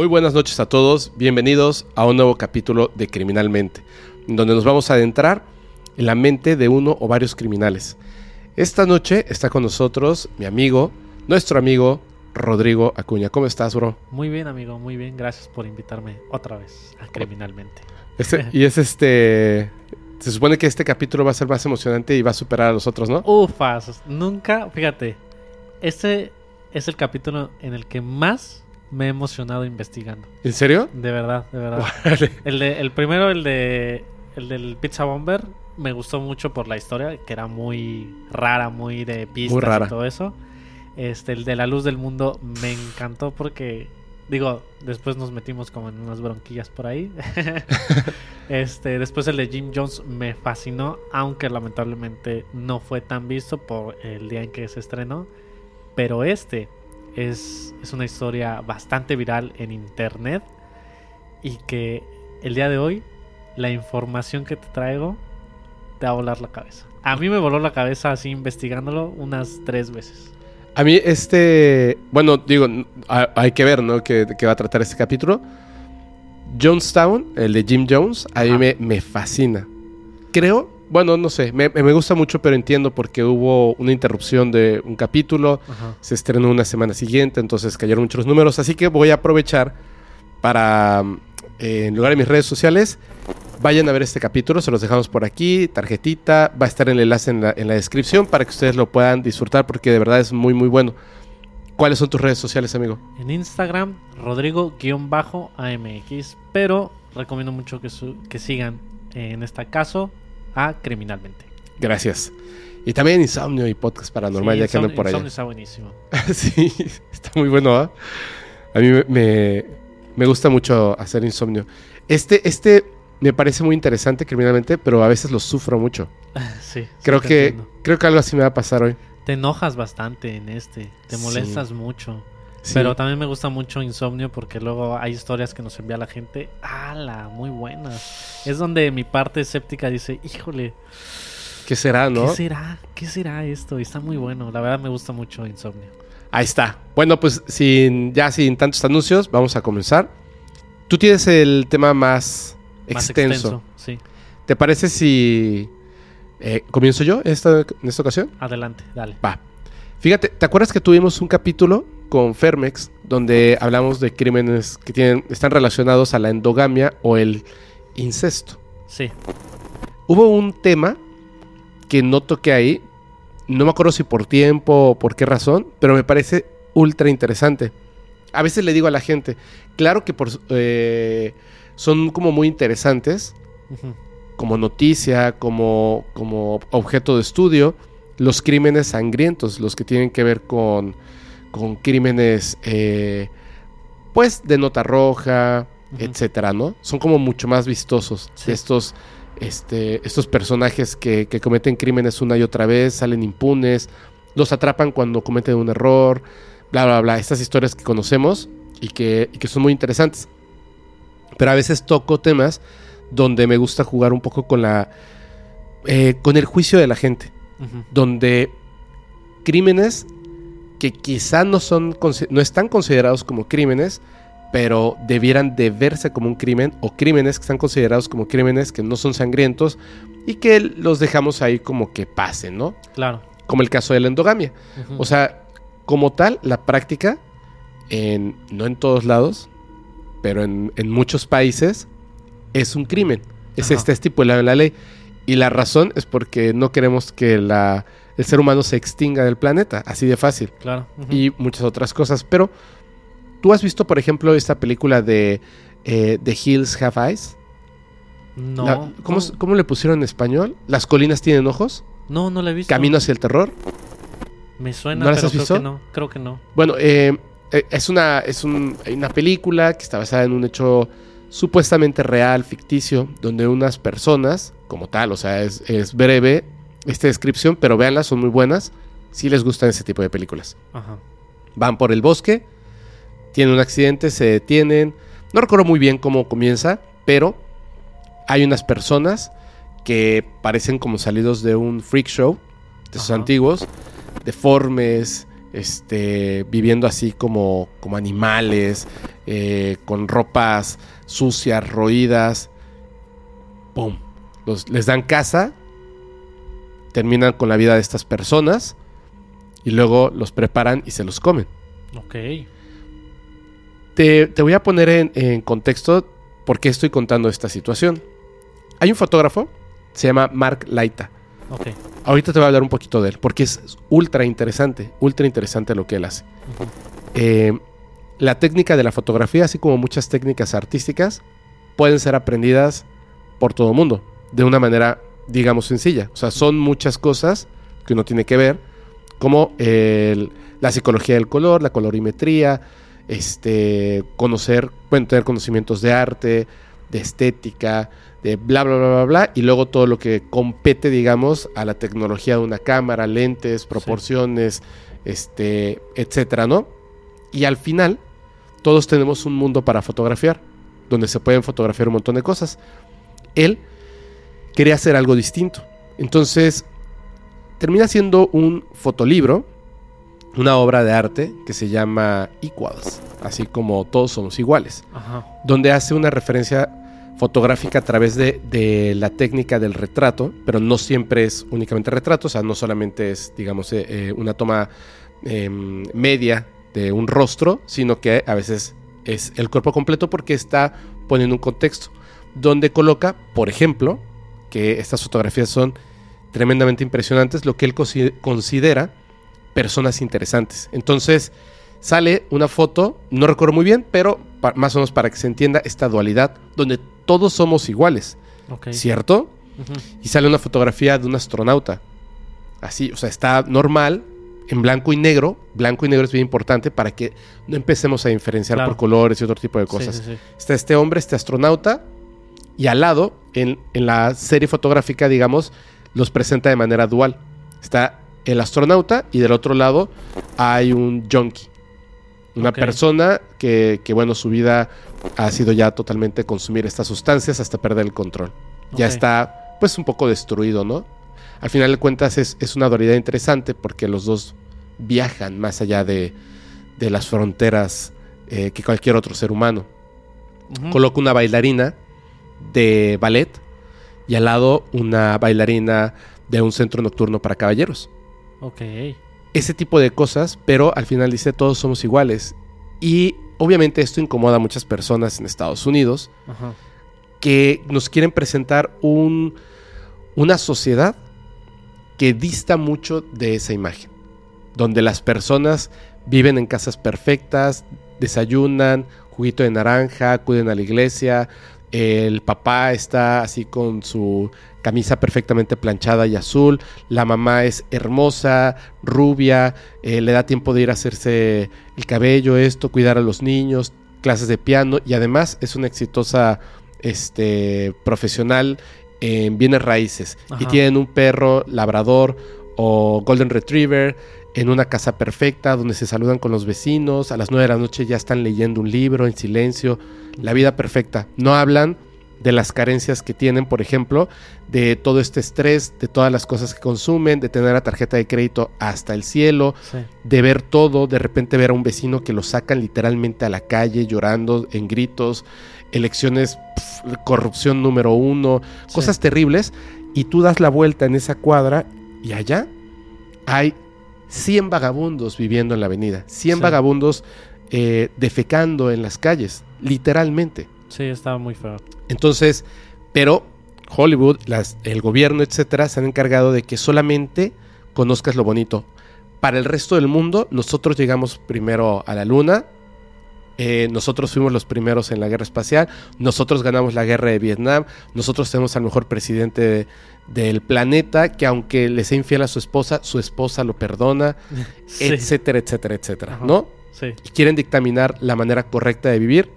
Muy buenas noches a todos, bienvenidos a un nuevo capítulo de Criminalmente, donde nos vamos a adentrar en la mente de uno o varios criminales. Esta noche está con nosotros mi amigo, nuestro amigo Rodrigo Acuña. ¿Cómo estás, bro? Muy bien, amigo, muy bien. Gracias por invitarme otra vez a Criminalmente. Este- y es este... Se supone que este capítulo va a ser más emocionante y va a superar a los otros, ¿no? Ufas, nunca, fíjate, este es el capítulo en el que más me he emocionado investigando. ¿En serio? De verdad, de verdad. Vale. El, de, el primero, el de el del Pizza Bomber, me gustó mucho por la historia, que era muy rara, muy de pistas rara. y todo eso. Este, el de la luz del mundo me encantó porque, digo, después nos metimos como en unas bronquillas por ahí. este, después el de Jim Jones me fascinó, aunque lamentablemente no fue tan visto por el día en que se estrenó. Pero este es, es una historia bastante viral en internet y que el día de hoy la información que te traigo te va a volar la cabeza. A mí me voló la cabeza así investigándolo unas tres veces. A mí este... Bueno, digo, hay que ver, ¿no? Que, que va a tratar este capítulo. Jonestown, el de Jim Jones, a mí me, me fascina. Creo, bueno, no sé, me, me gusta mucho, pero entiendo porque hubo una interrupción de un capítulo, Ajá. se estrenó una semana siguiente, entonces cayeron muchos números, así que voy a aprovechar para, eh, en lugar de mis redes sociales, vayan a ver este capítulo, se los dejamos por aquí, tarjetita, va a estar el enlace en la, en la descripción para que ustedes lo puedan disfrutar porque de verdad es muy, muy bueno. ¿Cuáles son tus redes sociales, amigo? En Instagram, Rodrigo-AMX. Pero recomiendo mucho que, su- que sigan, en este caso, a Criminalmente. Gracias. Y también Insomnio y Podcast Paranormal, Sí, ya que andan por allá. Insomnio está buenísimo. sí, está muy bueno, ¿ah? A mí me, me, gusta mucho hacer Insomnio. Este, este me parece muy interesante criminalmente, pero a veces lo sufro mucho. sí, sí, Creo te que, entiendo. creo que algo así me va a pasar hoy. Te enojas bastante en este. Te Sí. molestas mucho. Sí. Pero también me gusta mucho Insomnio porque luego hay historias que nos envía la gente. ¡Hala! Muy buenas. Es donde mi parte escéptica dice, híjole, ¿Qué será, no? ¿qué será? ¿Qué será esto? Y está muy bueno. La verdad me gusta mucho Insomnio. Ahí está. Bueno, pues sin, ya sin tantos anuncios, vamos a comenzar. Tú tienes el tema más, Más extenso. extenso. Sí. ¿Te parece si eh, comienzo yo esta, en esta ocasión? Adelante, dale. Va. Fíjate, ¿te acuerdas que tuvimos un capítulo con Fermex donde hablamos de crímenes que tienen, están relacionados a la endogamia o el incesto? Sí. Hubo un tema que no toqué ahí, no me acuerdo si por tiempo o por qué razón, pero me parece ultra interesante. A veces le digo a la gente, claro que por, eh, son como muy interesantes, como noticia, como, como objeto de estudio, los crímenes sangrientos, los que tienen que ver con, con crímenes, eh, pues, de nota roja, etcétera, ¿no? Son como mucho más vistosos Sí. estos, este, estos personajes que, que cometen crímenes una y otra vez, salen impunes, los atrapan cuando cometen un error, bla, bla, bla. Estas historias que conocemos y que, y que son muy interesantes. Pero a veces toco temas donde me gusta jugar un poco con la eh, con el juicio de la gente, donde crímenes que quizá no son no están considerados como crímenes, pero debieran de verse como un crimen o crímenes que están considerados como crímenes que no son sangrientos y que los dejamos ahí como que pasen, ¿no? Claro. Como el caso de la endogamia. O sea, como tal, la práctica, en, no en todos lados, pero en, en muchos países, es un crimen. Es, Ajá. está estipulado en la ley. Y la razón es porque no queremos que la, el ser humano se extinga del planeta, así de fácil. claro. Y muchas otras cosas. Pero, ¿tú has visto, por ejemplo, esta película de eh, The Hills Have Eyes? no. La- ¿cómo, cómo le pusieron en español? ¿Las colinas tienen ojos? No, no la he visto. ¿Camino hacia el terror? Me suena, ¿No las pero has creo visto? que no. Creo que no. Bueno, eh, eh, es, una, es un- una película que está basada en un hecho supuestamente real, ficticio, donde unas personas, como tal, o sea, es, es breve esta descripción, pero véanlas, son muy buenas, si les gustan ese tipo de películas. Ajá. Van por el bosque, tienen un accidente, se detienen, no recuerdo muy bien cómo comienza, pero hay unas personas que parecen como salidos de un freak show, de esos Ajá. antiguos, deformes, este, viviendo así como, como animales, eh, con ropas sucias, roídas. ¡Pum! Los- les dan casa, terminan con la vida de estas personas y luego los preparan y se los comen. Ok. Te, te voy a poner en, en contexto por qué estoy contando esta situación. Hay un fotógrafo, se llama Mark Laita. Ok. Ahorita te voy a hablar un poquito de él, porque es ultra interesante, ultra interesante lo que él hace. Eh, la técnica de la fotografía, así como muchas técnicas artísticas, pueden ser aprendidas por todo el mundo, de una manera, digamos, sencilla. O sea, son muchas cosas que uno tiene que ver, como el- la psicología del color, la colorimetría, este, conocer, bueno, tener conocimientos de arte, de estética, de bla, bla, bla, bla, bla, y luego todo lo que compete, digamos, a la tecnología de una cámara, lentes, proporciones, este, etcétera, ¿no? Y al final, todos tenemos un mundo para fotografiar, donde se pueden fotografiar un montón de cosas. Él quería hacer algo distinto. Entonces, termina siendo un fotolibro, una obra de arte que se llama Equals, así como todos somos iguales Ajá. donde hace una referencia fotográfica a través de, de la técnica del retrato, pero no siempre es únicamente retrato, o sea, no solamente es, digamos, eh, eh, una toma em, media de un rostro, sino que a veces es el cuerpo completo porque está poniendo un contexto, donde coloca, por ejemplo, que estas fotografías son tremendamente impresionantes, lo que él consi- considera personas interesantes. Entonces, sale una foto, no recuerdo muy bien, pero más o menos para que se entienda esta dualidad, donde todos somos iguales. ¿cierto? Y sale una fotografía de un astronauta. Así, o sea, está normal, en blanco y negro. Blanco y negro es bien importante para que no empecemos a diferenciar Claro. por colores y otro tipo de Sí, cosas. sí, sí. Está este hombre, este astronauta, y al lado, en, en la serie fotográfica, digamos, los presenta de manera dual. Está el astronauta y del otro lado hay un junkie. Una persona que, que, bueno, su vida ha sido ya totalmente consumir estas sustancias hasta perder el control. Ya está, pues, un poco destruido, ¿no? Al final de cuentas es, es una dualidad interesante porque los dos viajan más allá de, de las fronteras eh, que cualquier otro ser humano coloca una bailarina de ballet y al lado una bailarina de un centro nocturno para caballeros. Ok. Ese tipo de cosas, pero al final dice todos somos iguales. Y obviamente esto incomoda a muchas personas en Estados Unidos Ajá. que nos quieren presentar un, una sociedad que dista mucho de esa imagen, donde las personas viven en casas perfectas, desayunan, juguito de naranja, acuden a la iglesia, el papá está así con su camisa perfectamente planchada y azul, la mamá es hermosa, rubia, eh, le da tiempo de ir a hacerse el cabello, esto, cuidar a los niños, clases de piano y además es una exitosa este, profesional en bienes raíces. Y tienen un perro labrador o golden retriever en una casa perfecta donde se saludan con los vecinos, a las 9 de la noche ya están leyendo un libro en silencio, la vida perfecta. No hablan de las carencias que tienen, por ejemplo, de todo este estrés, de todas las cosas que consumen, de tener la tarjeta de crédito hasta el cielo, Sí. de ver todo, de repente ver a un vecino que lo sacan literalmente a la calle llorando en gritos, elecciones, corrupción número uno, Sí. cosas terribles, y tú das la vuelta en esa cuadra y allá hay 100 vagabundos viviendo en la avenida, 100 Sí. vagabundos eh, defecando en las calles, literalmente. Sí, estaba muy feo. Entonces, pero Hollywood, las- el gobierno, etcétera, se han encargado de que solamente conozcas lo bonito. Para el resto del mundo, nosotros llegamos primero a la luna. Eh, nosotros fuimos los primeros en la guerra espacial. Nosotros ganamos la guerra de Vietnam. Nosotros tenemos al mejor presidente de- del planeta. Que aunque le sea infiel a su esposa, su esposa lo perdona. Sí. Etcétera, etcétera, etcétera. Ajá. ¿No? Sí. y quieren dictaminar la manera correcta de vivir,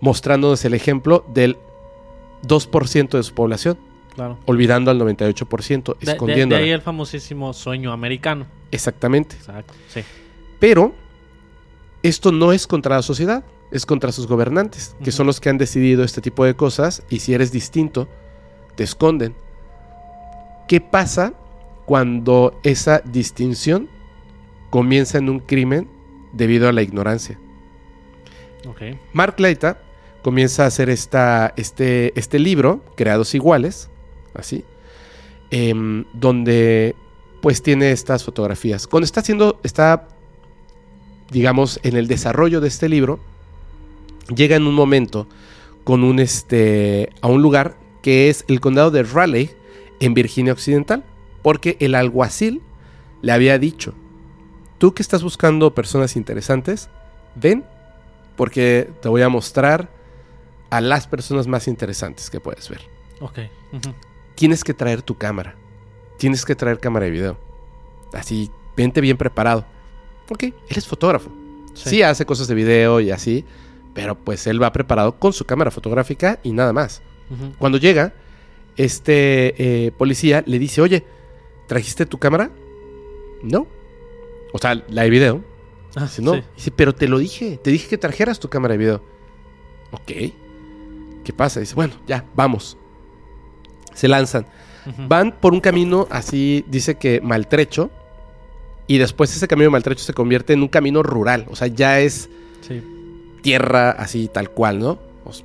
mostrándonos el ejemplo del 2% de su población, Claro. olvidando al 98%, De, de- escondiendo. de ahí el famosísimo sueño americano. Exactamente. Exacto. Sí. Pero esto no es contra la sociedad, es contra sus gobernantes, que son los que han decidido este tipo de cosas y si eres distinto, te esconden. ¿Qué pasa cuando esa distinción comienza en un crimen debido a la ignorancia. Ok. Mark Leita comienza a hacer esta, este, este libro, Creados Iguales, así, em, donde pues tiene estas fotografías. Cuando está haciendo, está, digamos, en el desarrollo de este libro, llega en un momento con un, este, a un lugar que es el condado de Raleigh, en Virginia Occidental, porque el alguacil le había dicho, tú que estás buscando personas interesantes, ven, porque te voy a mostrar a las personas más interesantes que puedes ver. Ok. Tienes que traer tu cámara. Tienes que traer cámara de video. Así, vente bien preparado. Ok, él es fotógrafo. Sí. hace cosas de video y así, pero pues él va preparado con su cámara fotográfica y nada más. Cuando llega, este eh, policía le dice, oye, ¿trajiste tu cámara? No. O sea, la de video. Ah, Dice, no. sí. Dice, pero te lo dije. Te dije que trajeras tu cámara de video. Ok. ¿Qué pasa? Dice, bueno, ya, vamos. Se lanzan. Van por un camino así, dice que maltrecho. Y después ese camino maltrecho se convierte en un camino rural. O sea, ya es Sí. tierra así tal cual, ¿no? Pues,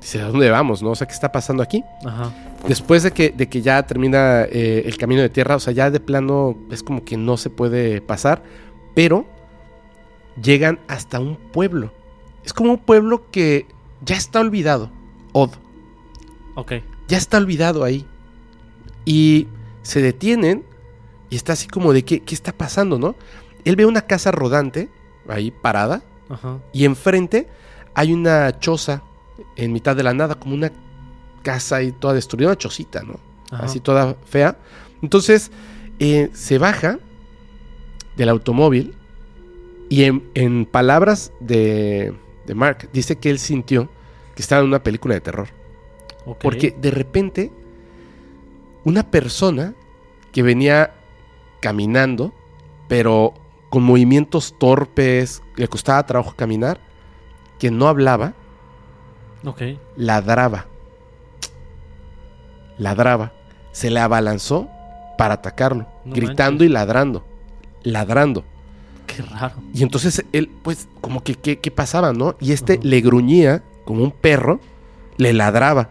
dice, ¿a dónde vamos, no? O sea, ¿qué está pasando aquí? Ajá. Después de que, de que ya termina eh, el camino de tierra, o sea, ya de plano es como que no se puede pasar, pero llegan hasta un pueblo. Es como un pueblo que ya está olvidado. Od, Ok. ya está olvidado ahí. Y se detienen y está así como de qué, qué está pasando, ¿no? Él ve una casa rodante ahí parada Ajá. y enfrente hay una choza en mitad de la nada, como una casa ahí toda destruida, una chocita, ¿no? Ajá. Así toda fea. Entonces eh, se baja del automóvil y en, en palabras de, de Mark dice que él sintió que estaba en una película de terror. Porque de repente una persona que venía caminando, pero con movimientos torpes, le costaba trabajo caminar, que no hablaba, ladraba. Ladraba. Se le abalanzó para atacarlo, No gritando manches. y ladrando. Ladrando. Qué raro. Y entonces él, pues, como que, ¿qué, pasaba, no? Y este le gruñía como un perro, le ladraba.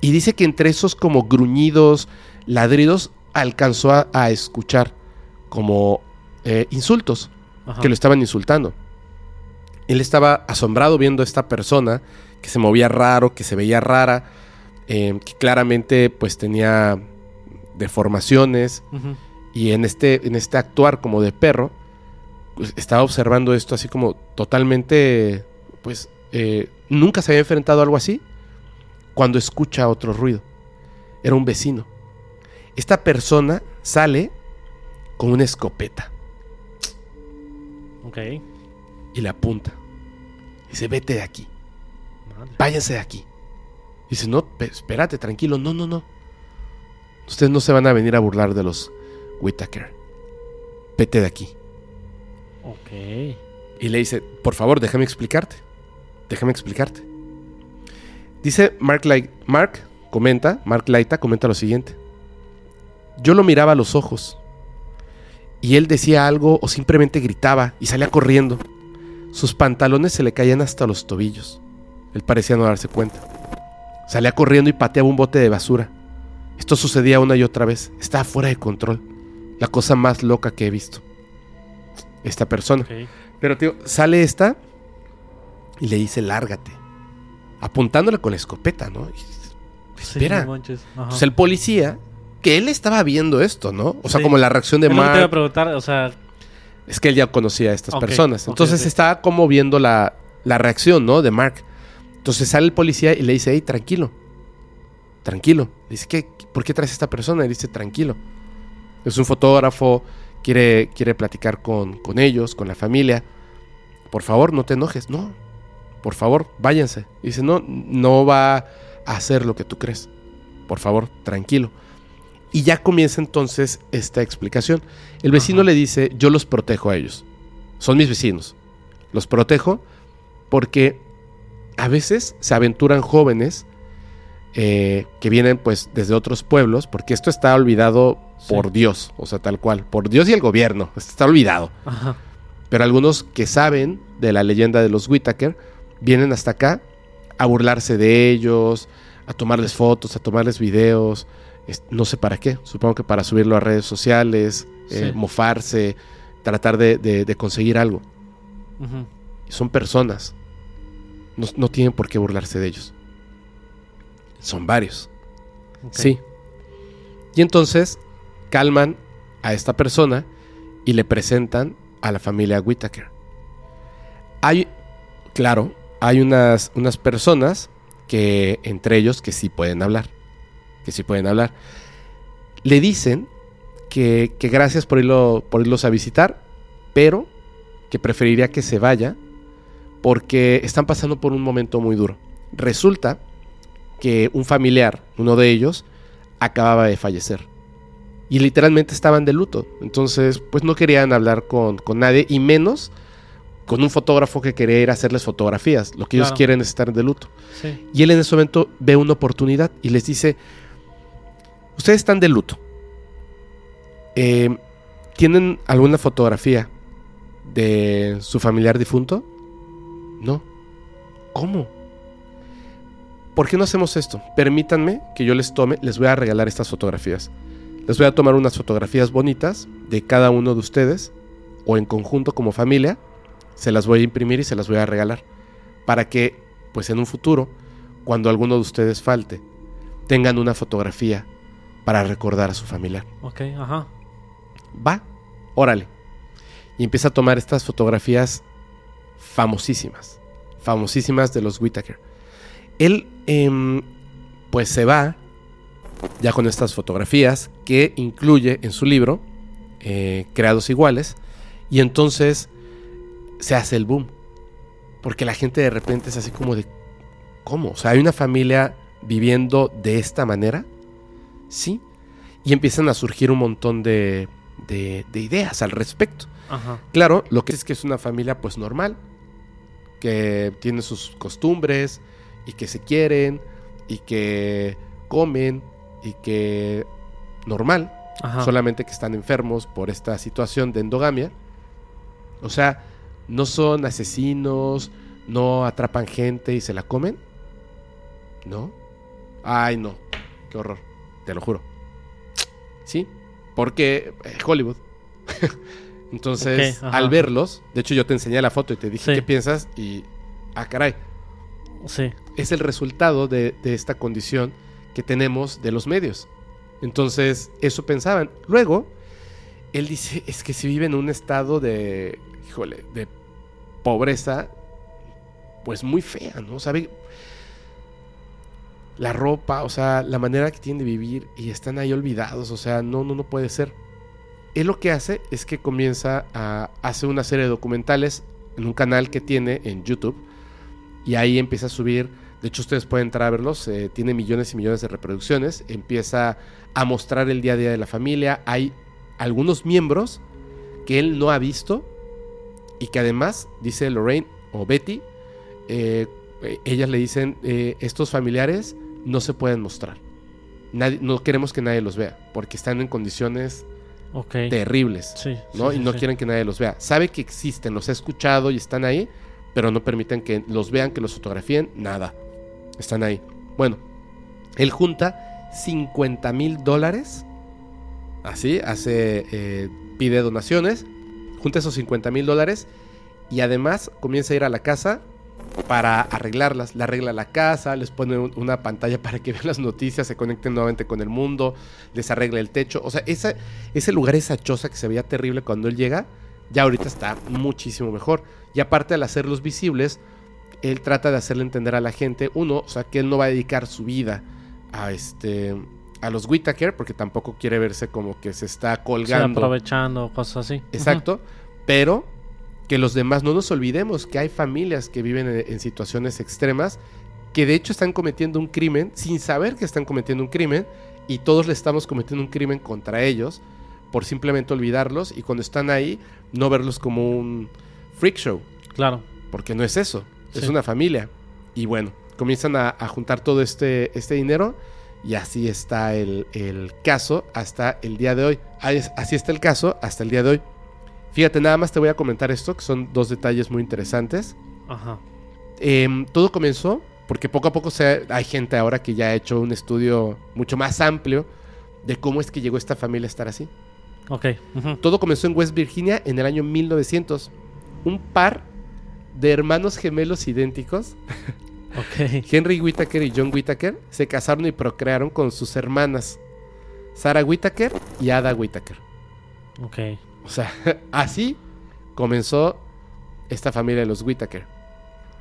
Y dice que entre esos como gruñidos, ladridos, alcanzó a, a escuchar como eh, insultos, Ajá. que lo estaban insultando. Él estaba asombrado viendo a esta persona que se movía raro, que se veía rara, eh, que claramente pues tenía deformaciones, y en este, en este actuar como de perro, pues, estaba observando esto así como totalmente, pues, eh, nunca se había enfrentado a algo así cuando escucha otro ruido. Era un vecino. Esta persona sale con una escopeta Ok. y le apunta. Dice, vete de aquí, Madre. váyanse de aquí. Dice, no, espérate, tranquilo, no, no, no. Ustedes no se van a venir a burlar de los Whittaker. Vete de aquí. Ok. Y le dice, por favor, déjame explicarte. Déjame explicarte. Dice Mark, Light, Mark comenta, Mark Laita comenta lo siguiente. Yo lo miraba a los ojos. Y él decía algo o simplemente gritaba y salía corriendo. Sus pantalones se le caían hasta los tobillos. Él parecía no darse cuenta. Salía corriendo y pateaba un bote de basura. Esto sucedía una y otra vez. Estaba fuera de control. La cosa más loca que he visto. Esta persona. Pero, tío, sale esta y le dice, lárgate. Apuntándole con la escopeta, ¿no? Y- Sí, Espera. no. Ajá. Pues el policía, que él estaba viendo esto, ¿no? O sea, Sí. como la reacción de que te iba a Mark. preguntar, o sea, Es que él ya conocía a estas personas. Entonces estaba como viendo la, la reacción, ¿no? De Mark. Entonces sale el policía y le dice, hey, tranquilo. Tranquilo. Le dice, ¿qué, ¿por qué traes a esta persona? Y dice, tranquilo. Es un fotógrafo, quiere, quiere platicar con, con ellos, con la familia. Por favor, no te enojes. No, por favor, váyanse. Y dice, no, no va a hacer lo que tú crees. Por favor, tranquilo. Y ya comienza entonces esta explicación. El vecino Ajá. le dice, yo los protejo a ellos. Son mis vecinos. Los protejo porque a veces se aventuran jóvenes eh, que vienen pues desde otros pueblos, porque esto está olvidado Sí. por Dios, o sea, tal cual, por Dios y el gobierno, está olvidado. Ajá. Pero algunos que saben de la leyenda de los Whittaker vienen hasta acá a burlarse de ellos, a tomarles fotos, a tomarles videos, no sé para qué, supongo que para subirlo a redes sociales, eh, mofarse, tratar de, de- de conseguir algo. Son personas, no, no tienen por qué burlarse de ellos. Son varios. Sí. Y entonces calman a esta persona y le presentan a la familia Whittaker. Hay, claro, hay unas, unas personas que, entre ellos, que sí pueden hablar. Que sí pueden hablar. Le dicen que, que gracias por, irlo, por irlos a visitar, pero que preferiría que se vaya porque están pasando por un momento muy duro. Resulta que un familiar, uno de ellos, acababa de fallecer. Y literalmente estaban de luto. Entonces, pues no querían hablar con, con nadie, y menos con un fotógrafo que quería ir a hacerles fotografías. Lo que ellos quieren es estar de luto. Sí. Y él en ese momento ve una oportunidad y les dice, ustedes están de luto. Eh, ¿Tienen alguna fotografía de su familiar difunto? No. ¿Cómo? ¿Por qué no hacemos esto? Permítanme que yo les tome, les voy a regalar estas fotografías. Les voy a tomar unas fotografías bonitas de cada uno de ustedes o en conjunto como familia. Se las voy a imprimir y se las voy a regalar. Para que, pues en un futuro, cuando alguno de ustedes falte, tengan una fotografía para recordar a su familiar. Ok, ajá. Va, órale. Y empieza a tomar estas fotografías famosísimas, famosísimas de los Whittaker. Él, em, pues se va ya con estas fotografías que incluye en su libro, eh, Creados Iguales, y entonces se hace el boom. Porque la gente de repente es así como de, ¿cómo? O sea, hay una familia viviendo de esta manera, ¿sí? Y empiezan a surgir un montón de, de- de ideas al respecto. Ajá. Claro, lo que es que es una familia pues normal, que tiene sus costumbres y que se quieren y que comen y que normal, Ajá. solamente que están enfermos por esta situación de endogamia. O sea, no son asesinos, no atrapan gente y se la comen. ¿No? Ay, no. Qué horror. Te lo juro. Sí, porque eh, Hollywood. Entonces, al verlos, de hecho yo te enseñé la foto y te dije Sí. qué piensas y, ah, caray, Sí. es el resultado de, de esta condición que tenemos de los medios. Entonces, eso pensaban. Luego, él dice, es que si vive en un estado de, híjole, de pobreza, pues muy fea, ¿no? ¿Sabe? La ropa, o sea, la manera que tienen de vivir y están ahí olvidados, o sea, no, no, no puede ser. Él lo que hace es que comienza a hacer una serie de documentales en un canal que tiene en YouTube y ahí empieza a subir, de hecho ustedes pueden entrar a verlos, eh, tiene millones y millones de reproducciones, empieza a mostrar el día a día de la familia, hay algunos miembros que él no ha visto y que además, dice Lorraine o Betty, eh, eh, ellas le dicen, estos familiares no se pueden mostrar. Nadie- no queremos que nadie los vea, porque están en condiciones terribles. Sí. ¿no? sí, y no sí. quieren que nadie los vea. Sabe que existen, los ha escuchado y están ahí, pero no permiten que los vean, que los fotografíen, nada. Están ahí. Bueno, él junta 50 mil dólares. Así, hace, eh, pide donaciones, junta esos 50 mil dólares y además comienza a ir a la casa para arreglarlas. Le arregla la casa, les pone un- una pantalla para que vean las noticias, se conecten nuevamente con el mundo, les arregla el techo. O sea, esa, ese lugar, esa choza que se veía terrible cuando él llega, ya ahorita está muchísimo mejor. Y aparte al hacerlos visibles, él trata de hacerle entender a la gente, uno, o sea, que él no va a dedicar su vida a este a los Whittaker, porque tampoco quiere verse como que se está colgando. aprovechando cosas así. Exacto, pero que los demás no nos olvidemos que hay familias que viven en, en situaciones extremas que de hecho están cometiendo un crimen sin saber que están cometiendo un crimen y todos le estamos cometiendo un crimen contra ellos por simplemente olvidarlos y cuando están ahí no verlos como un freak show. Claro. porque no es eso, es Sí. una familia. Y bueno, comienzan a, a juntar todo este, este dinero Y así está el, el caso hasta el día de hoy. Así está el caso hasta el día de hoy. Fíjate, nada más te voy a comentar esto, que son dos detalles muy interesantes. Ajá. Em, todo comenzó porque poco a poco se, hay gente ahora que ya ha hecho un estudio mucho más amplio de cómo es que llegó esta familia a estar así. Ok. Todo comenzó en West Virginia en el año 1900. Un par de hermanos gemelos idénticos. Henry Whittaker y John Whittaker, se casaron y procrearon con sus hermanas, Sarah Whittaker y Ada Whittaker. Ok. O sea, así comenzó esta familia de los Whittaker.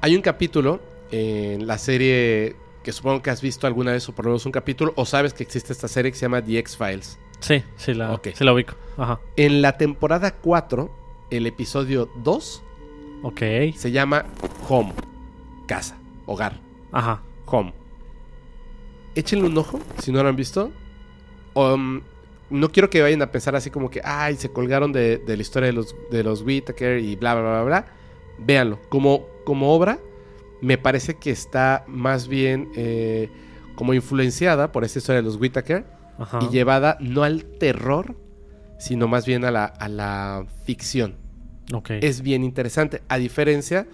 Hay un capítulo en la serie que supongo que has visto alguna vez o por lo menos un capítulo o sabes que existe esta serie que se llama The X-Files. Sí, sí la, Ok. sí la ubico. Ajá. En la temporada 4, el episodio 2 Ok. se llama Home, casa, hogar, Ajá. home. Échenle un ojo si no lo han visto. Um, no quiero que vayan a pensar así como que, ay, se colgaron de, de la historia de los, de los Whittaker y bla, bla, bla, bla. Véanlo. Como, como obra, me parece que está más bien eh, como influenciada por esta historia de los Whittaker Ajá. y llevada no al terror, sino más bien a la, a la ficción. Ok. Es bien interesante, a diferencia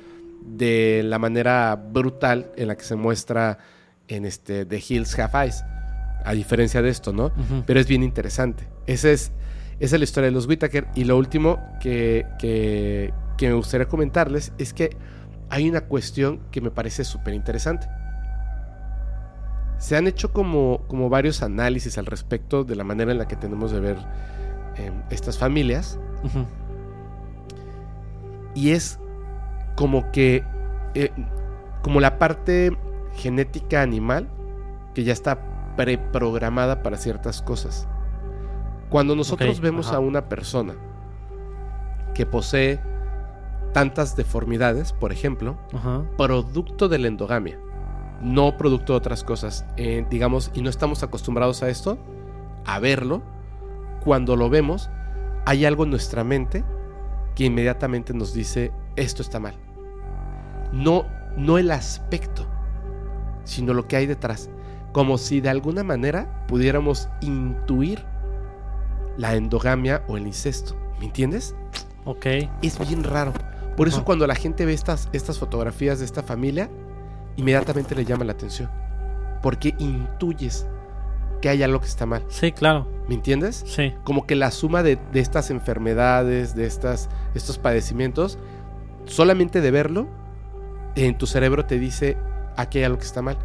de la manera brutal en la que se muestra en este The Hills Have Eyes. A diferencia de esto, ¿no? Pero es bien interesante. Esa es, esa es la historia de los Whittaker. Y lo último que, que, que me gustaría comentarles es que hay una cuestión que me parece súper interesante. Se han hecho como, como varios análisis al respecto de la manera en la que tenemos de ver em, estas familias. Y es como que. eh, como la parte genética animal que ya está preprogramada para ciertas cosas. Cuando nosotros vemos ajá. a una persona que posee tantas deformidades, por ejemplo, Ajá. producto de la endogamia, no producto de otras cosas, eh, digamos, y no estamos acostumbrados a esto, a verlo, cuando lo vemos, hay algo en nuestra mente que inmediatamente nos dice, esto está mal. No, no el aspecto, sino lo que hay detrás. Como si de alguna manera pudiéramos intuir la endogamia o el incesto. ¿Me entiendes? Ok. es bien raro. Por eso Ajá. cuando la gente ve estas, estas fotografías de esta familia, inmediatamente le llama la atención. Porque intuyes que hay algo que está mal. Sí, claro. ¿Me entiendes? Sí. Como que la suma de, de estas enfermedades, de estas, estos padecimientos, solamente de verlo, en tu cerebro te dice, aquí hay algo que está mal.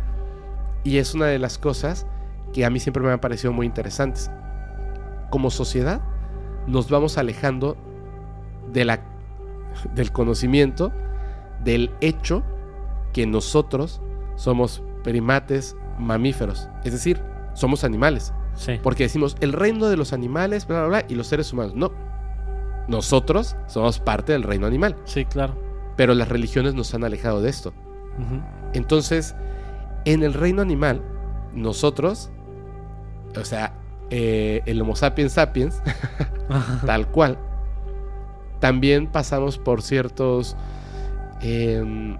Y es una de las cosas que a mí siempre me han parecido muy interesantes. Como sociedad, nos vamos alejando de la, del conocimiento, del hecho que nosotros somos primates mamíferos. Es decir, somos animales. Sí. Porque decimos el reino de los animales, bla, bla, bla, y los seres humanos. No. Nosotros somos parte del reino animal. Sí, claro. Pero las religiones nos han alejado de esto. Entonces, en el reino animal, nosotros, o sea, eh, el Homo sapiens sapiens, tal cual, también pasamos por ciertos, em,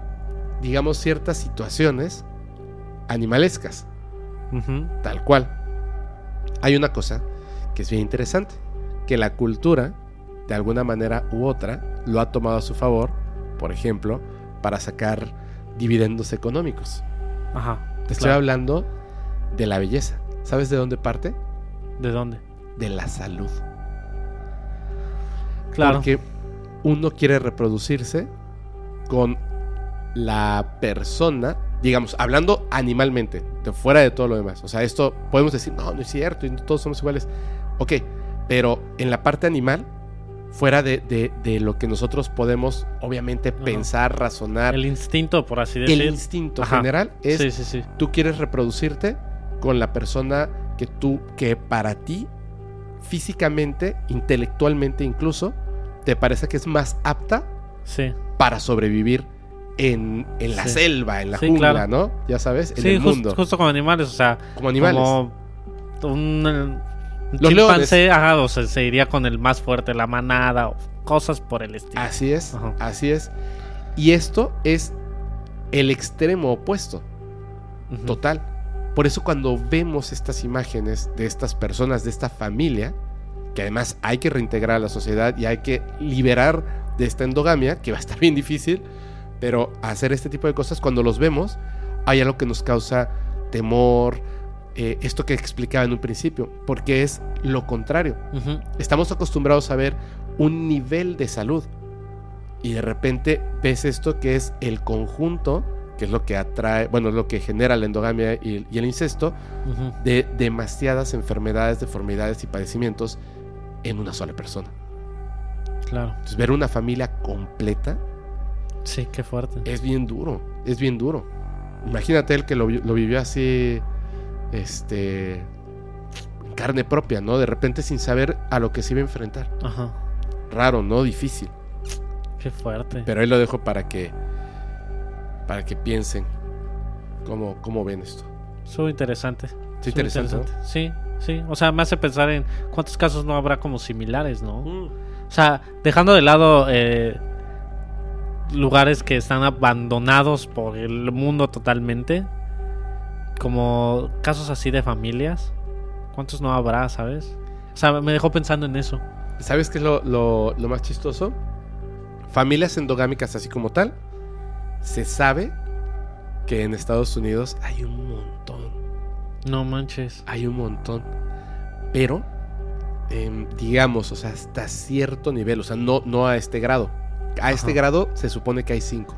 digamos, ciertas situaciones animalescas, tal cual. Hay una cosa que es bien interesante, que la cultura, de alguna manera u otra, lo ha tomado a su favor, por ejemplo, para sacar dividendos económicos. Ajá. Te estoy hablando de la belleza. ¿Sabes de dónde parte? ¿De dónde? De la salud. Claro. Porque uno quiere reproducirse con la persona, digamos, hablando animalmente, de fuera de todo lo demás. O sea, esto podemos decir, no, no es cierto, y todos somos iguales. Ok, pero en la parte animal, fuera de, de- de lo que nosotros podemos, obviamente, Ajá. pensar, razonar, El instinto, por así el decir. instinto Ajá. general es Sí, sí, sí. tú quieres reproducirte con la persona que tú, que para ti, físicamente, intelectualmente incluso, te parece que es más apta Sí. para sobrevivir en, en la selva, en la jungla, claro. ¿no? Ya sabes, en el jus- mundo. justo como animales, o sea, como animales. como un Los chimpancé, ajá, o sea, se iría con el más fuerte, la manada, o cosas por el estilo. Así es, Ajá. así es. Y esto es el extremo opuesto, total. Por eso cuando vemos estas imágenes de estas personas, de esta familia, que además hay que reintegrar a la sociedad y hay que liberar de esta endogamia, que va a estar bien difícil, pero hacer este tipo de cosas, cuando los vemos, hay algo que nos causa temor, eh, esto que explicaba en un principio, porque es lo contrario. Estamos acostumbrados a ver un nivel de salud y de repente ves esto que es el conjunto, que es lo que atrae, bueno, lo que genera la endogamia y, y el incesto, de demasiadas enfermedades, deformidades y padecimientos en una sola persona. Claro. Entonces, ver una familia completa Sí, qué fuerte. es bien duro, es bien duro. Imagínate el que lo, lo vivió así, este, carne propia, ¿no? De repente sin saber a lo que se iba a enfrentar. Ajá. Raro, ¿no? Difícil. Qué fuerte. Pero ahí lo dejo para que, para que piensen cómo, cómo ven esto. Estuvo interesante. Es Estuvo interesante, ¿no? Sí, sí. O sea, me hace pensar en cuántos casos no habrá como similares, ¿no? Mm. O sea, dejando de lado eh, lugares que están abandonados por el mundo totalmente, como casos así de familias, ¿cuántos no habrá, sabes? O sea, me dejó pensando en eso. ¿Sabes qué es lo, lo- lo más chistoso? Familias endogámicas así como tal, se sabe que en Estados Unidos hay un montón. No manches. Hay un montón. Pero, em, digamos, o sea, hasta cierto nivel, o sea, no, no a este grado. A este grado se supone que hay cinco.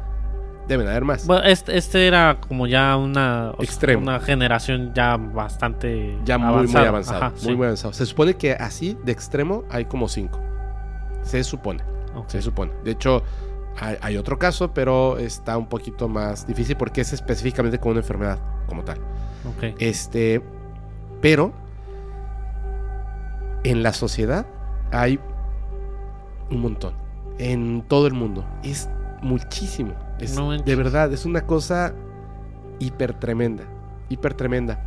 Deben haber más. Bueno, este, este era como ya una, sea, Extremo. una generación ya bastante ya muy, muy avanzado. Ajá, muy, sí. muy avanzado. Se supone que así, de extremo, hay como cinco. Se supone. Se supone. De hecho, hay, hay otro caso, pero está un poquito más difícil porque es específicamente con una enfermedad como tal. Este, pero en la sociedad hay un montón. En todo el mundo. Es muchísimo. Es, No manches. de verdad, es una cosa hiper tremenda. Hiper tremenda.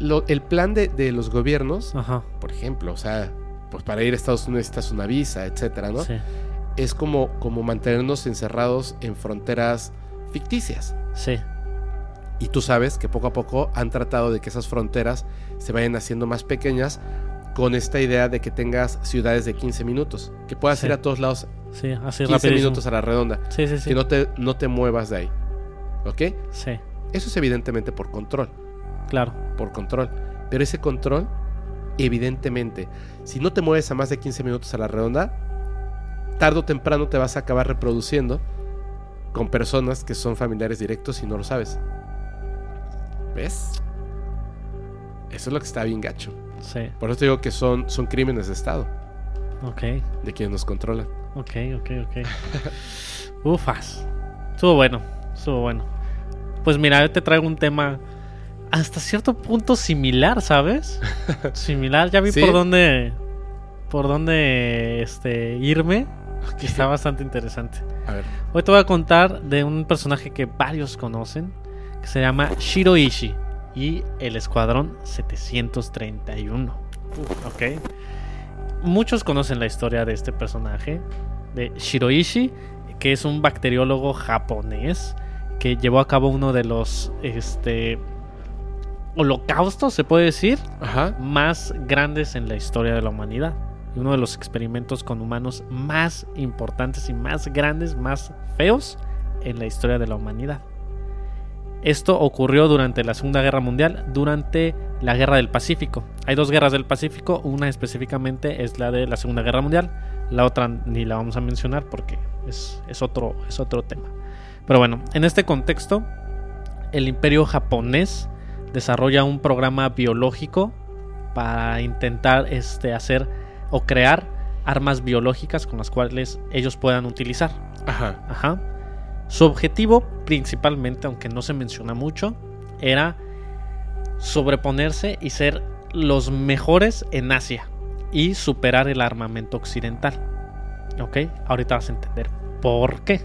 Lo- el plan de, de los gobiernos, Ajá. por ejemplo, o sea, pues para ir a Estados Unidos necesitas una visa, etcétera, ¿no? Sí. Es como, como mantenernos encerrados en fronteras ficticias. Sí. Y tú sabes que poco a poco han tratado de que esas fronteras se vayan haciendo más pequeñas con esta idea de que tengas ciudades de 15 minutos, que puedas Sí. ir a todos lados Sí, así 15 rapidísimo. minutos a la redonda, Sí, sí, sí. que no te, no te muevas de ahí. ¿Ok? Sí, Eso es evidentemente por control, claro. por control. Pero ese control, evidentemente, si no te mueves a más de 15 minutos a la redonda, tarde o temprano te vas a acabar reproduciendo con personas que son familiares directos y no lo sabes. ¿Ves? Eso es lo que está bien gacho. Sí. Por eso te digo que son, son crímenes de Estado, Ok, de quienes nos controlan. Ok, ok, ok. Ufas. Estuvo bueno, estuvo bueno. Pues mira, yo te traigo un tema hasta cierto punto similar, ¿sabes? similar, ya vi ¿Sí? por dónde por dónde este irme. Que está bastante interesante. A ver, Hoy te voy a contar de un personaje que varios conocen, que se llama Shiroishi y el Escuadrón 731. Ok. Muchos conocen la historia de este personaje, de Shiroishi, que es un bacteriólogo japonés que llevó a cabo uno de los este, holocaustos, se puede decir, ajá, más grandes en la historia de la humanidad. Y uno de los experimentos con humanos más importantes y más grandes, más feos en la historia de la humanidad. Esto ocurrió durante la Segunda Guerra Mundial, durante la Guerra del Pacífico. Hay dos guerras del Pacífico, una específicamente es la de la Segunda Guerra Mundial, la otra ni la vamos a mencionar porque es, es otro, es otro tema. Pero bueno, en este contexto, el imperio japonés desarrolla un programa biológico para intentar este, hacer o crear armas biológicas con las cuales ellos puedan utilizar. ajá, Ajá. Su objetivo principalmente, aunque no se menciona mucho, era sobreponerse y ser los mejores en Asia y superar el armamento occidental. ¿Ok? Ahorita vas a entender por qué.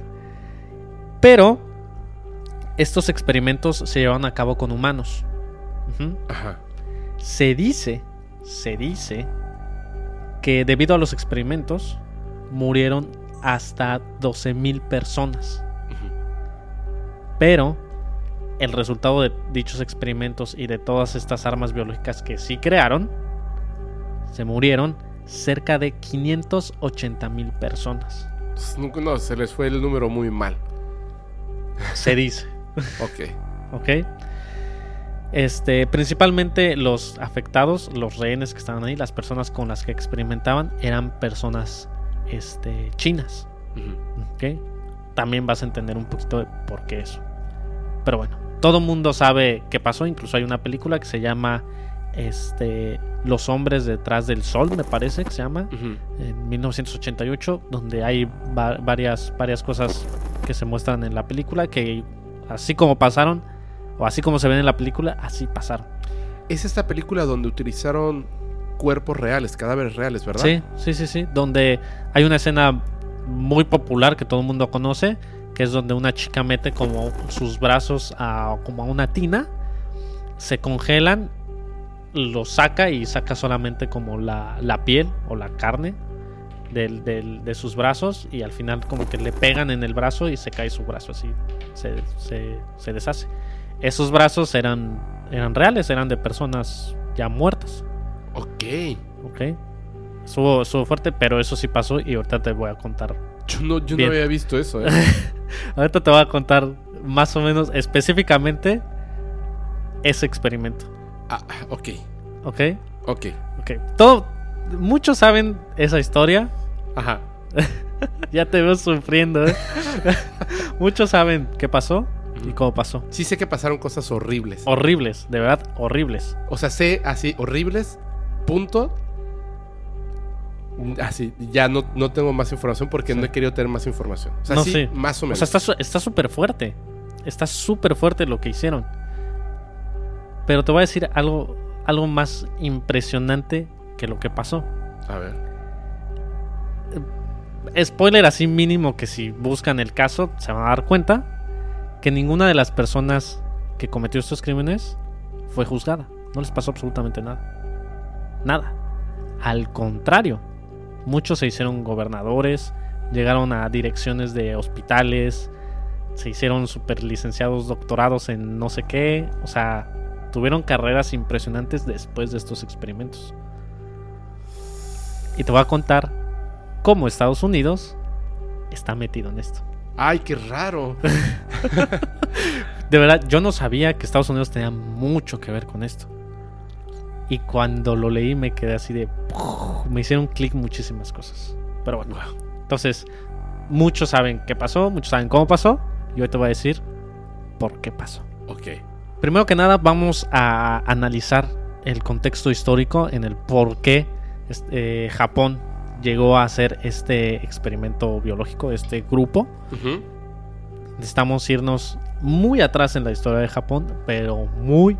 Pero estos experimentos se llevan a cabo con humanos. Ajá. Se dice, se dice que debido a los experimentos murieron hasta 12.000 personas. Pero el resultado de dichos experimentos y de todas estas armas biológicas que sí crearon, se murieron cerca de 580 mil personas. Pues, No, se les fue el número muy mal. Se dice. Ok. ¿Ok? Este, principalmente los afectados, los rehenes que estaban ahí, las personas con las que experimentaban, eran personas este, chinas. ¿Ok? También vas a entender un poquito de por qué eso. Pero bueno, todo mundo sabe qué pasó. Incluso hay una película que se llama este, Los hombres detrás del sol, me parece que se llama, Ujú. en 1988, donde hay va- varias, varias cosas que se muestran en la película que así como pasaron, o así como se ven en la película, así pasaron. Es esta película donde utilizaron cuerpos reales, cadáveres reales, ¿verdad? Sí, sí, sí, sí. Donde hay una escena muy popular que todo el mundo conoce, que es donde una chica mete como sus brazos a como a una tina, se congelan, lo saca y saca solamente como la, la piel o la carne del- del- de sus brazos y al final como que le pegan en el brazo y se cae su brazo así, se, se- se deshace. Esos brazos eran, eran reales, eran de personas ya muertas. Ok. Ok. Estuvo, estuvo fuerte, pero eso sí pasó y ahorita te voy a contar. Yo no, yo no había visto eso, ¿eh? Ahorita te voy a contar más o menos específicamente ese experimento. ah, ok. ¿Ok? Ok. Ok. Todo, muchos saben esa historia. Ajá. Ya te veo sufriendo, ¿eh? muchos saben qué pasó y cómo pasó. Sí sé que pasaron cosas horribles. Horribles, de verdad, horribles. O sea, sé así, horribles, punto. Así, ya no, no tengo más información porque Sí. no he querido tener más información. O sea, No, sí, sí. más o O menos. sea, está súper fuerte. Está súper fuerte lo que hicieron. Pero te voy a decir algo, algo más impresionante que lo que pasó. A ver. Spoiler así mínimo que si buscan el caso se van a dar cuenta que ninguna de las personas que cometió estos crímenes fue juzgada. No les pasó absolutamente nada. Nada. Al contrario, muchos se hicieron gobernadores, llegaron a direcciones de hospitales, se hicieron super licenciados, doctorados en no sé qué. O sea, tuvieron carreras impresionantes después de estos experimentos. Y te voy a contar cómo Estados Unidos está metido en esto. Ay, qué raro. De verdad, yo no sabía que Estados Unidos tenía mucho que ver con esto. Y cuando lo leí me quedé así de... Me hicieron clic muchísimas cosas. Pero bueno. Entonces, muchos saben qué pasó, muchos saben cómo pasó. Y hoy te voy a decir por qué pasó. Ok. Primero que nada, vamos a analizar el contexto histórico en el por qué este, eh, Japón llegó a hacer este experimento biológico, este grupo. Ujú. Necesitamos irnos muy atrás en la historia de Japón, pero muy,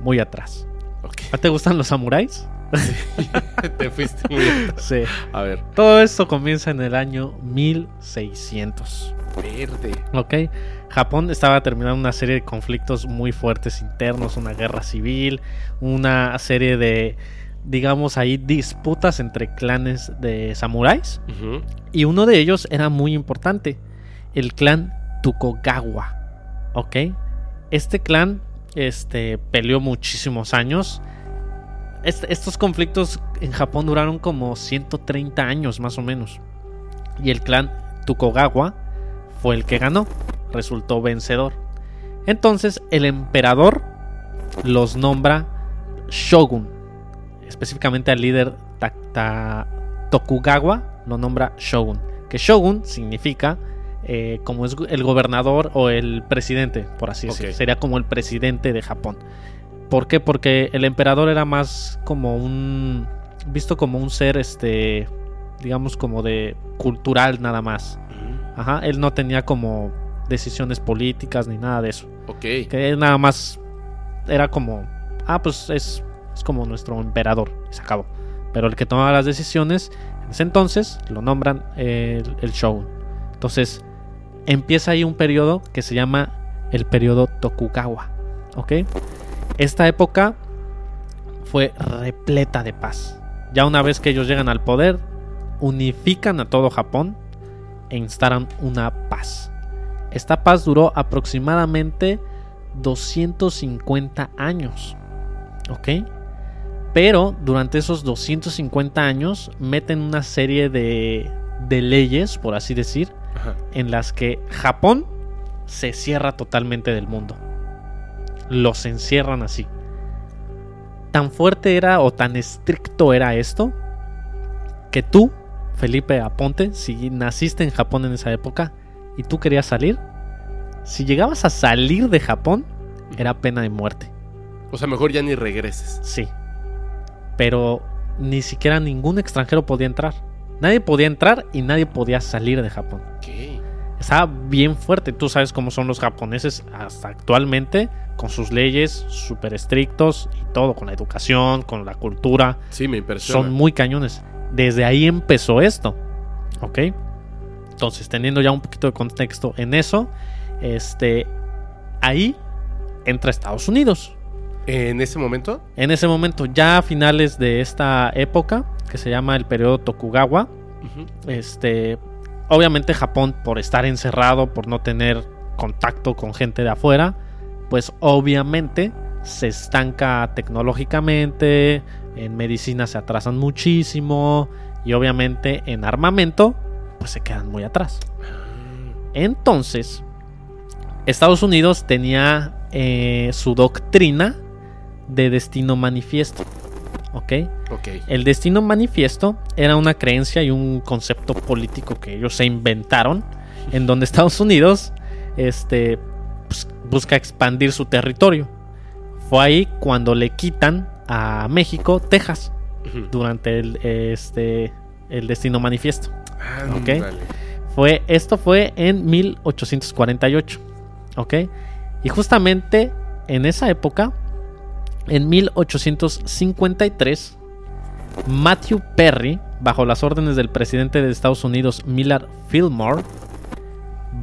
muy atrás. Ok. ¿A te gustan los samuráis? Te fuiste muy atrás. Sí. A ver. Todo esto comienza en el año 1600. Verde. ¿Ok? Japón estaba terminando una serie de conflictos muy fuertes internos, una guerra civil, una serie de, digamos ahí, disputas entre clanes de samuráis. Y uno de ellos era muy importante, el clan Tokugawa. ¿Ok? Este clan este, peleó muchísimos años. Est- estos conflictos en Japón duraron como 130 años más o menos. Y el clan Tokugawa fue el que ganó, resultó vencedor. Entonces el emperador los nombra shogun. Específicamente al líder Tokugawa lo nombra shogun. Que shogun significa eh, como es el gobernador o el presidente, por así decirlo. Ok. Sería como el presidente de Japón. ¿Por qué? Porque el emperador era más como un. visto como un ser, este. digamos como de. cultural nada más. Ajá. Él no tenía como decisiones políticas ni nada de eso. Ok. Que él nada más. era como. Ah, pues es. es como nuestro emperador. Y se acabó. Pero el que tomaba las decisiones. En ese entonces lo nombran el, el. Entonces. Empieza ahí un periodo que se llama el periodo Tokugawa. ¿Ok? Esta época fue repleta de paz. Ya una vez que ellos llegan al poder, unifican a todo Japón e instalan una paz. Esta paz duró aproximadamente 250 años. ¿Ok? Pero durante esos 250 años meten una serie de, de leyes, por así decir, Ajá. en las que Japón se cierra totalmente del mundo. Los encierran así. Tan fuerte era o tan estricto era esto que tú, Felipe Aponte, si naciste en Japón en esa época y tú querías salir, si llegabas a salir de Japón, era pena de muerte. O sea, mejor ya ni regreses. Sí. Pero ni siquiera ningún extranjero podía entrar. Nadie podía entrar y nadie podía salir de Japón. ¿Qué? Estaba bien fuerte. Tú sabes cómo son los japoneses hasta actualmente, con sus leyes súper estrictos y todo, con la educación, con la cultura. Sí, me impresiona. Son muy cañones. Desde ahí empezó esto. ¿Ok? Entonces, teniendo ya un poquito de contexto en eso, este, ahí entra Estados Unidos. ¿En ese momento? En ese momento, ya a finales de esta época, que se llama el periodo Tokugawa, este, obviamente Japón, por estar encerrado, por no tener contacto con gente de afuera, pues obviamente se estanca tecnológicamente, en medicina se atrasan muchísimo y obviamente en armamento, pues se quedan muy atrás. Entonces, Estados Unidos tenía eh, su doctrina de destino manifiesto. ¿Ok? Ok. El destino manifiesto era una creencia y un concepto político que ellos se inventaron, en donde Estados Unidos este, pues, busca expandir su territorio. Fue ahí cuando le quitan a México Texas durante el, este, el destino manifiesto. Ok. Ándale. Fue, esto fue en 1848. ¿Ok? Y justamente en esa época, en 1853, Matthew Perry, bajo las órdenes del presidente de Estados Unidos, Millard Fillmore,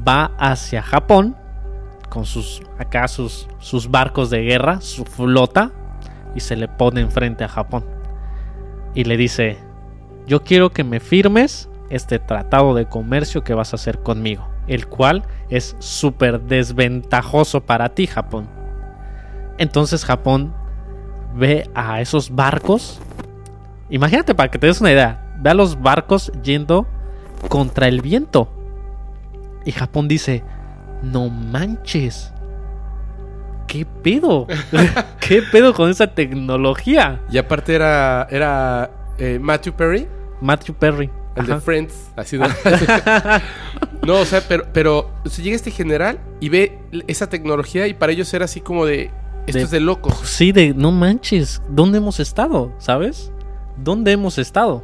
va hacia Japón con sus acá sus, sus barcos de guerra, su flota, y se le pone enfrente a Japón. Y le dice, yo quiero que me firmes este tratado de comercio que vas a hacer conmigo, el cual es súper desventajoso para ti, Japón. Entonces Japón ve a esos barcos. Imagínate para que te des una idea, ve a los barcos yendo contra el viento. Y Japón dice, no manches. ¿Qué pedo? ¿Qué pedo con esa tecnología? Y aparte era, era eh, Matthew Perry, Matthew Perry. el de. Friends. Así de... no, o sea, pero, pero se llega este general y ve esa tecnología y para ellos era así como de... Esto De- es de locos. Sí, de no manches, ¿dónde hemos estado? ¿Sabes? ¿Dónde hemos estado?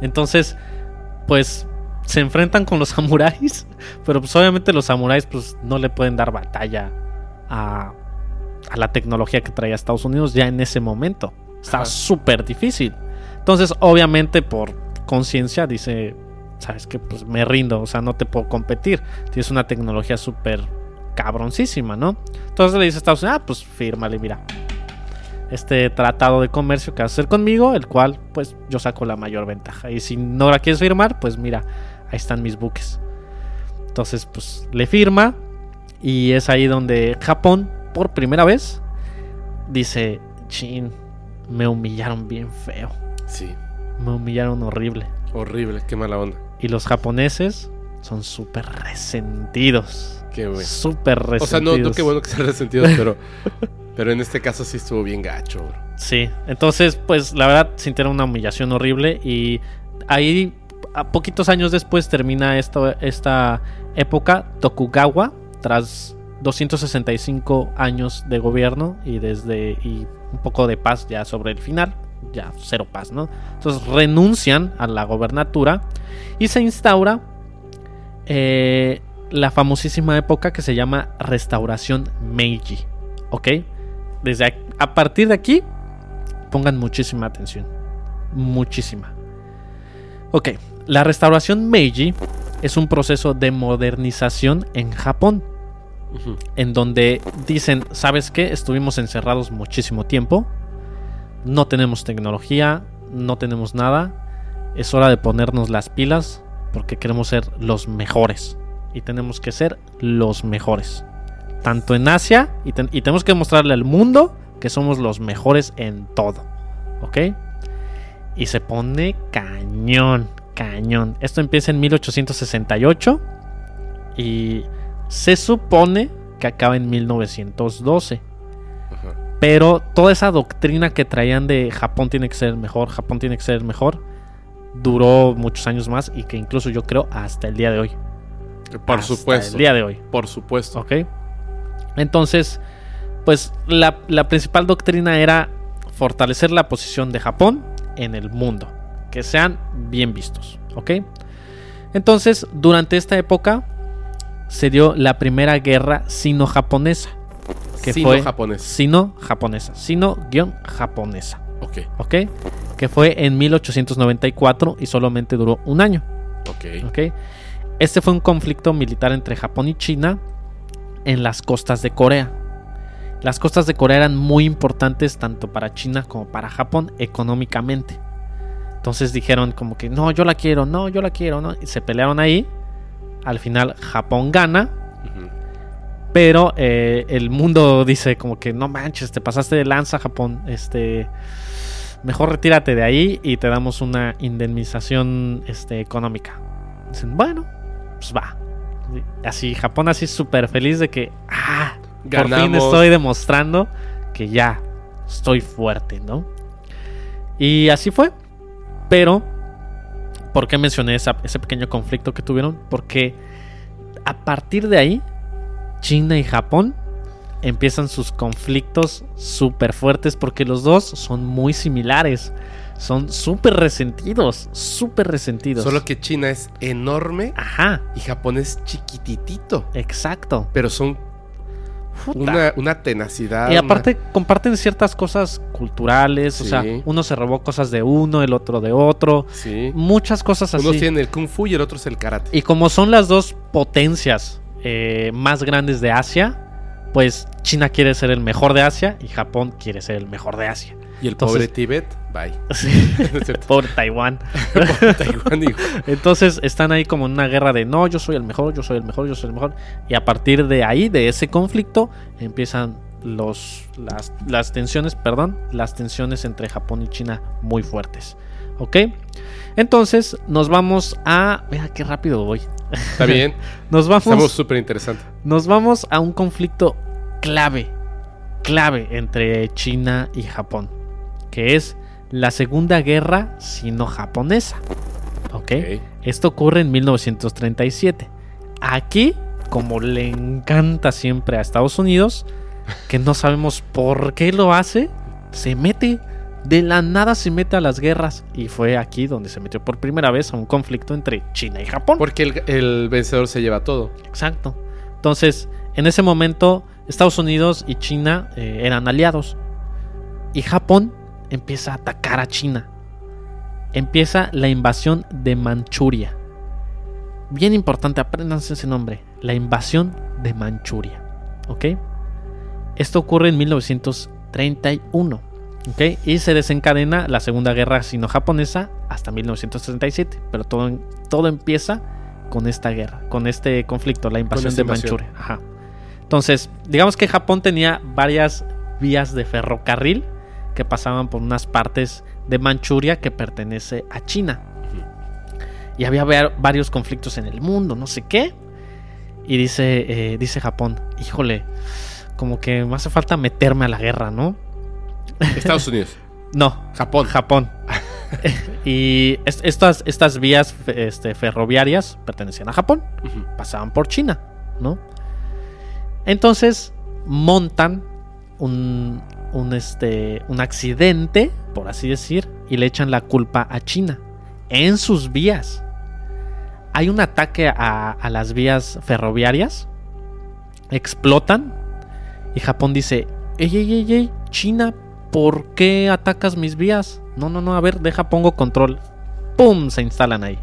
Entonces, pues se enfrentan con los samuráis, pero pues obviamente los samuráis pues no le pueden dar batalla a, a la tecnología que traía Estados Unidos ya en ese momento. Ajá. súper difícil. Entonces, obviamente por conciencia dice, sabes que pues me rindo, o sea, no te puedo competir. Tienes una tecnología súper cabroncísima, ¿no? Entonces le dice a Estados Unidos, ah, pues fírmale, mira. Este tratado de comercio que vas a hacer conmigo, el cual pues yo saco la mayor ventaja. Y si no la quieres firmar, pues mira, ahí están mis buques. Entonces pues le firma y es ahí donde Japón, por primera vez, dice, chin, me humillaron bien feo. Sí, Me humillaron horrible. horrible, qué mala onda. Y los japoneses son súper resentidos. Qué bueno. Súper resentidos. O sea, no, no qué bueno que sean resentidos, pero, pero en este caso sí estuvo bien gacho, bro. Sí, entonces, pues la verdad sintieron una humillación horrible y ahí, a poquitos años después, termina esto, esta época Tokugawa, tras 265 años de gobierno y desde y un poco de paz ya sobre el final, ya cero paz, ¿no? Entonces renuncian a la gobernatura y se instaura eh, la famosísima época que se llama Restauración Meiji, ¿ok? Desde a, a partir de aquí, pongan muchísima atención, muchísima. Ok, la restauración Meiji es un proceso de modernización en Japón en donde dicen, ¿sabes qué? Estuvimos encerrados muchísimo tiempo, no tenemos tecnología, no tenemos nada, es hora de ponernos las pilas porque queremos ser los mejores y tenemos que ser los mejores. Tanto en Asia, y, ten- y tenemos que demostrarle al mundo que somos los mejores en todo. ¿Ok? Y se pone cañón, cañón. Esto empieza en 1868 y se supone que acaba en 1912. Ajá. Pero toda esa doctrina que traían de Japón tiene que ser mejor, Japón tiene que ser mejor, duró muchos años más y que incluso yo creo hasta el día de hoy. Por Hasta supuesto. El día de hoy. Por supuesto. ¿Ok? Entonces, pues la, la principal doctrina era fortalecer la posición de Japón en el mundo. Que sean bien vistos. ¿Ok? Entonces, durante esta época se dio la primera guerra sino-japonesa. Que fue Sino-japonés. sino-japonesa. Sino-japonesa. Ok, ¿Ok? Que fue en 1894 y solamente duró un año. ok. ¿ok? Este fue un conflicto militar entre Japón y China en las costas de Corea. Las costas de Corea eran muy importantes tanto para China como para Japón económicamente. Entonces dijeron como que no, yo la quiero, no, yo la quiero, no. Y se pelearon ahí. Al final Japón gana, pero eh, el mundo dice como que no manches, te pasaste de lanza Japón, este, mejor retírate de ahí y te damos una indemnización este, económica. Dicen, bueno, pues va. Así Japón así súper feliz de que, ah, por fin Ganamos. estoy demostrando que ya estoy fuerte, ¿no? Y así fue. Pero, ¿por qué mencioné esa- ese pequeño conflicto que tuvieron? Porque a partir de ahí, China y Japón empiezan sus conflictos súper fuertes porque los dos son muy similares. Son súper resentidos, súper resentidos. Solo que China es enorme Ajá, y Japón es chiquititito. exacto. Pero son una, una tenacidad. Y una- aparte comparten ciertas cosas culturales, o sea, uno se robó cosas de uno, el otro de otro, Sí. muchas cosas así. Unos tienen el kung fu y el otro es el karate. Y como son las dos potencias eh, más grandes de Asia, pues China quiere ser el mejor de Asia y Japón quiere ser el mejor de Asia. Y el Entonces- pobre Tíbet, bye. Cierto. Por Taiwán. Taiwán. Entonces están ahí como en una guerra de no, yo soy el mejor, yo soy el mejor, yo soy el mejor. Y a partir de ahí, de ese conflicto, empiezan los, las, las tensiones, perdón, las tensiones entre Japón y China muy fuertes. ¿Ok? Entonces nos vamos a... Mira qué rápido voy. Está bien. Nos vamos, Estamos súper interesantes. nos vamos a un conflicto clave, clave entre China y Japón, que es la Segunda Guerra Sino-Japonesa. ¿Ok? Ok. Esto ocurre en 1937. Aquí, como le encanta siempre a Estados Unidos, que no sabemos por qué lo hace, se mete, de la nada se mete a las guerras. Y fue aquí donde se metió por primera vez a un conflicto entre China y Japón. Porque el, el vencedor se lleva todo. Exacto. Entonces, en ese momento, Estados Unidos y China eh, eran aliados. Y Japón empieza a atacar a China. Empieza la invasión de Manchuria. Bien importante, apréndanse ese nombre. La invasión de Manchuria. ¿Ok? Esto ocurre en 1931. ¿Ok? Y se desencadena la Segunda Guerra Sino-Japonesa hasta 1937. Pero todo, todo empieza con esta guerra, con este conflicto, la invasión de invasión. Manchuria. Ajá. Entonces, digamos que Japón tenía varias vías de ferrocarril que pasaban por unas partes de Manchuria que pertenece a China. Y había va- varios conflictos en el mundo, no sé qué. Y dice, eh, dice Japón, híjole, como que me hace falta meterme a la guerra, ¿no? Estados Unidos. No, Japón. Japón. y es- estas, estas vías este, ferroviarias pertenecían a Japón, pasaban por China, ¿no? Entonces montan un, un, este, un accidente, por así decir, y le echan la culpa a China en sus vías. Hay un ataque a, a las vías ferroviarias, explotan y Japón dice, ey, ey, ey, ey, China, ¿por qué atacas mis vías? No, no, no, a ver, deja, pongo control. ¡Pum! Se instalan ahí.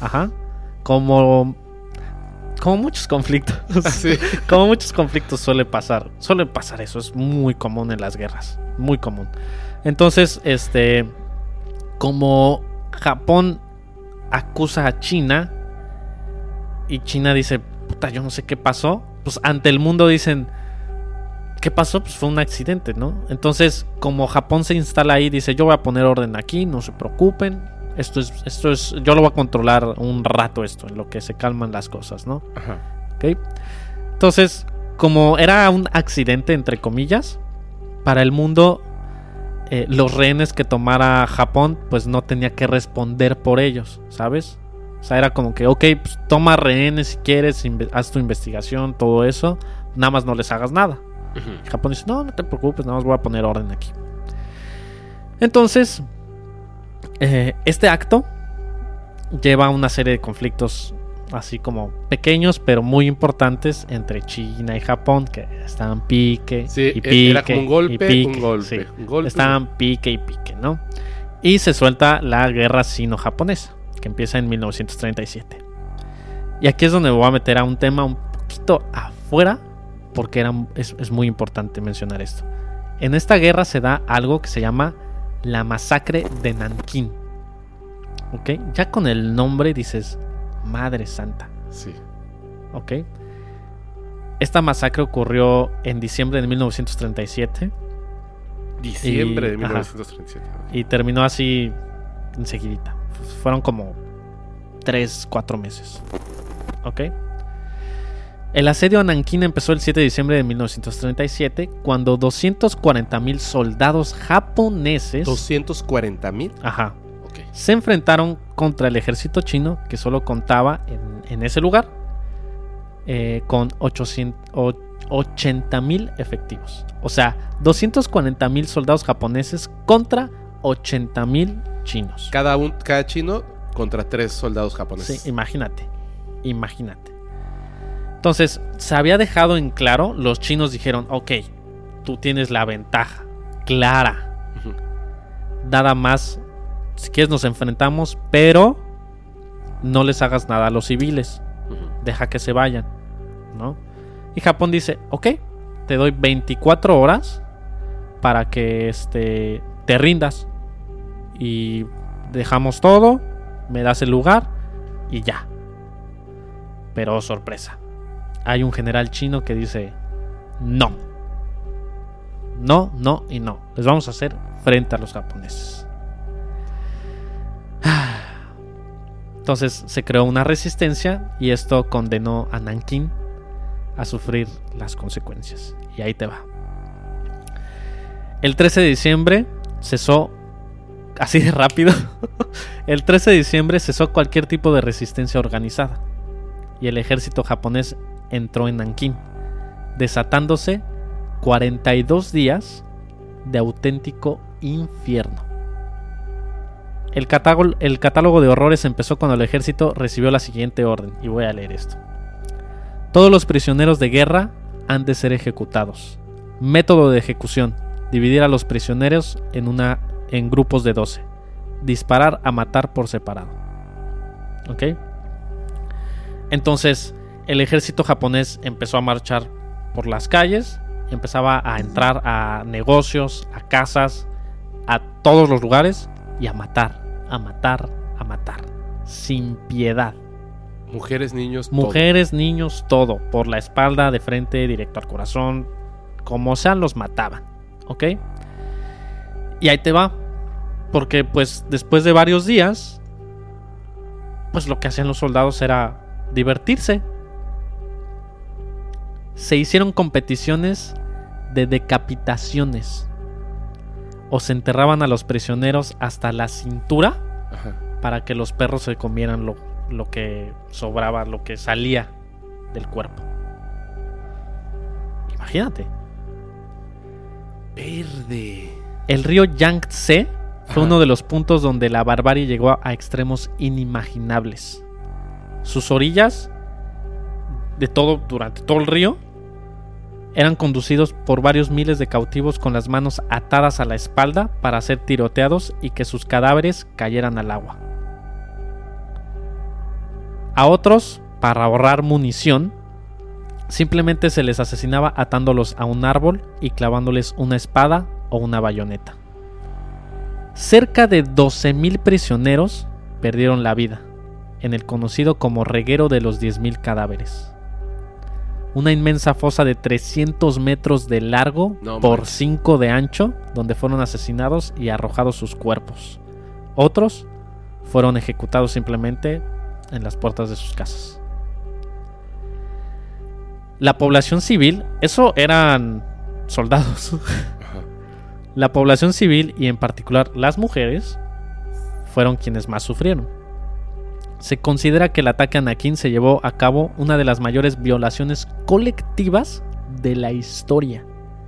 Ajá. Como... Como muchos conflictos. Sí. Como muchos conflictos suele pasar. Suele pasar eso. Es muy común en las guerras. Muy común. Entonces, este. Como Japón acusa a China. Y China dice. Puta, yo no sé qué pasó. pues ante el mundo dicen, ¿qué pasó? Pues fue un accidente, ¿no? Entonces, como Japón se instala ahí, dice, yo voy a poner orden aquí, no se preocupen. Esto es, esto es, yo lo voy a controlar un rato esto, en lo que se calman las cosas, ¿no? Ajá. ¿Ok? Entonces, como era un accidente, entre comillas, para el mundo, eh, los rehenes que tomara Japón, pues no tenía que responder por ellos, ¿sabes? O sea, era como que, ok, pues toma rehenes si quieres, haz tu investigación, todo eso, nada más no les hagas nada. Japón dice, no, no te preocupes, nada más voy a poner orden aquí. Entonces, eh, este acto lleva a una serie de conflictos así como pequeños, pero muy importantes entre China y Japón, que estaban pique Sí, y e- pique. era como un golpe, y pique, un golpe, sí. un golpe. Estaban pique y pique, ¿no? Y se suelta la guerra sino-japonesa, que empieza en 1937. Y aquí es donde me voy a meter a un tema un poquito afuera, porque era, es, es muy importante mencionar esto. En esta guerra se da algo que se llama la masacre de Nankín. ¿Ok? Ya con el nombre dices, Madre Santa. Sí. ¿Ok? Esta masacre ocurrió en diciembre de 1937 Diciembre Y- de ajá. 1937. y terminó así enseguidita. Fueron como 3, 4 meses. ¿Ok? El asedio a Nankín empezó el 7 de diciembre de 1937 cuando 240 mil soldados japoneses 240 mil. ajá, Ok. se enfrentaron contra el ejército chino que solo contaba en, en ese lugar eh, con 80 mil efectivos. O sea, 240 mil soldados japoneses contra 80 mil chinos. Cada, un, cada chino contra tres soldados japoneses. Sí, imagínate, imagínate. Entonces, se había dejado en claro, los chinos dijeron, ok, tú tienes la ventaja, clara, nada más, si quieres nos enfrentamos, pero no les hagas nada a los civiles, deja que se vayan, ¿no? Y Japón dice, ok, te doy 24 horas para que este, te rindas. Y dejamos todo, me das el lugar y ya. Pero sorpresa, hay un general chino que dice, no, no, no y no, les vamos a hacer frente a los japoneses. Entonces se creó una resistencia y esto condenó a Nankín a sufrir las consecuencias. Y ahí te va. El 13 de diciembre cesó, así de rápido, el 13 de diciembre cesó cualquier tipo de resistencia organizada. Y el ejército japonés entró en Nankín, desatándose 42 días de auténtico infierno. El catálogo, de horrores empezó cuando el ejército recibió la siguiente orden, y voy a leer esto. Todos los prisioneros de guerra han de ser ejecutados. Método de ejecución: dividir a los prisioneros en, en grupos de 12. Disparar a matar por separado. ¿Ok? Entonces, el ejército japonés empezó a marchar por las calles, empezaba a entrar a negocios, a casas, a todos los lugares y a matar, a matar, a matar, sin piedad. Mujeres, niños, todo. Mujeres, niños, todo, por la espalda, de frente, directo al corazón, como sean los mataban, ¿ok? Y ahí te va, porque pues después de varios días, pues lo que hacían los soldados era divertirse. Se hicieron competiciones de decapitaciones. O se enterraban a los prisioneros hasta la cintura Ajá. para que los perros se comieran lo, lo que sobraba, lo que salía del cuerpo. Imagínate. Verde. El río Yangtze fue Ajá. uno de los puntos donde la barbarie llegó a extremos inimaginables. Sus orillas, de todo, durante todo el río, eran conducidos por varios miles de cautivos con las manos atadas a la espalda para ser tiroteados y que sus cadáveres cayeran al agua. A otros, para ahorrar munición, simplemente se les asesinaba atándolos a un árbol y clavándoles una espada o una bayoneta. Cerca de 12.000 prisioneros perdieron la vida en el conocido como reguero de los 10.000 cadáveres. Una inmensa fosa de 300 metros de largo No por manches. 5 de ancho, donde fueron asesinados y arrojados sus cuerpos. Otros fueron ejecutados simplemente en las puertas de sus casas. La población civil, eso eran soldados. La población civil y en particular las mujeres fueron quienes más sufrieron. Se considera que el ataque a Nakin se llevó a cabo una de las mayores violaciones colectivas de la historia.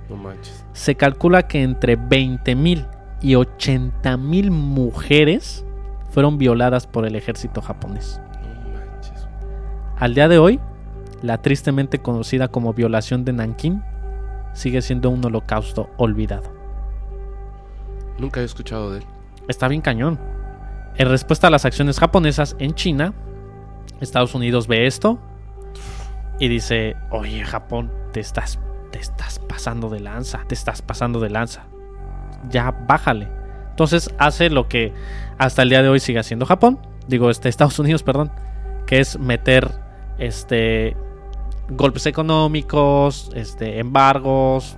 No manches. Se calcula que entre 20.000 y 80.000 mujeres fueron violadas por el ejército japonés. No manches. Al día de hoy, la tristemente conocida como violación de Nankín sigue siendo un holocausto olvidado. Nunca había escuchado de él. Está bien cañón. En respuesta a las acciones japonesas en China, Estados Unidos ve esto y dice, oye Japón, te estás, te estás pasando de lanza, te estás pasando de lanza. Ya bájale. Entonces hace lo que hasta el día de hoy sigue haciendo Japón, digo, este, Estados Unidos, perdón, que es meter este golpes económicos, este embargos,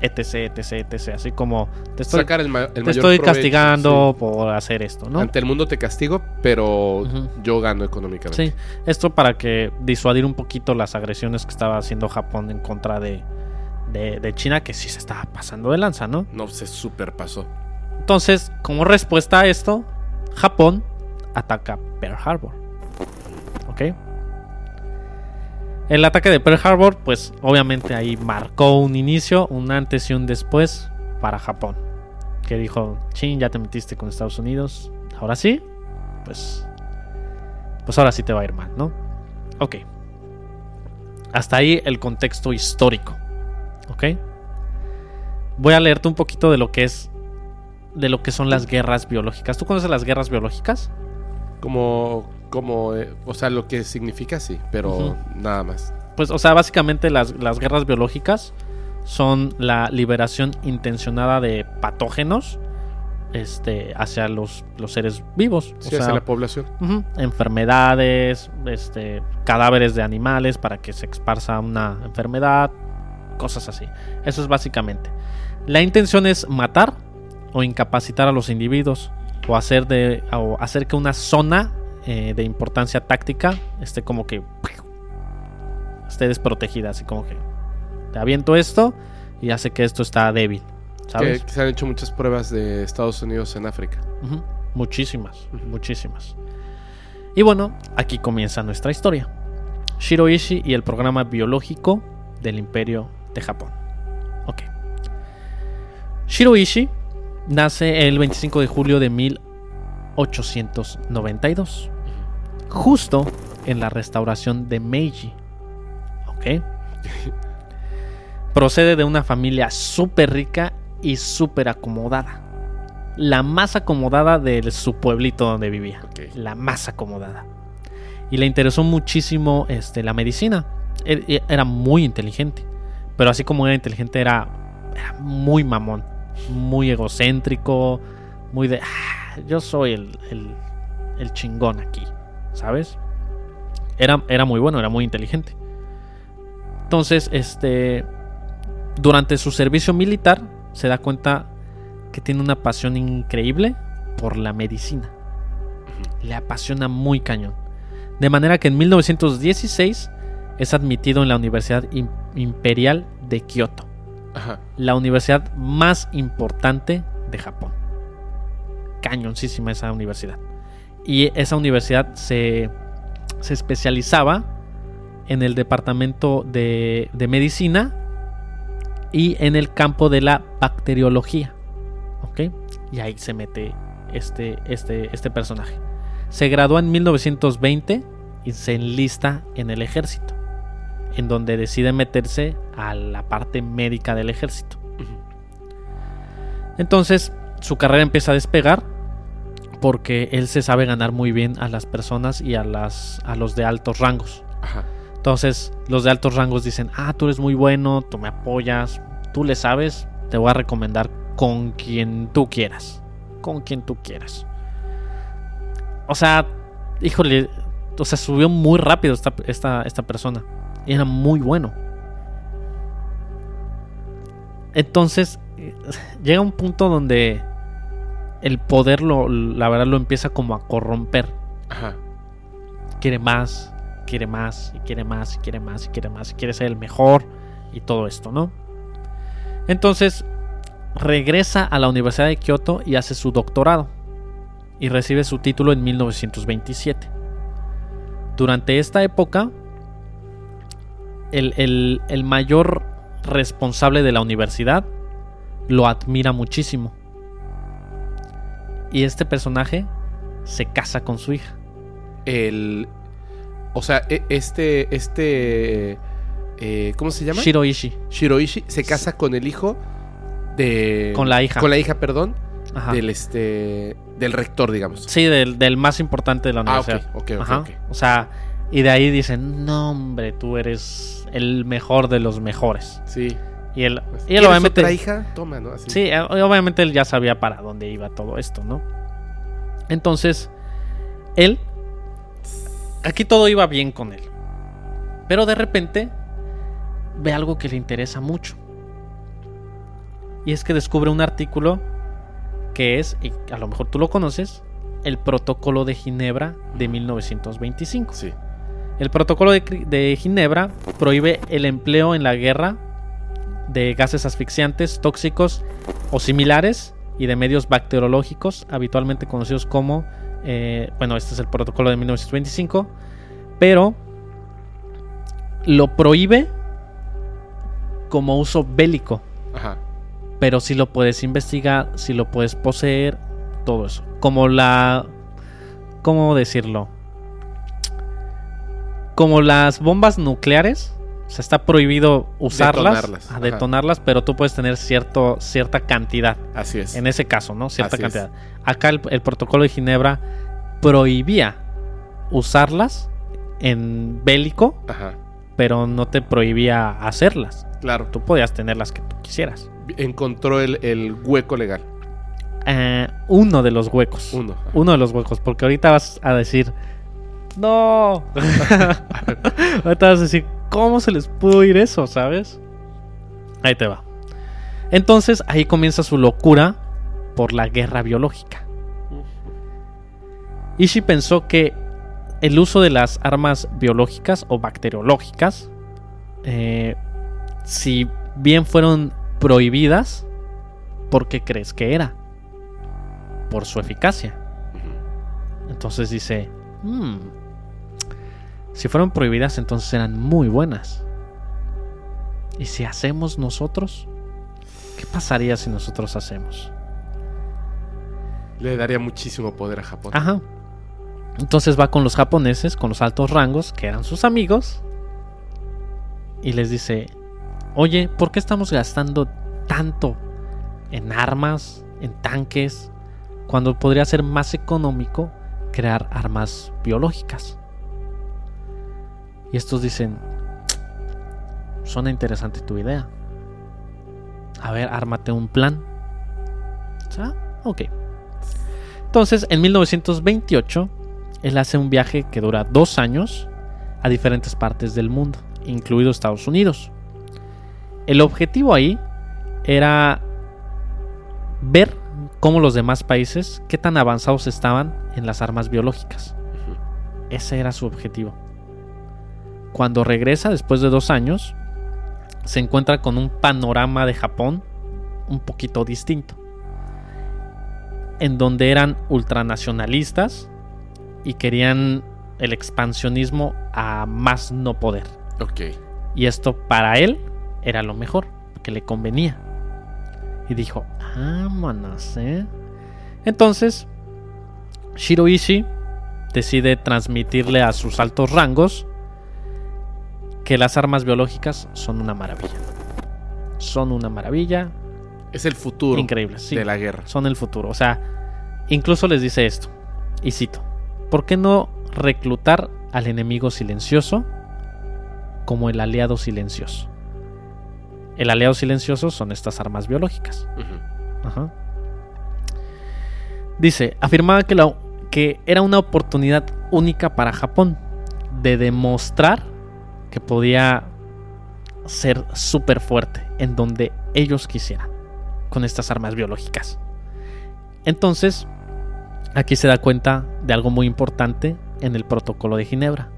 etc, etc, etc, así como te estoy, Sacar el, ma- el te mayor estoy provecho, castigando por hacer esto. ¿no? Ante el mundo te castigo, pero yo gano económicamente. Sí, esto para que disuadir un poquito las agresiones que estaba haciendo Japón en contra de, de, de China, que sí se estaba pasando de lanza, ¿no? No, se super pasó. Entonces, como respuesta a esto, Japón ataca Pearl Harbor. ¿Ok? El ataque de Pearl Harbor, pues obviamente ahí marcó un inicio, un antes y un después para Japón. Que dijo, chin, ya te metiste con Estados Unidos, ahora sí, pues, pues ahora sí te va a ir mal, ¿no? Ok. Hasta ahí el contexto histórico. ¿Ok? Voy a leerte un poquito de lo que es de lo que son las guerras biológicas. ¿Tú conoces las guerras biológicas? Como, como, eh, o sea, lo que significa sí, pero nada más. Pues, o sea, básicamente las, las guerras biológicas son la liberación intencionada de patógenos este, hacia los, los seres vivos. O Sí, sea, hacia la población. enfermedades, este, cadáveres de animales para que se esparza una enfermedad, cosas así. Eso es básicamente. La intención es matar o incapacitar a los individuos o hacer, de, o hacer que una zona eh, de importancia táctica esté como que esté desprotegida, así como que te aviento esto y hace que esto está débil, ¿sabes? que se han hecho muchas pruebas de Estados Unidos en África. Muchísimas, muchísimas. Y bueno, aquí comienza nuestra historia. Shiroishi y el programa biológico del Imperio de Japón. Ok. Shiroishi nace el 25 de julio de 1892, justo en la restauración de Meiji. Ok. Procede de una familia súper rica y súper acomodada. La más acomodada de su pueblito donde vivía. La más acomodada. Y le interesó muchísimo este, la medicina. Er- e- Era muy inteligente. Pero así como era inteligente, era, era muy mamón. Muy egocéntrico. Muy de. "Ah, yo soy el, el- el chingón aquí. ¿Sabes? Era, era muy bueno, era muy inteligente. Entonces, este. Durante su servicio militar, se da cuenta que tiene una pasión increíble por la medicina. Le apasiona muy cañón. De manera que en 1916 es admitido en la Universidad Im- Imperial de Kioto, La universidad más importante de Japón. Cañoncísima esa universidad. Y esa universidad se, se especializaba en el departamento de, de medicina y en el campo de la bacteriología. ¿Ok? Y ahí se mete este, este, este personaje. Se graduó en 1920 y se enlista en el ejército, en donde decide meterse a la parte médica del ejército. Entonces su carrera empieza a despegar porque él se sabe ganar muy bien a las personas y a, las, a los de altos rangos. Ajá. Entonces los de altos rangos dicen, ah, tú eres muy bueno, tú me apoyas, tú le sabes, te voy a recomendar con quien tú quieras. Con quien tú quieras. O sea, híjole, o sea, subió muy rápido esta, esta, esta persona. Era muy bueno. Entonces, llega un punto donde el poder, lo, la verdad, lo empieza como a corromper. Ajá. Quiere más, quiere más, y quiere más, y quiere más, y quiere más, y quiere ser el mejor, y todo esto, ¿no? Entonces, regresa a la Universidad de Kioto y hace su doctorado. Y recibe su título en 1927. Durante esta época, el, el- el mayor responsable de la universidad lo admira muchísimo. Y este personaje se casa con su hija. El. O sea, e- este. Este. eh, ¿Cómo se llama? Shiroishi. Shiroishi se casa con el hijo de. Con la hija. Con la hija, perdón. Ajá. Del este. Del rector, digamos. Sí, del, del más importante de la Ah, universidad. ok, ok, Ajá. ok. O sea, y de ahí dicen, no hombre, tú eres el mejor de los mejores. Sí. Y él, Pues, y él ¿quieres obviamente... otra hija? Toma, ¿no? Así. Sí, eh, obviamente él ya sabía para dónde iba todo esto, ¿no? Entonces, él... Aquí todo iba bien con él. Pero de repente ve algo que le interesa mucho. Y es que descubre un artículo que es, y a lo mejor tú lo conoces, el Protocolo de Ginebra de 1925. Sí. El protocolo de, Ginebra prohíbe el empleo en la guerra de gases asfixiantes, tóxicos o similares y de medios bacteriológicos, habitualmente conocidos como, eh, bueno, este es el protocolo de 1925, pero lo prohíbe como uso bélico, Ajá. pero si lo puedes investigar, si lo puedes poseer, todo eso. Como la... ¿Cómo decirlo? Como las bombas nucleares, o sea, está prohibido usarlas, Detonarlas, a detonarlas, pero tú puedes tener cierto, cierta cantidad. Así es. En ese caso, ¿no? Cierta Así es. cantidad. Acá el, el protocolo de Ginebra prohibía usarlas en bélico, Ajá. pero no te prohibía hacerlas. Claro. Tú podías tener las que tú quisieras. Encontró el, el hueco legal. Eh, uno de los huecos. Uno. Ajá. Uno de los huecos, porque ahorita vas a decir, no. ahorita vas a decir, ¿cómo se les pudo ir eso, sabes? Ahí te va. Entonces ahí comienza su locura por la guerra biológica. Ishii pensó que el uso de las armas biológicas o bacteriológicas, eh, si bien fueron prohibidas, ¿por qué crees que era? Por su eficacia. Entonces dice, "Hmm, si fueron prohibidas entonces eran muy buenas. ¿Y si hacemos nosotros? ¿Qué pasaría si nosotros hacemos? Le daría muchísimo poder a Japón. Ajá. Entonces va con los japoneses, con los altos rangos, que eran sus amigos, y les dice, oye, ¿por qué estamos gastando tanto en armas, en tanques, cuando podría ser más económico crear armas biológicas? Y estos dicen, suena interesante tu idea. A ver, ármate un plan. ¿Ah? Ok. Entonces, en 1928, él hace un viaje que dura dos años a diferentes partes del mundo, incluido Estados Unidos. El objetivo ahí era ver cómo los demás países, qué tan avanzados estaban en las armas biológicas. Ese era su objetivo. Cuando regresa después de dos años, se encuentra con un panorama de Japón un poquito distinto. En donde eran ultranacionalistas y querían el expansionismo a más no poder. Ok. Y esto para él era lo mejor, que le convenía. Y dijo, vámonos, ¿eh? Entonces, Shiroishi decide transmitirle a sus altos rangos que las armas biológicas son una maravilla. Son una maravilla, Es el futuro increíble, sí. de la guerra. Son el futuro. O sea, incluso les dice esto, y cito, ¿por qué no reclutar al enemigo silencioso como el aliado silencioso? El aliado silencioso son estas armas biológicas. Ajá. Dice, afirmaba que, la- que era una oportunidad única para Japón de demostrar que podía ser súper fuerte en donde ellos quisieran con estas armas biológicas. Entonces, aquí se da cuenta de algo muy importante en el protocolo de Ginebra.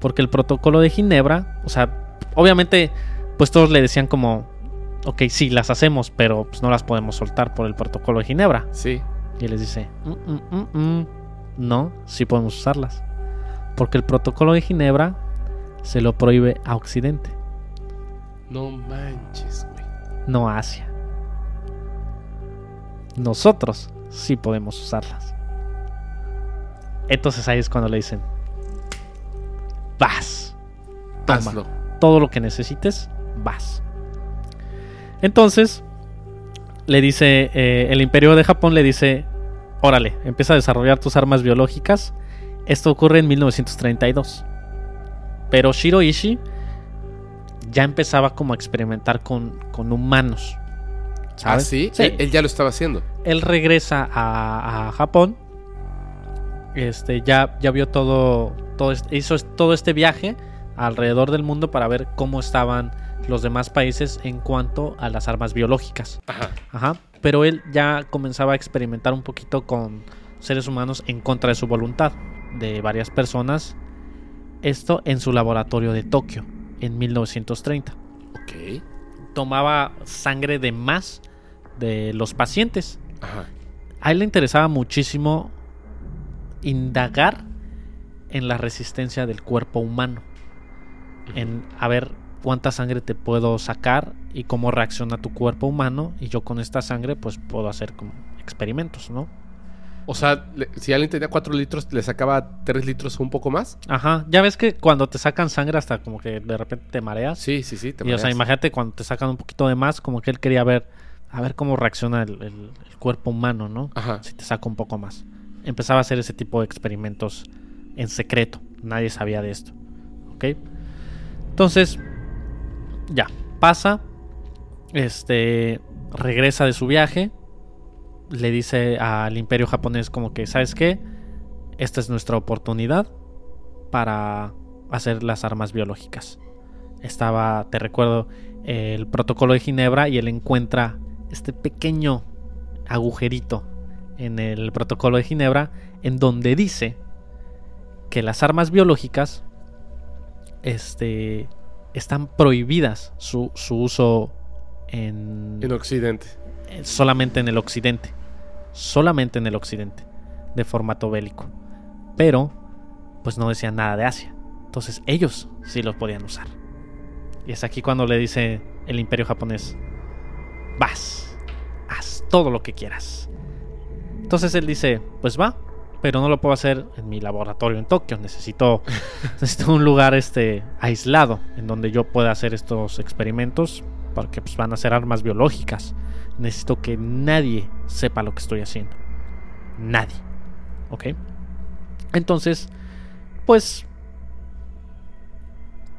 Porque el protocolo de Ginebra, o sea, obviamente, pues todos le decían como, ok, sí, las hacemos, pero pues no las podemos soltar por el protocolo de Ginebra. Sí. Y les dice, "Mm, mm, mm, no, sí podemos usarlas. Porque el protocolo de Ginebra se lo prohíbe a Occidente, No manches, güey. no a Asia. Nosotros sí podemos usarlas. Entonces ahí es cuando le dicen, vas. Toma. Hazlo. todo lo que necesites, vas. Entonces, le dice, eh, el imperio de Japón le dice, órale, empieza a desarrollar tus armas biológicas. Esto ocurre en 1932. Pero Shiroishi ya empezaba como a experimentar con, con humanos. ¿Ah, ¿Sabes? sí? Él, él ya lo estaba haciendo. Él regresa a, a Japón. Este, ya, ya vio todo, todo este- hizo todo este viaje alrededor del mundo para ver cómo estaban los demás países en cuanto a las armas biológicas. Ajá. Ajá. Pero él ya comenzaba a experimentar un poquito con seres humanos en contra de su voluntad de varias personas. Esto en su laboratorio de Tokio en 1930 Ok. tomaba sangre de más de los pacientes. Ajá. A él le interesaba muchísimo indagar en la resistencia del cuerpo humano. En a ver cuánta sangre te puedo sacar y cómo reacciona tu cuerpo humano. Y yo con esta sangre pues puedo hacer como experimentos, ¿no? O sea, le- si alguien tenía 4 litros, le sacaba 3 litros o un poco más. Ajá, ya ves que cuando te sacan sangre hasta como que de repente te mareas. Sí, sí, sí. te Y o sea, mareas. imagínate cuando te sacan un poquito de más, como que él quería ver, a ver cómo reacciona el, el- el cuerpo humano, ¿no? Ajá. Si te saca un poco más. Empezaba a hacer ese tipo de experimentos en secreto. Nadie sabía de esto. ¿Ok? Entonces, ya, pasa. Este, regresa de su viaje. Le dice al imperio japonés como que, ¿sabes qué? Esta es nuestra oportunidad para hacer las armas biológicas. Estaba, te recuerdo, el protocolo de Ginebra y él encuentra este pequeño agujerito en el protocolo de Ginebra en donde dice que las armas biológicas este, están prohibidas su, su uso en, En Occidente. solamente en el occidente. Solamente en el occidente. De formato bélico. Pero, pues no decían nada de Asia. Entonces ellos sí los podían usar. Y es aquí cuando le dice el imperio japonés, vas, haz todo lo que quieras. Entonces él dice, pues va, pero no lo puedo hacer en mi laboratorio en Tokio. Necesito, necesito un lugar este, aislado en donde yo pueda hacer estos experimentos porque pues, van a ser armas biológicas. Necesito que nadie sepa lo que estoy haciendo. Nadie. ¿Ok? Entonces, pues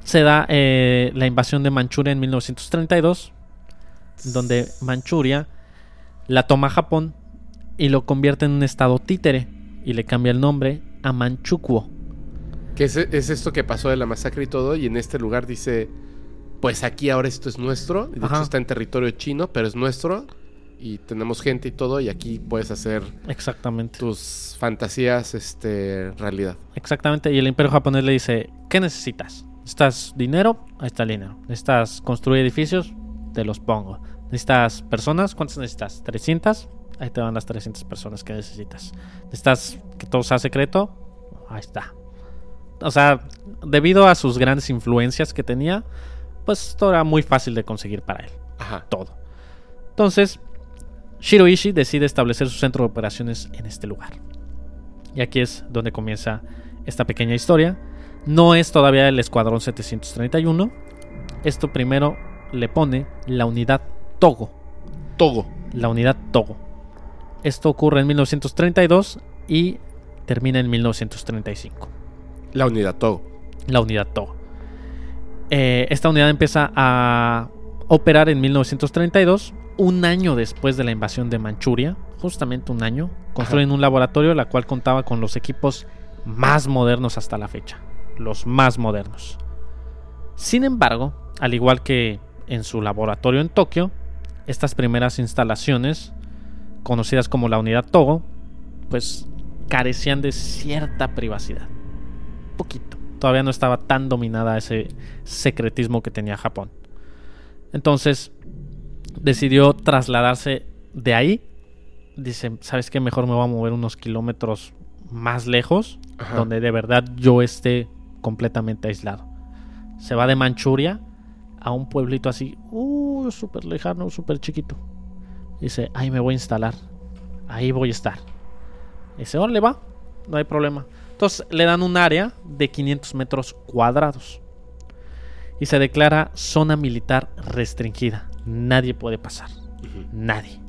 se da eh, la invasión de Manchuria en 1932, donde Manchuria la toma Japón y lo convierte en un estado títere y le cambia el nombre a Manchukuo. Que es, es esto que pasó de la masacre y todo. Y en este lugar dice: Pues aquí ahora esto es nuestro. De Ajá. hecho, está en territorio chino, pero es nuestro. Y tenemos gente y todo. Y aquí puedes hacer Exactamente. tus fantasías este, realidad. Exactamente. Y el imperio japonés le dice, ¿qué necesitas? ¿Necesitas dinero? Ahí está el dinero. ¿Necesitas construir edificios? Te los pongo. ¿Necesitas personas? ¿Cuántas necesitas? ¿300? Ahí te van las 300 personas que necesitas. ¿Necesitas que todo sea secreto? Ahí está. O sea, debido a sus grandes influencias que tenía, pues todo era muy fácil de conseguir para él Ajá. todo. Entonces, Shiroishi decide establecer su centro de operaciones en este lugar. Y aquí es donde comienza esta pequeña historia. No es todavía el Escuadrón 731. Esto primero le pone la unidad Togo. Togo. La unidad Togo. Esto ocurre en 1932 y termina en 1935 La unidad Togo. la unidad Togo. Eh, esta unidad empieza a operar en 1932, un año después de la invasión de Manchuria, justamente un año. Construyen un laboratorio la cual contaba con los equipos más modernos hasta la fecha, los más modernos. Sin embargo, al igual que en su laboratorio en Tokio, estas primeras instalaciones, conocidas como la unidad Togo, pues carecían de cierta privacidad. Poquito. Todavía no estaba tan dominada ese secretismo que tenía Japón. Entonces, decidió trasladarse de ahí. Dice, ¿sabes qué? Mejor me voy a mover unos kilómetros más lejos, Ajá. donde de verdad yo esté completamente aislado. Se va de Manchuria a un pueblito así, uh, súper lejano, súper chiquito. Dice, ahí me voy a instalar. Ahí voy a estar. Dice, le va, no hay problema. Entonces le dan un área de 500 metros cuadrados. Y se declara zona militar restringida. Nadie puede pasar. Nadie.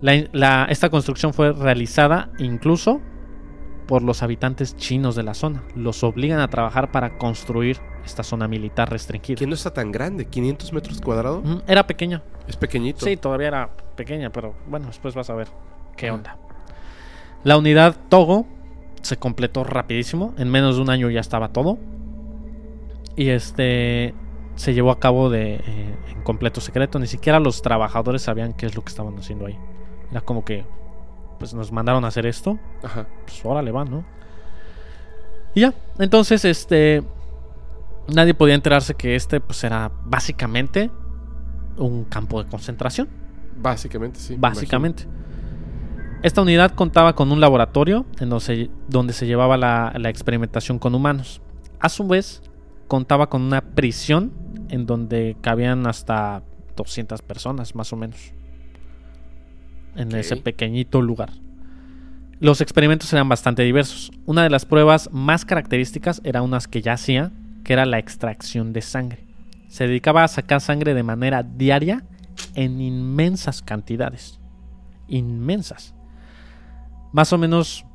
La- la- esta construcción fue realizada incluso por los habitantes chinos de la zona. Los obligan a trabajar para construir esta zona militar restringida. Que no está tan grande, 500 metros cuadrados. Mm, Era pequeña. Es pequeñito. Sí, todavía era pequeña, pero bueno, después vas a ver qué onda. La unidad Togo se completó rapidísimo. En menos de un año ya estaba todo. Y este se llevó a cabo de, eh, en completo secreto. Ni siquiera los trabajadores sabían qué es lo que estaban haciendo ahí. Era como que, pues nos mandaron a hacer esto. Ajá. Pues órale va, ¿no? Y ya, entonces, este... Nadie podía enterarse que este, pues era básicamente un campo de concentración. Básicamente, sí. me Básicamente. Esta unidad contaba con un laboratorio en donde se, donde se llevaba la, la experimentación con humanos. A su vez, contaba con una prisión en donde cabían hasta 200 personas, más o menos. En ese pequeñito lugar. Los experimentos eran bastante diversos. Una de las pruebas más características era unas que ya hacía, que era la extracción de sangre. Se dedicaba a sacar sangre de manera diaria en inmensas cantidades. Inmensas. Más o menos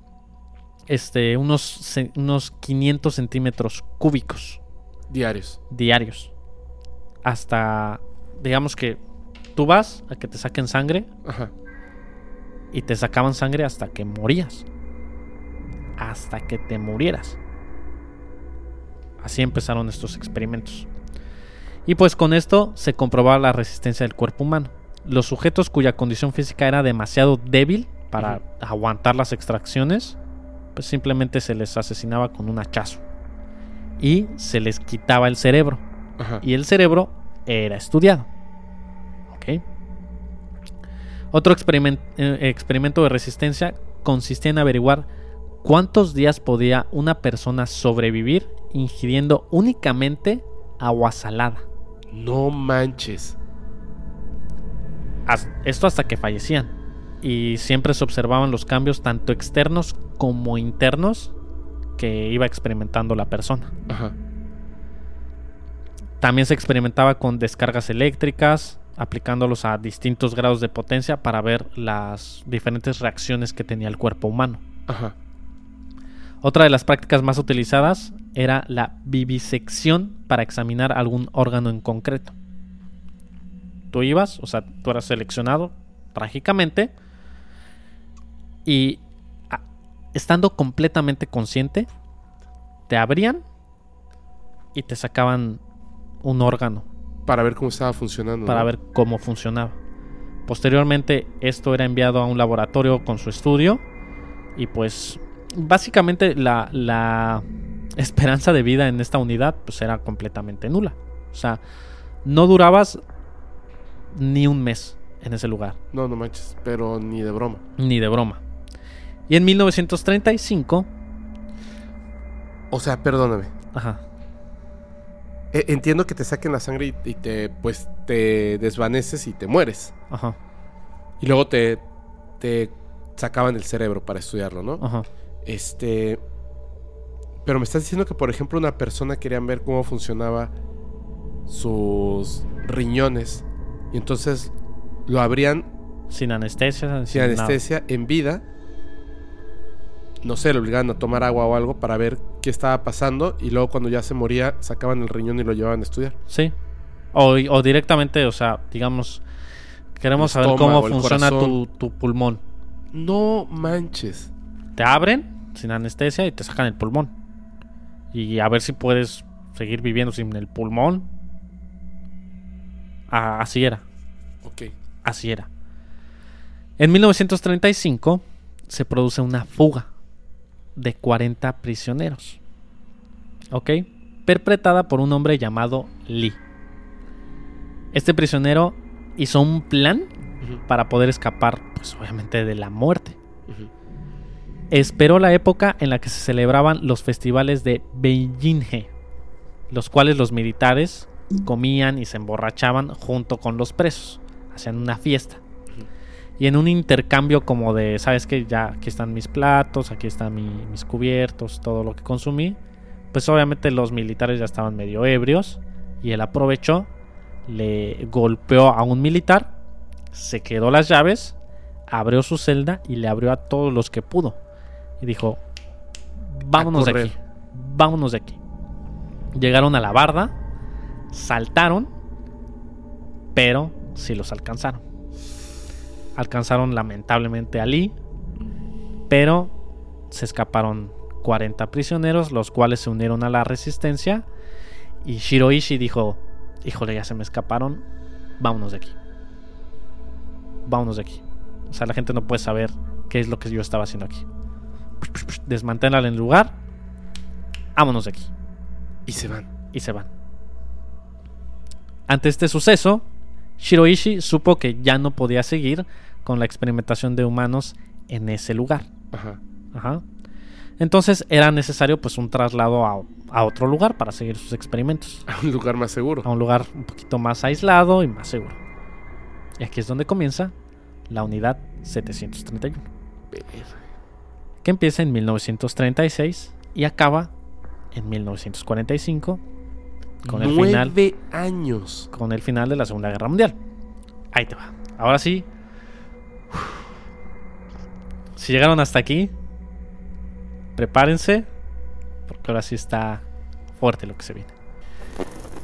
este, unos, unos 500 centímetros cúbicos. Diarios. diarios. Hasta, digamos que tú vas a que te saquen sangre Ajá. y te sacaban sangre hasta que morías. Hasta que te murieras. Así empezaron estos experimentos. Y pues con esto se comprobaba la resistencia del cuerpo humano. Los sujetos cuya condición física era demasiado débil para aguantar las extracciones, pues simplemente se les asesinaba con un hachazo. Y se les quitaba el cerebro. Ajá. Y el cerebro era estudiado. ¿Ok? Otro eh, experimento de resistencia consistía en averiguar cuántos días podía una persona sobrevivir ingiriendo únicamente agua salada. No manches. Esto hasta que fallecían. Y siempre se observaban los cambios tanto externos como internos que iba experimentando la persona. Ajá. También se experimentaba con descargas eléctricas, aplicándolos a distintos grados de potencia para ver las diferentes reacciones que tenía el cuerpo humano. Ajá. Otra de las prácticas más utilizadas era la vivisección para examinar algún órgano en concreto. Tú ibas, o sea, tú eras seleccionado trágicamente y a- estando completamente consciente, te abrían y te sacaban un órgano Para ver cómo estaba funcionando. para ¿no? ver cómo funcionaba. Posteriormente esto era enviado a un laboratorio con su estudio y pues básicamente la, la esperanza de vida en esta unidad pues era completamente nula. O sea, no durabas ni un mes en ese lugar, No, no manches. Pero ni de broma. ni de broma. Y en 1935, O sea, perdóname. ajá, E- entiendo que te saquen la sangre y, y te, pues, te desvaneces y te mueres. ajá, Y luego te, te sacaban el cerebro para estudiarlo, ¿no? ajá. Este. Pero me estás diciendo que, por ejemplo, una persona querían ver cómo funcionaba sus riñones. Y entonces lo abrían Sin anestesia, sin nada. anestesia en vida. No sé, le obligaban a tomar agua o algo para ver qué estaba pasando. Y luego, cuando ya se moría, sacaban el riñón y lo llevaban a estudiar. Sí. O, o directamente, o sea, digamos, queremos saber cómo funciona tu, tu pulmón. No manches. Te abren sin anestesia y te sacan el pulmón. Y a ver si puedes seguir viviendo sin el pulmón. Ah, así era, Ok. así era. En 1935 se produce una fuga de 40 prisioneros. ¿Ok? Perpetrada por un hombre llamado Lee. Este prisionero hizo un plan para poder escapar, pues obviamente, de la muerte. Esperó la época en la que se celebraban los festivales de Beijinghe, los cuales los militares comían y se emborrachaban junto con los presos, hacían una fiesta. Y en un intercambio como de, ¿sabes qué? Ya aquí están mis platos, aquí están mi- mis cubiertos, todo lo que consumí. Pues obviamente los militares ya estaban medio ebrios y él aprovechó, le golpeó a un militar, se quedó las llaves, abrió su celda y le abrió a todos los que pudo. Y dijo, vámonos de aquí, vámonos de aquí. Llegaron a la barda, saltaron, pero sí los alcanzaron. Alcanzaron lamentablemente a Lee, pero se escaparon 40 prisioneros, los cuales se unieron a la resistencia. Y Shiroishi dijo, híjole, ya se me escaparon, vámonos de aquí. Vámonos de aquí. O sea, la gente no puede saber qué es lo que yo estaba haciendo aquí. Desmantelan el lugar, vámonos de aquí Y se van. y se van. Ante este suceso, Shiroishi supo que ya no podía seguir con la experimentación de humanos en ese lugar. Ajá. Ajá. Entonces era necesario pues un traslado a, a otro lugar para seguir sus experimentos. A un lugar más seguro. A un lugar un poquito más aislado y más seguro. Y aquí es donde comienza la unidad 731, que empieza en 1936 y acaba en 1945 con el final años. con el final de la Segunda Guerra Mundial. Ahí te va. Ahora sí. Si llegaron hasta aquí, prepárense, porque ahora sí está fuerte lo que se viene.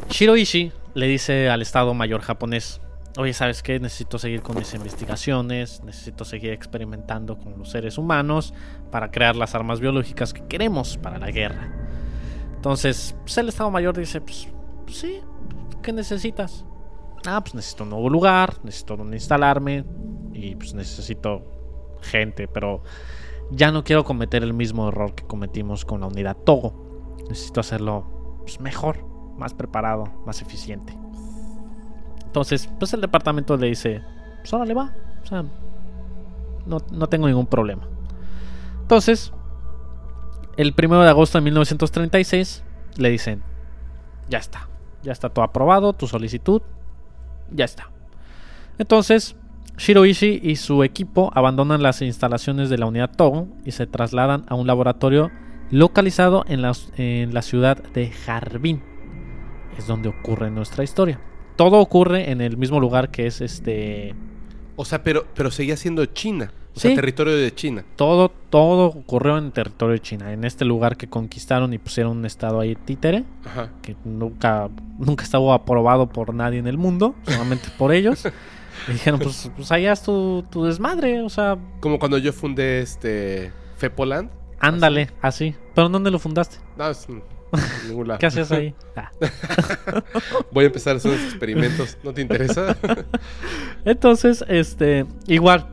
Shiroishi le dice al Estado Mayor japonés, oye, ¿sabes qué? Necesito seguir con mis investigaciones, necesito seguir experimentando con los seres humanos para crear las armas biológicas que queremos para la guerra. Entonces, pues el Estado Mayor dice, pues, pues sí, ¿qué necesitas? Ah, pues necesito un nuevo lugar, necesito donde instalarme y pues necesito gente, pero ya no quiero cometer el mismo error que cometimos con la unidad Togo. Necesito hacerlo pues, mejor, más preparado, más eficiente. Entonces, pues el departamento le dice, pues órale va, o sea, no, no tengo ningún problema. Entonces, el 1 de agosto de 1936 le dicen, ya está, ya está todo aprobado, tu solicitud, ya está. Entonces, Shiroishi y su equipo abandonan las instalaciones de la unidad Togo y se trasladan a un laboratorio localizado en la, en la ciudad de Harbin. Es donde ocurre nuestra historia. Todo ocurre en el mismo lugar que es este. O sea, pero, pero seguía siendo China. O Sí. sea, territorio de China. Todo, todo ocurrió en territorio de China. En este lugar que conquistaron y pusieron un estado ahí títere. Ajá. que nunca, nunca estuvo aprobado por nadie en el mundo, solamente por ellos. Y dijeron, pues, pues allá es tu, tu desmadre, o sea, Como cuando yo fundé este Fepoland. ándale, así. ¿Pero en dónde lo fundaste? No, es en ningún lado. ¿Qué hacías ahí? Ah. Voy a empezar a hacer unos experimentos. ¿No te interesa? Entonces, este, igual,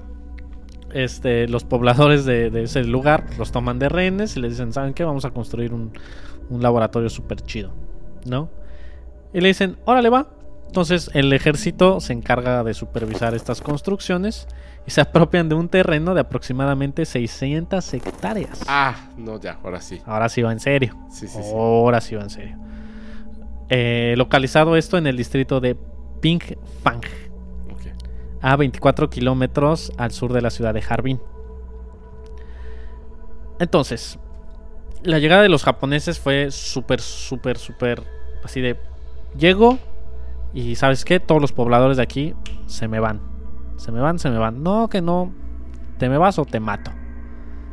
este, los pobladores de, de ese lugar los toman de rehenes y les dicen, ¿saben qué? Vamos a construir un, un laboratorio súper chido, ¿no? Y le dicen, órale va. Entonces el ejército se encarga de supervisar estas construcciones y se apropian de un terreno de aproximadamente 600 hectáreas. ah, no, ya, ahora sí. Ahora sí va en serio. Sí, sí, sí. Ahora sí va en serio. Eh, localizado esto en el distrito de Pingfang Ok. a 24 kilómetros al sur de la ciudad de Harbin. Entonces, la llegada de los japoneses fue súper, súper, súper así de... Llego y ¿sabes qué? Todos los pobladores de aquí se me van. Se me van, se me van. No, que no. Te me vas o te mato.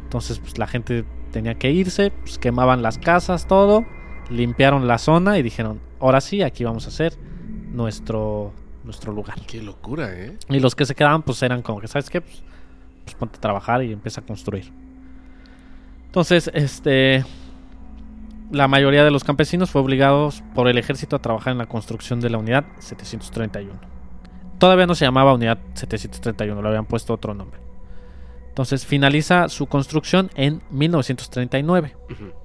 Entonces, pues la gente tenía que irse, pues quemaban las casas, todo. Limpiaron la zona y dijeron, ahora sí, aquí vamos a hacer nuestro, nuestro lugar. Qué locura, ¿eh? Y los que se quedaban, pues eran como que, ¿sabes qué? Pues, pues ponte a trabajar y empieza a construir. Entonces, este. La mayoría de los campesinos fue obligados por el ejército a trabajar en la construcción de la unidad 731. Todavía no se llamaba unidad 731, le habían puesto otro nombre. Entonces finaliza su construcción en 1939. Ujú.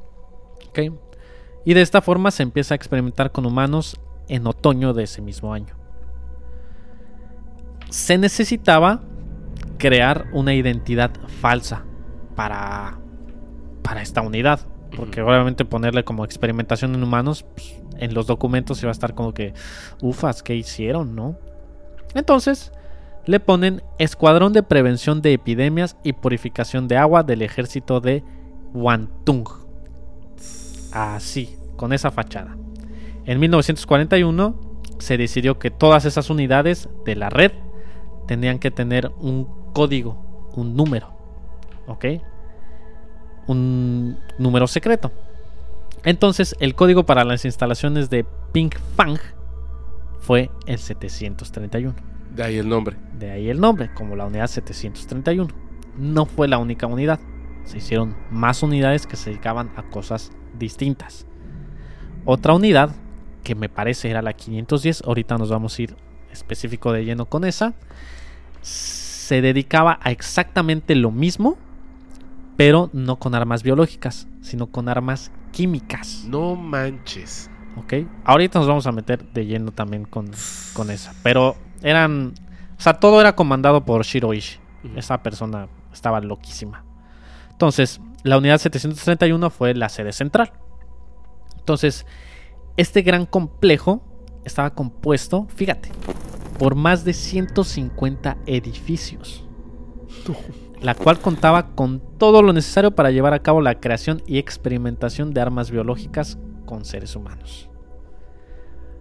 Y de esta forma se empieza a experimentar con humanos en otoño de ese mismo año. Se necesitaba crear una identidad falsa para, para esta unidad. Porque obviamente ponerle como experimentación en humanos, pues, en los documentos iba a estar como que, ufas, ¿qué hicieron, no? Entonces, le ponen Escuadrón de Prevención de Epidemias y Purificación de Agua del Ejército de Wantung. Así, con esa fachada. En 1941 se decidió que todas esas unidades de la red tenían que tener un código, un número, ¿ok? Un número secreto. Entonces, el código para las instalaciones de Pink Fang fue el 731. De ahí el nombre. De ahí el nombre, como la unidad 731. No fue la única unidad. Se hicieron más unidades que se dedicaban a cosas distintas. Otra unidad, que me parece era la 510, ahorita nos vamos a ir específico de lleno con esa, se dedicaba a exactamente lo mismo, pero no con armas biológicas, sino con armas químicas. No manches. ¿Ok? Ahorita nos vamos a meter de lleno también con, con esa. Pero eran. O sea, todo era comandado por Shiroishi. Ujú. Esa persona estaba loquísima. Entonces, la unidad 731 fue la sede central. Entonces, este gran complejo estaba compuesto, fíjate, por más de 150 edificios. La cual contaba con todo lo necesario para llevar a cabo la creación y experimentación de armas biológicas con seres humanos.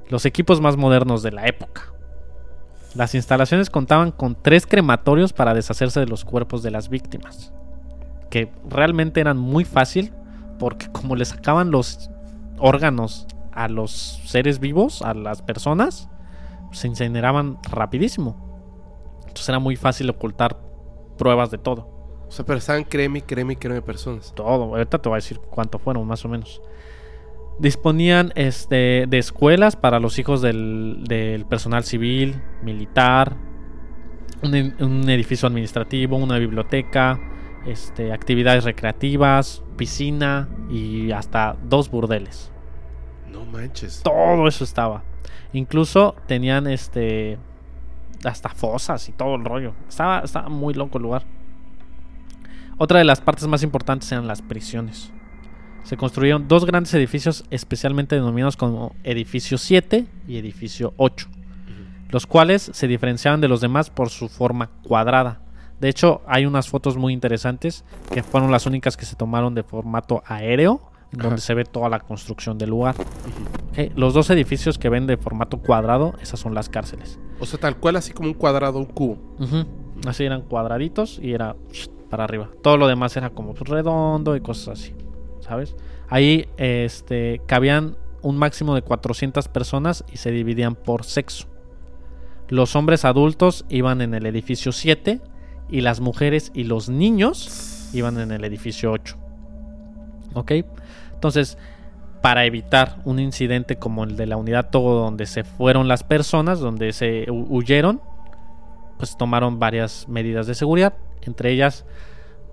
Los equipos más modernos de la época. Las instalaciones contaban con tres crematorios para deshacerse de los cuerpos de las víctimas. Que realmente eran muy fácil porque como le sacaban los órganos a los seres vivos, a las personas, se incineraban rapidísimo. Entonces era muy fácil ocultar pruebas de todo. O sea, pero estaban creme, creme, creme personas. Todo. Ahorita te voy a decir cuánto fueron, más o menos. Disponían este, de escuelas para los hijos del, del personal civil, militar, un, un edificio administrativo, una biblioteca, este, actividades recreativas, piscina y hasta dos burdeles. No manches. Todo eso estaba. Incluso tenían este hasta fosas y todo el rollo. Estaba, estaba muy loco el lugar. Otra de las partes más importantes eran las prisiones. Se construyeron dos grandes edificios especialmente denominados como Edificio 7 y Edificio 8, los cuales se diferenciaban de los demás por su forma cuadrada. De hecho, hay unas fotos muy interesantes que fueron las únicas que se tomaron de formato aéreo, donde Ajá. se ve toda la construcción del lugar. Los dos edificios que ven de formato cuadrado, esas son las cárceles. O sea, tal cual, así como un cuadrado, un cubo. Así eran cuadraditos y era para arriba. Todo lo demás era como redondo y cosas así. ¿Sabes? Ahí este, cabían un máximo de 400 personas y se dividían por sexo. Los hombres adultos iban en el edificio 7 y las mujeres y los niños iban en el edificio 8. ¿Ok? Entonces, para evitar un incidente como el de la unidad Togo donde se fueron las personas, donde se hu- huyeron, pues tomaron varias medidas de seguridad. Entre ellas,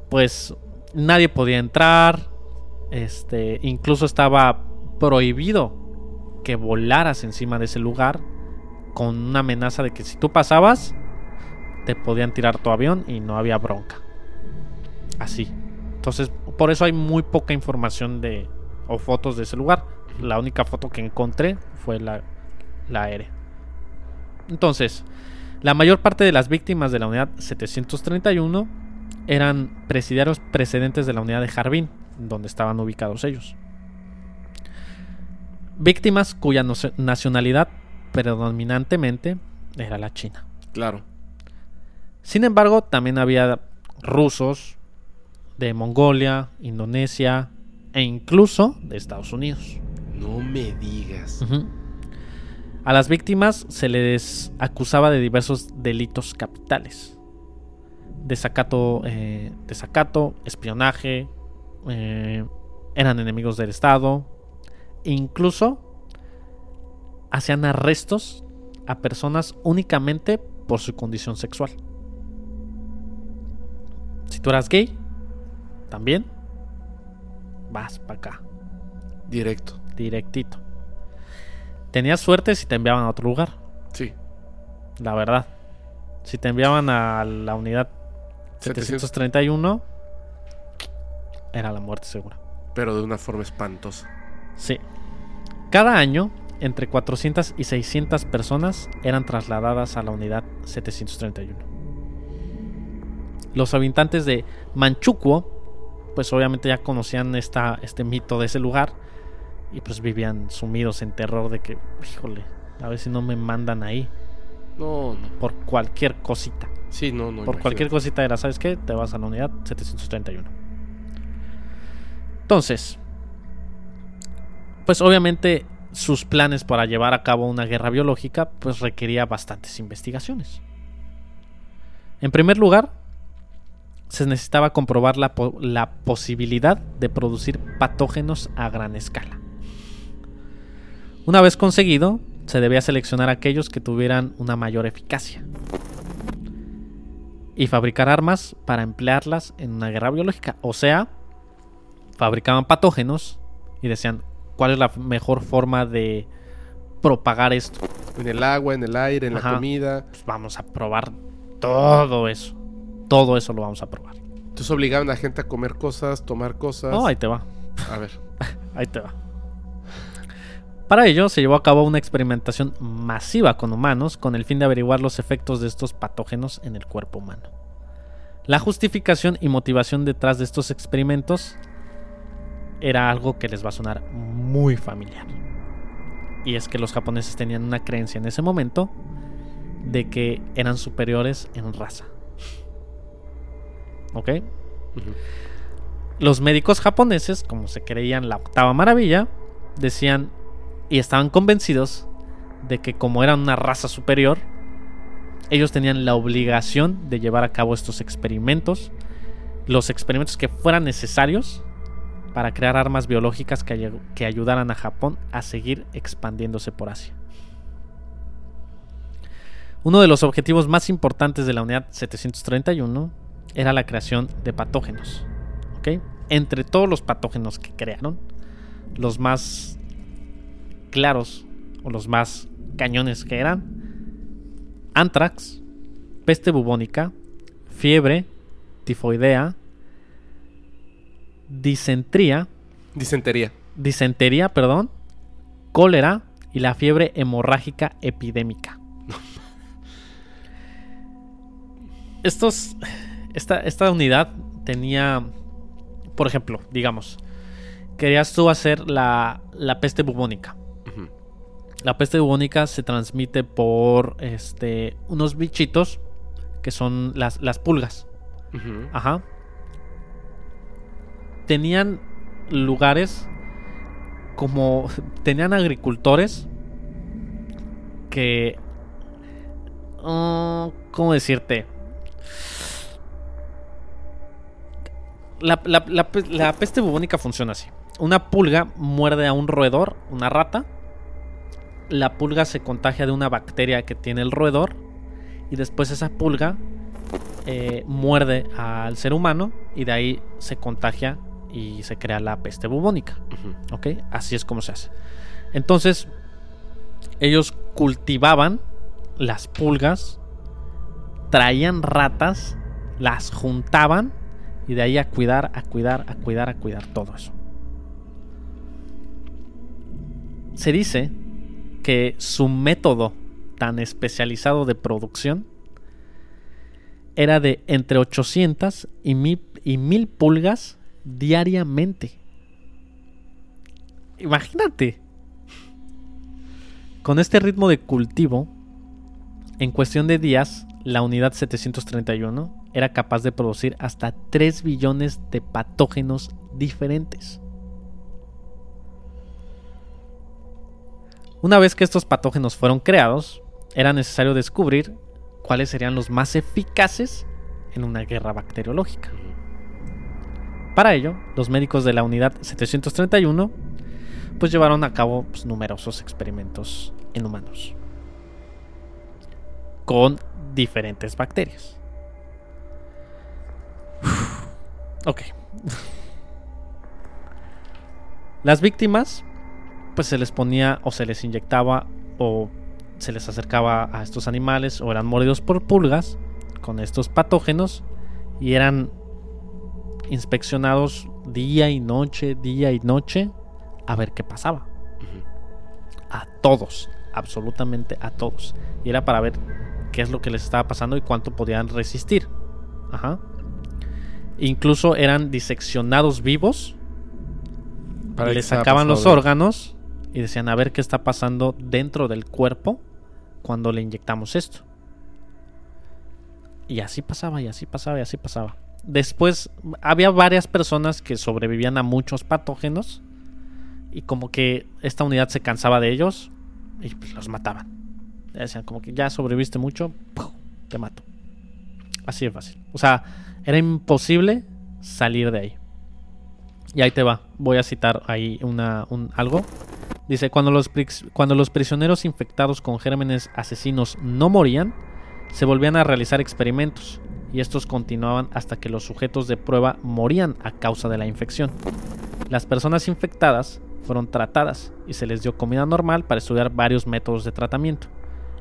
pues nadie podía entrar. Este, incluso estaba prohibido que volaras encima de ese lugar con una amenaza de que si tú pasabas, te podían tirar tu avión y no había bronca. Así. Entonces, por eso hay muy poca información de o fotos de ese lugar. La única foto que encontré fue la, la aérea. Entonces, la mayor parte de las víctimas de la unidad 731 eran presidiarios precedentes de la unidad de Jardín, donde estaban ubicados ellos. Víctimas cuya nacionalidad predominantemente era la China. Claro. Sin embargo, también había rusos de Mongolia, Indonesia e incluso de Estados Unidos. No me digas. A las víctimas se les acusaba de diversos delitos capitales. Desacato, eh, desacato espionaje, eh, eran enemigos del Estado, e incluso hacían arrestos a personas únicamente por su condición sexual. Si tú eras gay, también vas para acá, Directo. directito. Tenías suerte si te enviaban a otro lugar, Sí. la verdad. Si te enviaban a la unidad 731, era la muerte segura. Pero de una forma espantosa. Sí. Cada año, entre 400 y 600 personas eran trasladadas a la unidad 731. Los habitantes de Manchukuo, pues obviamente ya conocían esta, este mito de ese lugar y pues vivían sumidos en terror de que, híjole, a ver si no me mandan ahí No, no. por cualquier cosita. Sí, no, no. Por cualquier cosita era, ¿sabes qué? Te vas a la unidad 731. Entonces, pues obviamente sus planes para llevar a cabo una guerra biológica pues requería bastantes investigaciones. En primer lugar, se necesitaba comprobar la, po- la posibilidad de producir patógenos a gran escala. Una vez conseguido, se debía seleccionar aquellos que tuvieran una mayor eficacia y fabricar armas para emplearlas en una guerra biológica. O sea, fabricaban patógenos y decían cuál es la mejor forma de propagar esto. En el agua, en el aire, en Ajá. la comida. Pues vamos a probar todo eso. Todo eso lo vamos a probar. Entonces obligaban a la gente a comer cosas, tomar cosas. No, ahí te va. A ver. Ahí te va. Para ello se llevó a cabo una experimentación masiva con humanos con el fin de averiguar los efectos de estos patógenos en el cuerpo humano. La justificación y motivación detrás de estos experimentos era algo que les va a sonar muy familiar. Y es que los japoneses tenían una creencia en ese momento de que eran superiores en raza. ¿Ok? Los médicos japoneses, como se creían la octava maravilla, decían y estaban convencidos de que como eran una raza superior, ellos tenían la obligación de llevar a cabo estos experimentos, los experimentos que fueran necesarios para crear armas biológicas que, que ayudaran a Japón a seguir expandiéndose por Asia. Uno de los objetivos más importantes de la unidad 731 era la creación de patógenos. ¿ok? Entre todos los patógenos que crearon, los más claros o los más cañones que eran antrax, peste bubónica, fiebre, tifoidea, disentría, Disentería. disentería, perdón, cólera y la fiebre hemorrágica epidémica. Estos, esta, esta unidad tenía, por ejemplo, digamos, querías tú hacer la, la peste bubónica. La peste bubónica se transmite por este, unos bichitos que son las, las pulgas. Ajá. Tenían lugares como tenían agricultores que ah, ¿cómo decirte? La, la- la pe- la peste bubónica funciona así. Una pulga muerde a un roedor, una rata. La pulga se contagia de una bacteria que tiene el roedor. Y después esa pulga eh, muerde al ser humano. Y de ahí se contagia y se crea la peste bubónica. ¿Ok? Así es como se hace. Entonces, ellos cultivaban las pulgas, traían ratas, las juntaban y de ahí a cuidar, a cuidar, a cuidar, a cuidar todo eso. Se dice que su método tan especializado de producción era de entre 800 y 1000, y 1000 pulgas diariamente. Imagínate. Con este ritmo de cultivo, en cuestión de días, la unidad 731 era capaz de producir hasta 3 billones de patógenos diferentes. Una vez que estos patógenos fueron creados, era necesario descubrir cuáles serían los más eficaces en una guerra bacteriológica. Para ello, los médicos de la unidad 731 pues llevaron a cabo pues, numerosos experimentos en humanos con diferentes bacterias. Ok. Las víctimas, pues se les ponía o se les inyectaba o se les acercaba a estos animales o eran mordidos por pulgas con estos patógenos y eran inspeccionados día y noche, día y noche a ver qué pasaba. A todos, absolutamente a todos. Y era para ver qué es lo que les estaba pasando y cuánto podían resistir. Ajá. Incluso eran diseccionados vivos. Para les sacaban los órganos y decían a ver qué está pasando dentro del cuerpo cuando le inyectamos esto. Y así pasaba, y así pasaba, y así pasaba. Después había varias personas que sobrevivían a muchos patógenos y como que esta unidad se cansaba de ellos y pues los mataban. Decían como que ya sobreviviste mucho, te mato. Así de fácil. O sea, era imposible salir de ahí. Y ahí te va. Voy a citar ahí una, un, algo. Dice, cuando los, cuando los prisioneros infectados con gérmenes asesinos no morían, se volvían a realizar experimentos y estos continuaban hasta que los sujetos de prueba morían a causa de la infección. Las personas infectadas fueron tratadas y se les dio comida normal para estudiar varios métodos de tratamiento.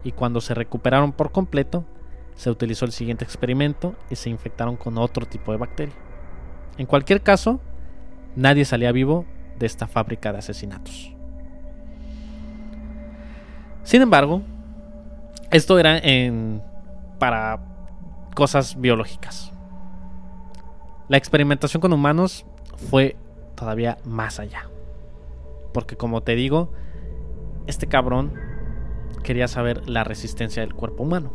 Y cuando se recuperaron por completo, se utilizó el siguiente experimento y se infectaron con otro tipo de bacteria. En cualquier caso, nadie salía vivo de esta fábrica de asesinatos. Sin embargo, esto era en para cosas biológicas. La experimentación con humanos fue todavía más allá. Porque como te digo, este cabrón quería saber la resistencia del cuerpo humano.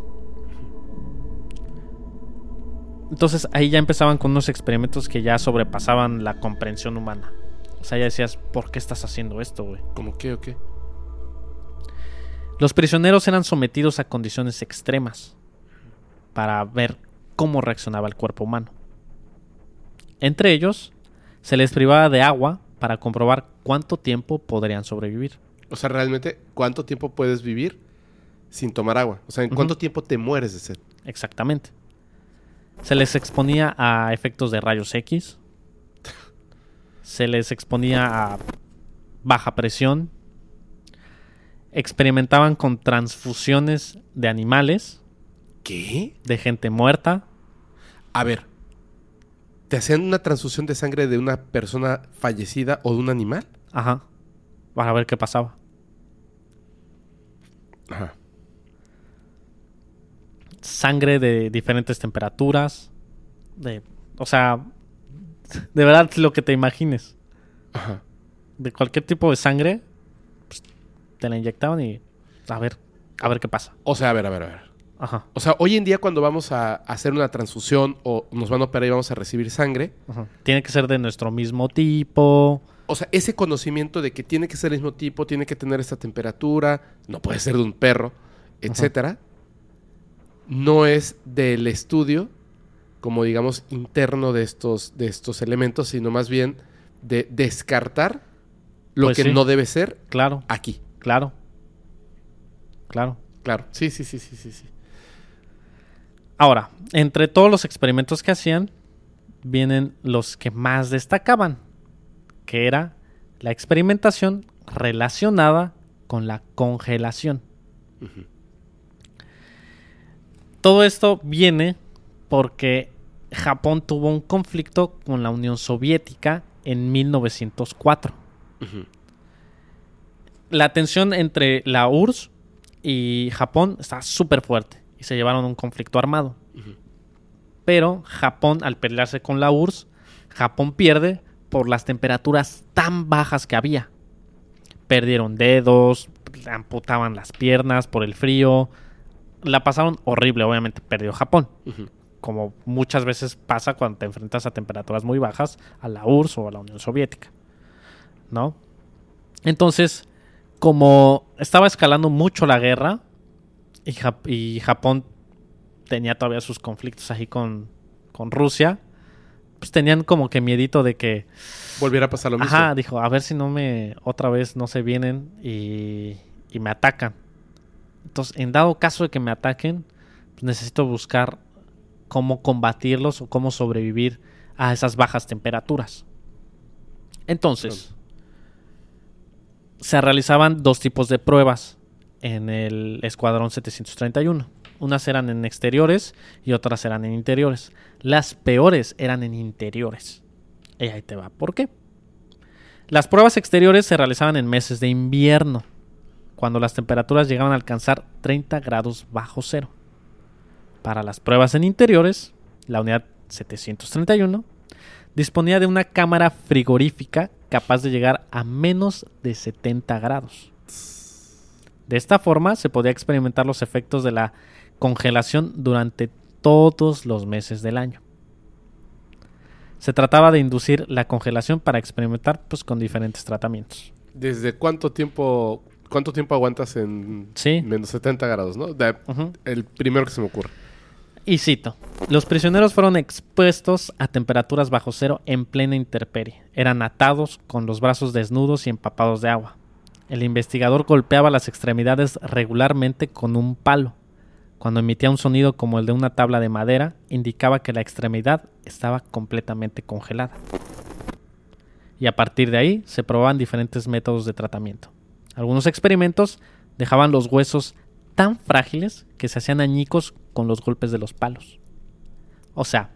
Entonces ahí ya empezaban con unos experimentos que ya sobrepasaban la comprensión humana. O sea, ya decías, ¿por qué estás haciendo esto, güey? ¿Cómo qué o qué? Los prisioneros eran sometidos a condiciones extremas para ver cómo reaccionaba el cuerpo humano. Entre ellos, se les privaba de agua para comprobar cuánto tiempo podrían sobrevivir. O sea, realmente, ¿cuánto tiempo puedes vivir sin tomar agua? O sea, ¿en cuánto tiempo te mueres de sed? Exactamente. Se les exponía a efectos de rayos X. Se les exponía a baja presión. Experimentaban con transfusiones de animales. ¿Qué? De gente muerta. A ver, ¿te hacían una transfusión de sangre de una persona fallecida o de un animal? Ajá. Para ver qué pasaba. Ajá. Sangre de diferentes temperaturas. De, o sea, de verdad lo que te imagines. Ajá. De cualquier tipo de sangre, pues, te la inyectaban y a ver, a ver qué pasa. O sea, a ver, a ver, a ver. Ajá. O sea, hoy en día cuando vamos a hacer una transfusión o nos van a operar y vamos a recibir sangre, Ajá. Tiene que ser de nuestro mismo tipo. o sea, ese conocimiento de que tiene que ser el mismo tipo, tiene que tener esta temperatura, no puede ser de un perro, etcétera, no es del estudio como digamos interno de estos de estos elementos, sino más bien de descartar lo Pues que sí. no debe ser Claro, aquí. claro. Claro. Claro. Sí, sí, sí, sí, sí, sí. Ahora, entre todos los experimentos que hacían, vienen los que más destacaban, que era la experimentación relacionada con la congelación. Todo esto viene porque Japón tuvo un conflicto con la Unión Soviética en 1904. Ujú. La tensión entre la URSS y Japón está súper fuerte y se llevaron a un conflicto armado. Pero Japón, al pelearse con la URSS, Japón pierde por las temperaturas tan bajas que había. Perdieron dedos, amputaban las piernas por el frío. La pasaron horrible, obviamente perdió Japón. Como muchas veces pasa cuando te enfrentas a temperaturas muy bajas a la URSS o a la Unión Soviética. ¿No? Entonces, como estaba escalando mucho la guerra y, Jap- y Japón tenía todavía sus conflictos ahí con, con Rusia, pues tenían como que miedito de que... Volviera a pasar lo mismo. Ajá, dijo, a ver si no me... Otra vez no se vienen y, y me atacan. Entonces, en dado caso de que me ataquen, pues necesito buscar cómo combatirlos o cómo sobrevivir a esas bajas temperaturas. Entonces, se realizaban dos tipos de pruebas en el Escuadrón 731. Unas eran en exteriores y otras eran en interiores. Las peores eran en interiores. Y ahí te va. ¿Por qué? Las pruebas exteriores se realizaban en meses de invierno, cuando las temperaturas llegaban a alcanzar 30 grados bajo cero. Para las pruebas en interiores, la unidad 731 disponía de una cámara frigorífica capaz de llegar a menos de 70 grados. De esta forma se podía experimentar los efectos de la congelación durante todos los meses del año. Se trataba de inducir la congelación para experimentar pues, con diferentes tratamientos. ¿Desde cuánto tiempo cuánto tiempo aguantas en Sí. menos 70 grados, no? De-. El primero que se me ocurre. Y cito, los prisioneros fueron expuestos a temperaturas bajo cero en plena intemperie. Eran atados con los brazos desnudos y empapados de agua. El investigador golpeaba las extremidades regularmente con un palo. Cuando emitía un sonido como el de una tabla de madera, indicaba que la extremidad estaba completamente congelada. Y a partir de ahí se probaban diferentes métodos de tratamiento. Algunos experimentos dejaban los huesos tan frágiles que se hacían añicos con los golpes de los palos. O sea,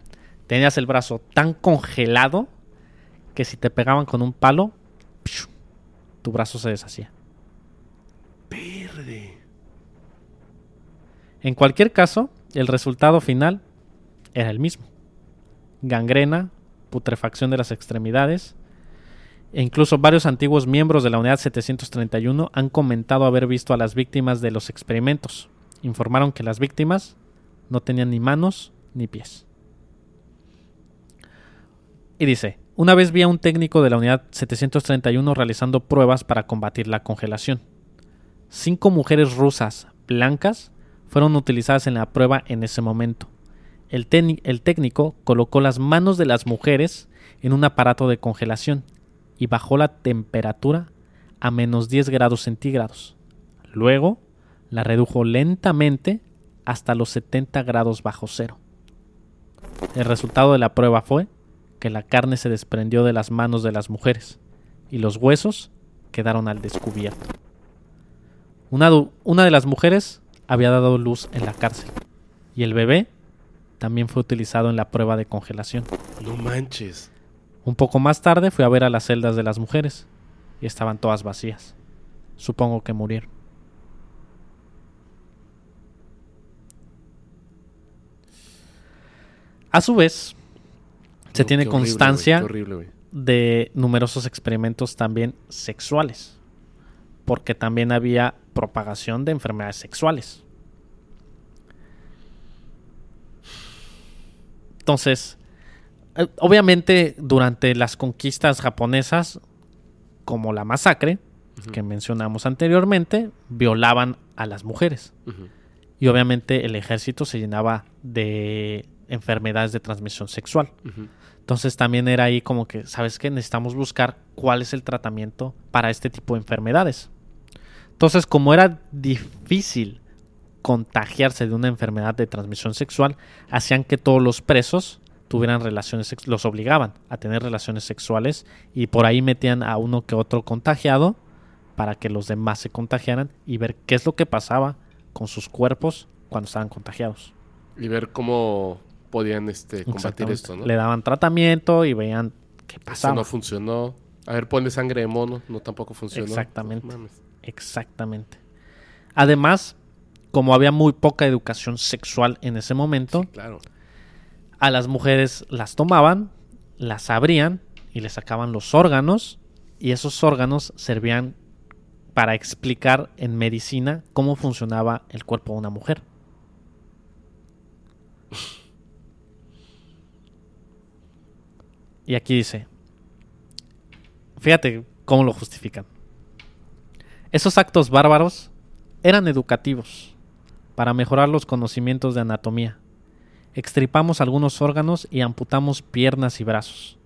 tenías el brazo tan congelado que si te pegaban con un palo. Tu brazo se deshacía. Verde. En cualquier caso, el resultado final era el mismo. Gangrena, putrefacción de las extremidades, e incluso varios antiguos miembros de la unidad 731 han comentado haber visto a las víctimas de los experimentos. Informaron que las víctimas no tenían ni manos ni pies. Y dice, una vez vi a un técnico de la unidad 731 realizando pruebas para combatir la congelación. Cinco mujeres rusas blancas fueron utilizadas en la prueba en ese momento. El, el técnico colocó las manos de las mujeres en un aparato de congelación y bajó la temperatura a menos 10 grados centígrados. Luego la redujo lentamente hasta los 70 grados bajo cero. El resultado de la prueba fue que la carne se desprendió de las manos de las mujeres y los huesos quedaron al descubierto. Una, de las mujeres había dado luz en la cárcel y el bebé también fue utilizado en la prueba de congelación. No manches. Un poco más tarde fui a ver a las celdas de las mujeres y estaban todas vacías. Supongo que murieron. A su vez, se No, tiene horrible, constancia horrible, de numerosos experimentos también sexuales, porque también había propagación de enfermedades sexuales. Entonces, eh, obviamente durante las conquistas japonesas, como la masacre que mencionamos anteriormente, violaban a las mujeres. Y obviamente el ejército se llenaba de enfermedades de transmisión sexual. Entonces también era ahí como que, ¿sabes qué? Necesitamos buscar cuál es el tratamiento para este tipo de enfermedades. Entonces, como era difícil contagiarse de una enfermedad de transmisión sexual, hacían que todos los presos tuvieran relaciones, los obligaban a tener relaciones sexuales y por ahí metían a uno que otro contagiado para que los demás se contagiaran y ver qué es lo que pasaba con sus cuerpos cuando estaban contagiados. Y ver cómo podían este, combatir esto, ¿no? Le daban tratamiento y veían qué Eso pasaba. no funcionó. A ver, ponle sangre de mono. No, tampoco funcionó. Exactamente. No. Exactamente. Además, como había muy poca educación sexual en ese momento, Claro. a las mujeres las tomaban, las abrían y les sacaban los órganos y esos órganos servían para explicar en medicina cómo funcionaba el cuerpo de una mujer. Y aquí dice, fíjate cómo lo justifican. Esos actos bárbaros eran educativos para mejorar los conocimientos de anatomía. extripamos algunos órganos y amputamos piernas y brazos.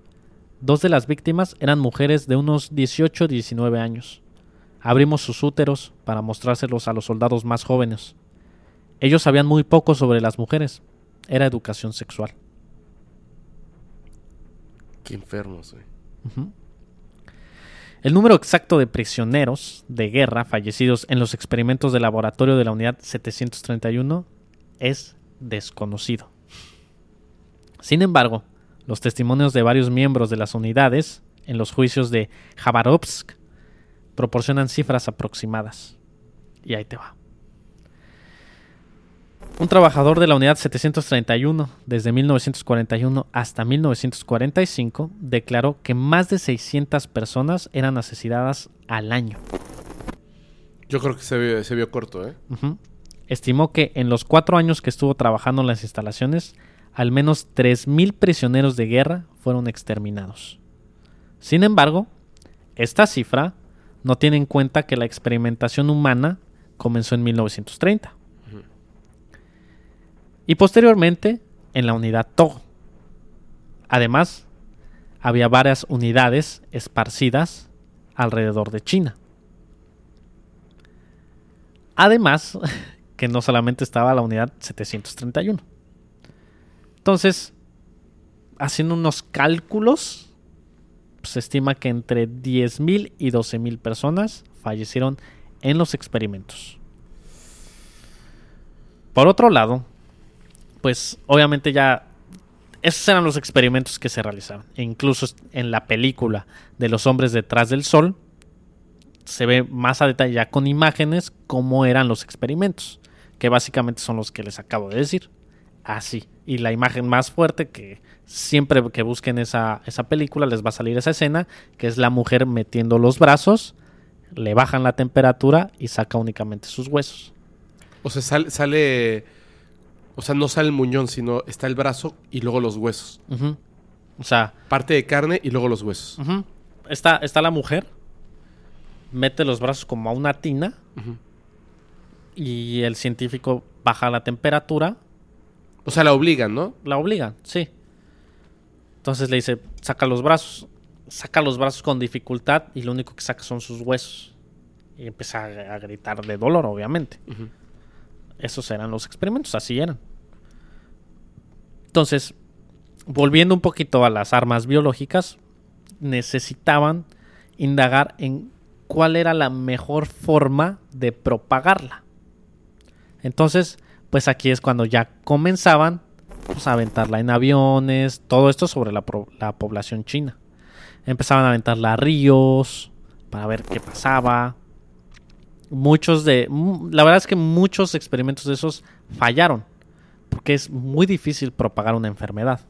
Dos de las víctimas eran mujeres de unos 18-19 años. Abrimos sus úteros para mostrárselos a los soldados más jóvenes. Ellos sabían muy poco sobre las mujeres. Era educación sexual. Qué enfermos, güey. El número exacto de prisioneros de guerra fallecidos en los experimentos de laboratorio de la unidad 731 es desconocido. Sin embargo, los testimonios de varios miembros de las unidades en los juicios de Jabarovsk proporcionan cifras aproximadas. Y ahí te va. Un trabajador de la unidad 731 desde 1941 hasta 1945 declaró que más de 600 personas eran asesinadas al año. Yo creo que se vio, se vio corto, ¿eh? Estimó que en los cuatro años que estuvo trabajando en las instalaciones, al menos 3.000 prisioneros de guerra fueron exterminados. Sin embargo, esta cifra no tiene en cuenta que la experimentación humana comenzó en 1930 y posteriormente en la unidad Togo. Además, había varias unidades esparcidas alrededor de China. Además, que no solamente estaba la unidad 731. Entonces, haciendo unos cálculos, se estima que entre 10.000 y 12.000 personas fallecieron en los experimentos. Por otro lado, pues obviamente ya esos eran los experimentos que se realizaban. E incluso en la película de los hombres detrás del sol se ve más a detalle ya con imágenes cómo eran los experimentos, que básicamente son los que les acabo de decir. Así. Y la imagen más fuerte que siempre que busquen esa, esa película les va a salir esa escena, que es la mujer metiendo los brazos, le bajan la temperatura y saca únicamente sus huesos. O sea, sal- sale. O sea, no sale el muñón, sino está el brazo y luego los huesos. O sea, Parte de carne y luego los huesos. está, está la mujer, mete los brazos como a una tina y el científico baja la temperatura, O sea, la obligan, ¿no? la obligan, sí. Entonces le dice, saca los brazos, saca los brazos con dificultad y lo único que saca son sus huesos. Y empieza a, gritar de dolor, obviamente. Ujú. Esos eran los experimentos, así eran. Entonces, volviendo un poquito a las armas biológicas, necesitaban indagar en cuál era la mejor forma de propagarla. Entonces, pues aquí es cuando ya comenzaban pues, a aventarla en aviones, todo esto sobre la, la población china. Empezaban a aventarla a ríos para ver qué pasaba. Muchos de. La verdad es que muchos experimentos de esos fallaron. Porque es muy difícil propagar una enfermedad.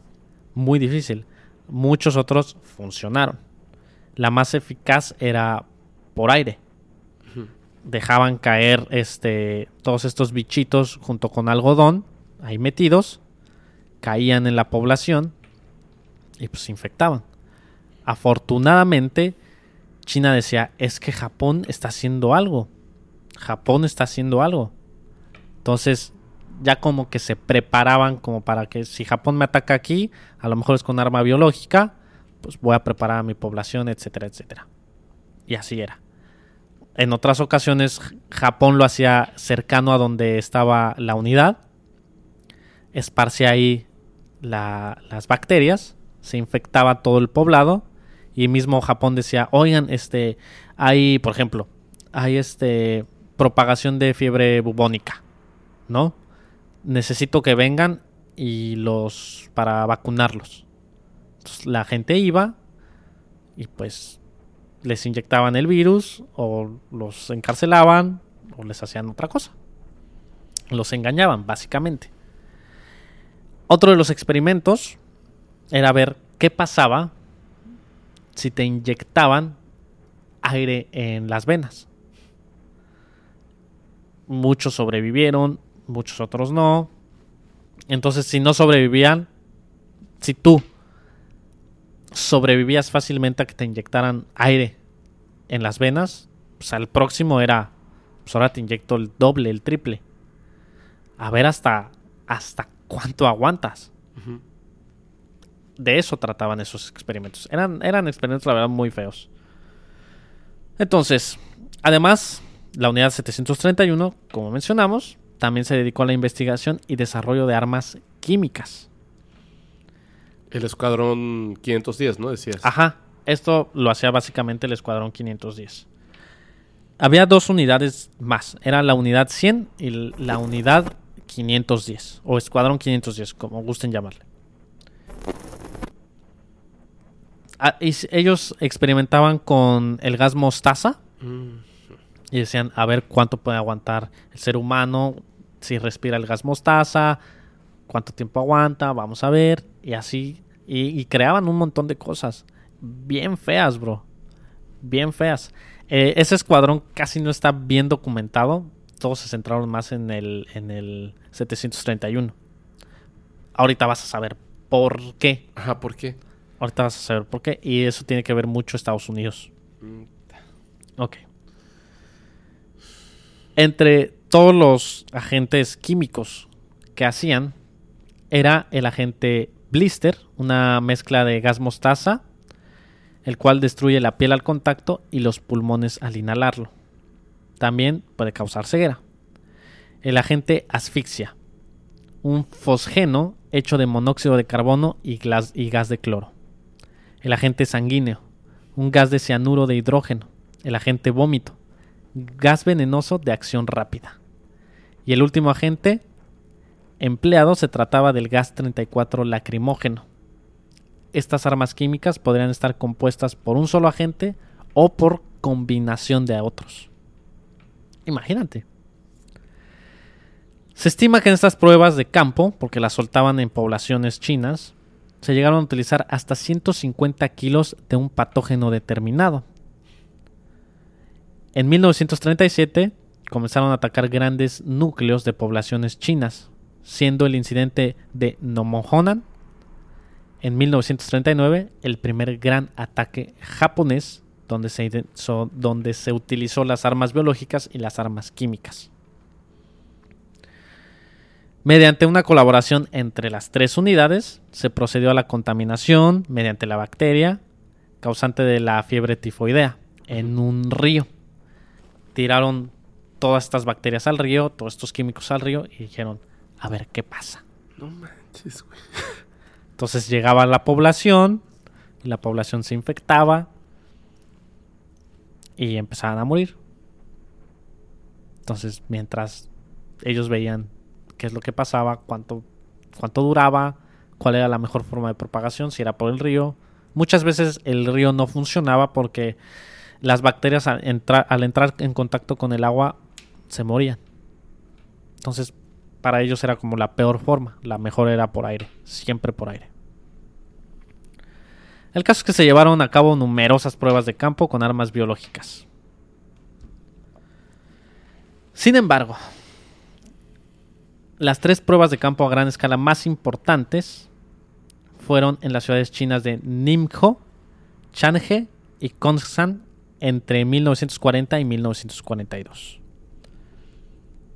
Muy difícil. Muchos otros funcionaron. La más eficaz era por aire. Dejaban caer este, todos estos bichitos junto con algodón ahí metidos. Caían en la población y pues se infectaban. Afortunadamente, China decía, es que Japón está haciendo algo. Japón está haciendo algo. Entonces, ya como que se preparaban como para que si Japón me ataca aquí, a lo mejor es con arma biológica, pues voy a preparar a mi población, etcétera, etcétera. Y así era. En otras ocasiones, Japón lo hacía cercano a donde estaba la unidad, esparcía ahí la- las bacterias, se infectaba todo el poblado y mismo Japón decía, oigan, este, hay, por ejemplo, hay este propagación de fiebre bubónica, ¿no? Necesito que vengan y los para vacunarlos. Entonces, la gente iba y pues les inyectaban el virus o los encarcelaban o les hacían otra cosa. Los engañaban, básicamente. Otro de los experimentos era ver qué pasaba si te inyectaban aire en las venas. Muchos sobrevivieron, muchos otros no. Entonces, si no sobrevivían, si tú sobrevivías fácilmente a que te inyectaran aire en las venas, pues al próximo era, pues ahora te inyecto el doble, el triple. A ver hasta, hasta cuánto aguantas. De eso trataban esos experimentos. Eran, eran experimentos, la verdad, muy feos. Entonces, además, la unidad 731, como mencionamos, también se dedicó a la investigación y desarrollo de armas químicas. El escuadrón 510, ¿no? Decías. Ajá, esto lo hacía básicamente el Escuadrón 510. Había dos unidades más, era la unidad 100 y la unidad 510, o Escuadrón 510, como gusten llamarle. Ah, ellos experimentaban con el gas mostaza Mm. Y decían a ver cuánto puede aguantar el ser humano si respira el gas mostaza, cuánto tiempo aguanta, vamos a ver, y así, y, y creaban un montón de cosas bien feas, bro, bien feas. Eh, ese escuadrón casi no está bien documentado, todos se centraron más en el, en el 731. Ahorita vas a saber por qué, Ajá, ¿por qué? ahorita vas a saber por qué, y eso tiene que ver mucho Estados Unidos. Mm, Ok. Entre todos los agentes químicos que hacían, era el agente blister, una mezcla de gas mostaza, el cual destruye la piel al contacto y los pulmones al inhalarlo. También puede causar ceguera. El agente asfixia, un fosgeno hecho de monóxido de carbono y, gas de cloro. El agente sanguíneo, un gas de cianuro de hidrógeno. El agente vómito, gas venenoso de acción rápida. Y el último agente empleado se trataba del gas 34 lacrimógeno. Estas armas químicas podrían estar compuestas por un solo agente o por combinación de otros. Imagínate. Se estima que en estas pruebas de campo, porque las soltaban en poblaciones chinas, se llegaron a utilizar hasta 150 kilos de un patógeno determinado. En 1937 comenzaron a atacar grandes núcleos de poblaciones chinas, siendo el incidente de Nomonhonan en 1939 el primer gran ataque japonés donde se, donde se utilizó las armas biológicas y las armas químicas. Mediante una colaboración entre las tres unidades, se procedió a la contaminación mediante la bacteria causante de la fiebre tifoidea en un río. Tiraron todas estas bacterias al río, todos estos químicos al río y dijeron, a ver qué pasa. No manches, güey. Entonces llegaba la población, y la población se infectaba y empezaban a morir. Entonces, mientras ellos veían qué es lo que pasaba, cuánto, cuánto duraba, cuál era la mejor forma de propagación, si era por el río. Muchas veces el río no funcionaba porque las bacterias al, entra- al entrar en contacto con el agua se morían. Entonces, para ellos era como la peor forma. La mejor era por aire, siempre por aire. El caso es que se llevaron a cabo numerosas pruebas de campo con armas biológicas. Sin embargo, las tres pruebas de campo a gran escala más importantes fueron en las ciudades chinas de Ningbo, Changhe y Konsan entre 1940 y 1942.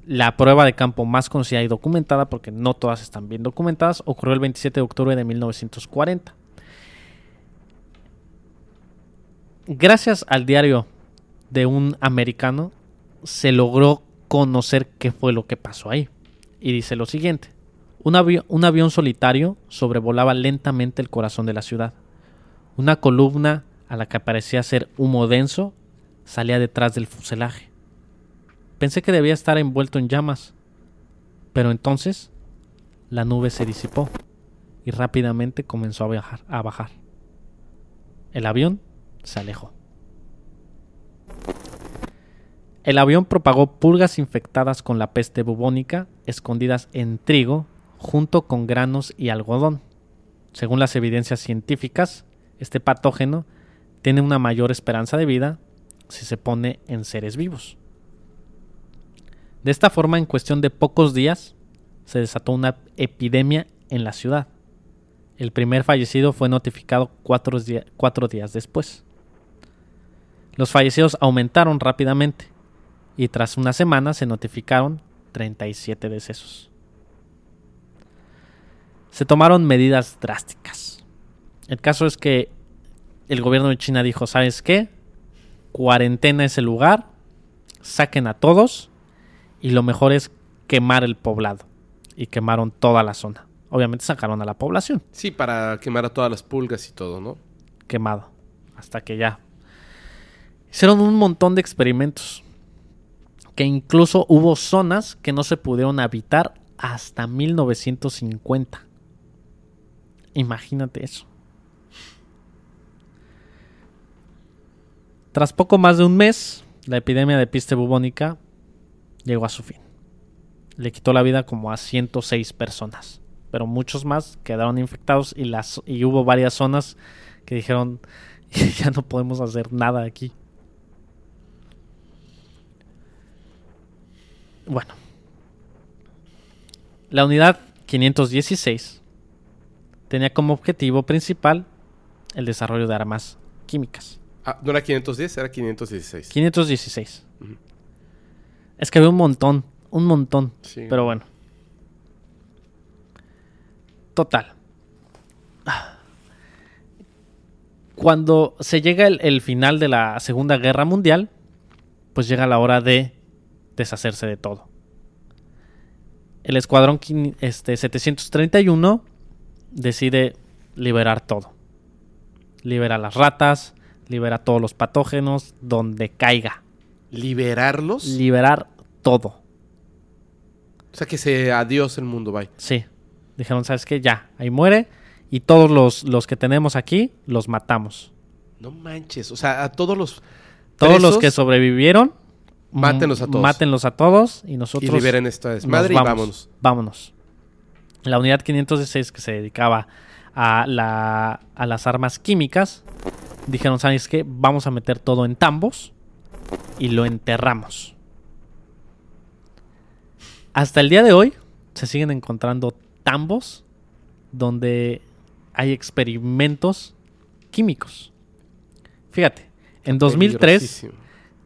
La prueba de campo más conocida y documentada, porque no todas están bien documentadas, ocurrió el 27 de octubre de 1940. Gracias al diario de un americano, se logró conocer qué fue lo que pasó ahí. Y dice lo siguiente. Un, avi- un avión solitario sobrevolaba lentamente el corazón de la ciudad. Una columna a la que parecía ser humo denso salía detrás del fuselaje. Pensé que debía estar envuelto en llamas, pero entonces la nube se disipó y rápidamente comenzó a bajar. A bajar. El avión se alejó. El avión propagó pulgas infectadas con la peste bubónica escondidas en trigo junto con granos y algodón. Según las evidencias científicas, este patógeno tiene una mayor esperanza de vida si se pone en seres vivos. De esta forma, en cuestión de pocos días, se desató una epidemia en la ciudad. El primer fallecido fue notificado cuatro, cuatro días después. Los fallecidos aumentaron rápidamente y tras una semana se notificaron 37 decesos. se tomaron medidas drásticas. El caso es que el gobierno de China dijo, ¿sabes qué? Cuarentena ese lugar, saquen a todos y lo mejor es quemar el poblado. Y quemaron toda la zona. Obviamente sacaron a la población. Sí, para quemar a todas las pulgas y todo, ¿no? Quemado. Hasta que ya. Hicieron un montón de experimentos. Que incluso hubo zonas que no se pudieron habitar hasta 1950. Imagínate eso. Tras poco más de un mes, la epidemia de peste bubónica llegó a su fin. Le quitó la vida como a 106 personas, pero muchos más quedaron infectados y, las, y hubo varias zonas que dijeron, ya no podemos hacer nada aquí. Bueno, la unidad 516 tenía como objetivo principal el desarrollo de armas químicas. Ah, no era 510, era 516. 516. Es que había un montón, un montón. Sí. Pero bueno. Total. Cuando se llega el, el final de la Segunda Guerra Mundial, pues llega la hora de deshacerse de todo. El escuadrón este, 731 decide liberar todo. Libera las ratas, libera todos los patógenos, donde caiga. ¿Liberarlos? Liberar todo. o sea, que se adiós el mundo, bye. Sí. Dijeron, ¿sabes qué? Ya, ahí muere. Y todos los, los que tenemos aquí los matamos. No manches. O sea, a todos los. Todos los que sobrevivieron, Mátenlos a mm, todos. Mátenlos a todos y Y nosotros liberen esta nos desmadre y vámonos. Vámonos. La unidad 516 que se dedicaba a, la, a las armas químicas, dijeron, ¿sabes qué? Vamos a meter todo en tambos y lo enterramos. Hasta el día de hoy se siguen encontrando tambos donde hay experimentos químicos. Fíjate, en 2003 Peligrosísimo.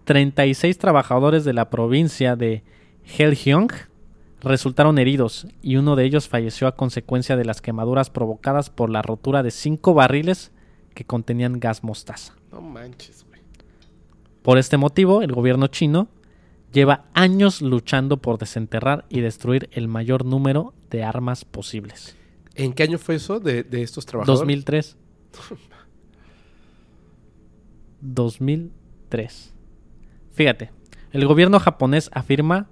36 trabajadores de la provincia de Heilongjiang resultaron heridos y uno de ellos falleció a consecuencia de las quemaduras provocadas por la rotura de cinco barriles que contenían gas mostaza. No manches, güey. Por este motivo, el gobierno chino lleva años luchando por desenterrar y destruir el mayor número de armas posibles. ¿En qué año fue eso de, de estos trabajadores? 2003. 2003. Fíjate, el gobierno japonés afirma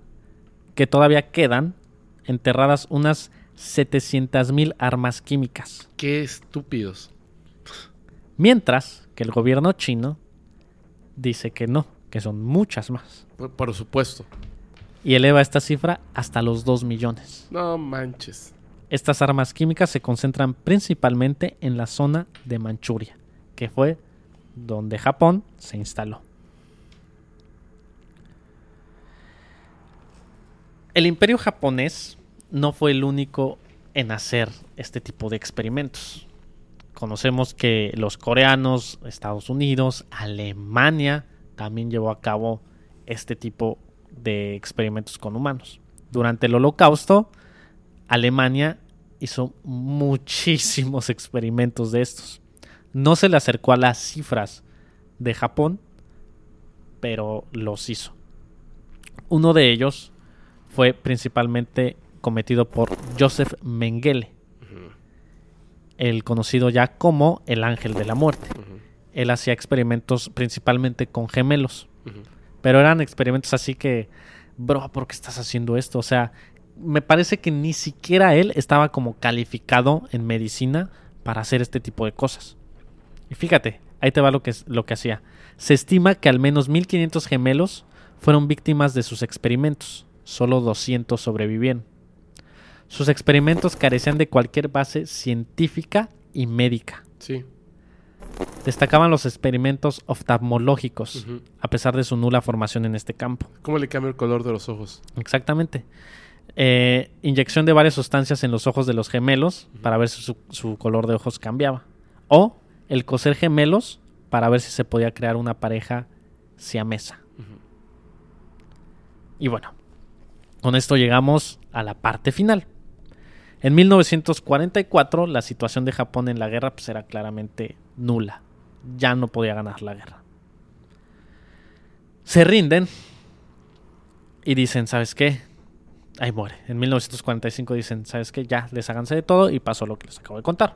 que todavía quedan enterradas unas 700.000 armas químicas, Qué estúpidos. Mientras que el gobierno chino dice que no, que son muchas más, Por, por supuesto. y eleva esta cifra hasta los 2 millones. No manches. Estas armas químicas se concentran principalmente en la zona de Manchuria, que fue donde Japón se instaló. El imperio japonés no fue el único en hacer este tipo de experimentos. Conocemos que los coreanos, Estados Unidos, Alemania también llevó a cabo este tipo de experimentos con humanos. Durante el holocausto, Alemania hizo muchísimos experimentos de estos. No se le acercó a las cifras de Japón, pero los hizo. Uno de ellos fue principalmente cometido por Joseph Mengele, el conocido ya como el ángel de la muerte. Él hacía experimentos principalmente con gemelos. Pero eran experimentos así que, bro, ¿por qué estás haciendo esto? O sea, me parece que ni siquiera él estaba como calificado en medicina para hacer este tipo de cosas. Y fíjate, ahí te va lo que, lo que hacía. Se estima que al menos 1500 gemelos fueron víctimas de sus experimentos. Solo 200 sobrevivieron. Sus experimentos carecían de cualquier base científica y médica. Sí. Destacaban los experimentos oftalmológicos, a pesar de su nula formación en este campo. ¿Cómo le cambia el color de los ojos? Exactamente. Eh, inyección de varias sustancias en los ojos de los gemelos para ver si su, su color de ojos cambiaba. O el coser gemelos para ver si se podía crear una pareja siamesa. Y bueno, con esto llegamos a la parte final. En 1944 la situación de Japón en la guerra pues, era claramente nula. Ya no podía ganar la guerra. Se rinden y dicen, ¿sabes qué? Ahí muere. En 1945 dicen, ¿sabes qué? Ya, desháganse de todo y pasó lo que les acabo de contar.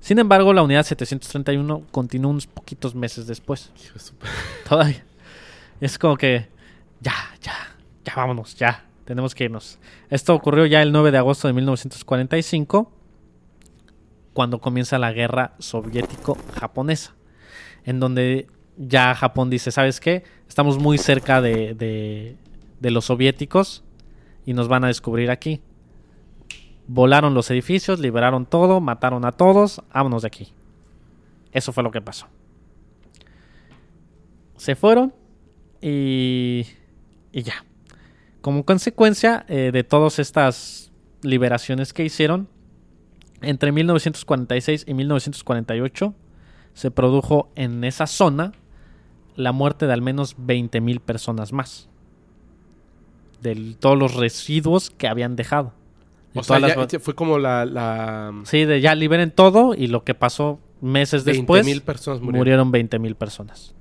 Sin embargo, la unidad 731 continuó unos poquitos meses después. Todavía. Es como que, ya, ya, ya vámonos, ya, tenemos que irnos. Esto ocurrió ya el 9 de agosto de 1945, cuando comienza la guerra soviético-japonesa, en donde ya Japón dice, ¿sabes qué? Estamos muy cerca de, de, de los soviéticos y nos van a descubrir aquí. Volaron los edificios, liberaron todo, mataron a todos, vámonos de aquí. Eso fue lo que pasó. Se fueron y, y ya. Como consecuencia eh, de todas estas liberaciones que hicieron, entre 1946 y 1948 se produjo en esa zona la muerte de al menos 20.000 personas más. De todos los residuos que habían dejado. De O sea, ya- las- fue como la... la Sí, de ya liberen todo y lo que pasó meses 20 después personas murieron. murieron 20 mil personas.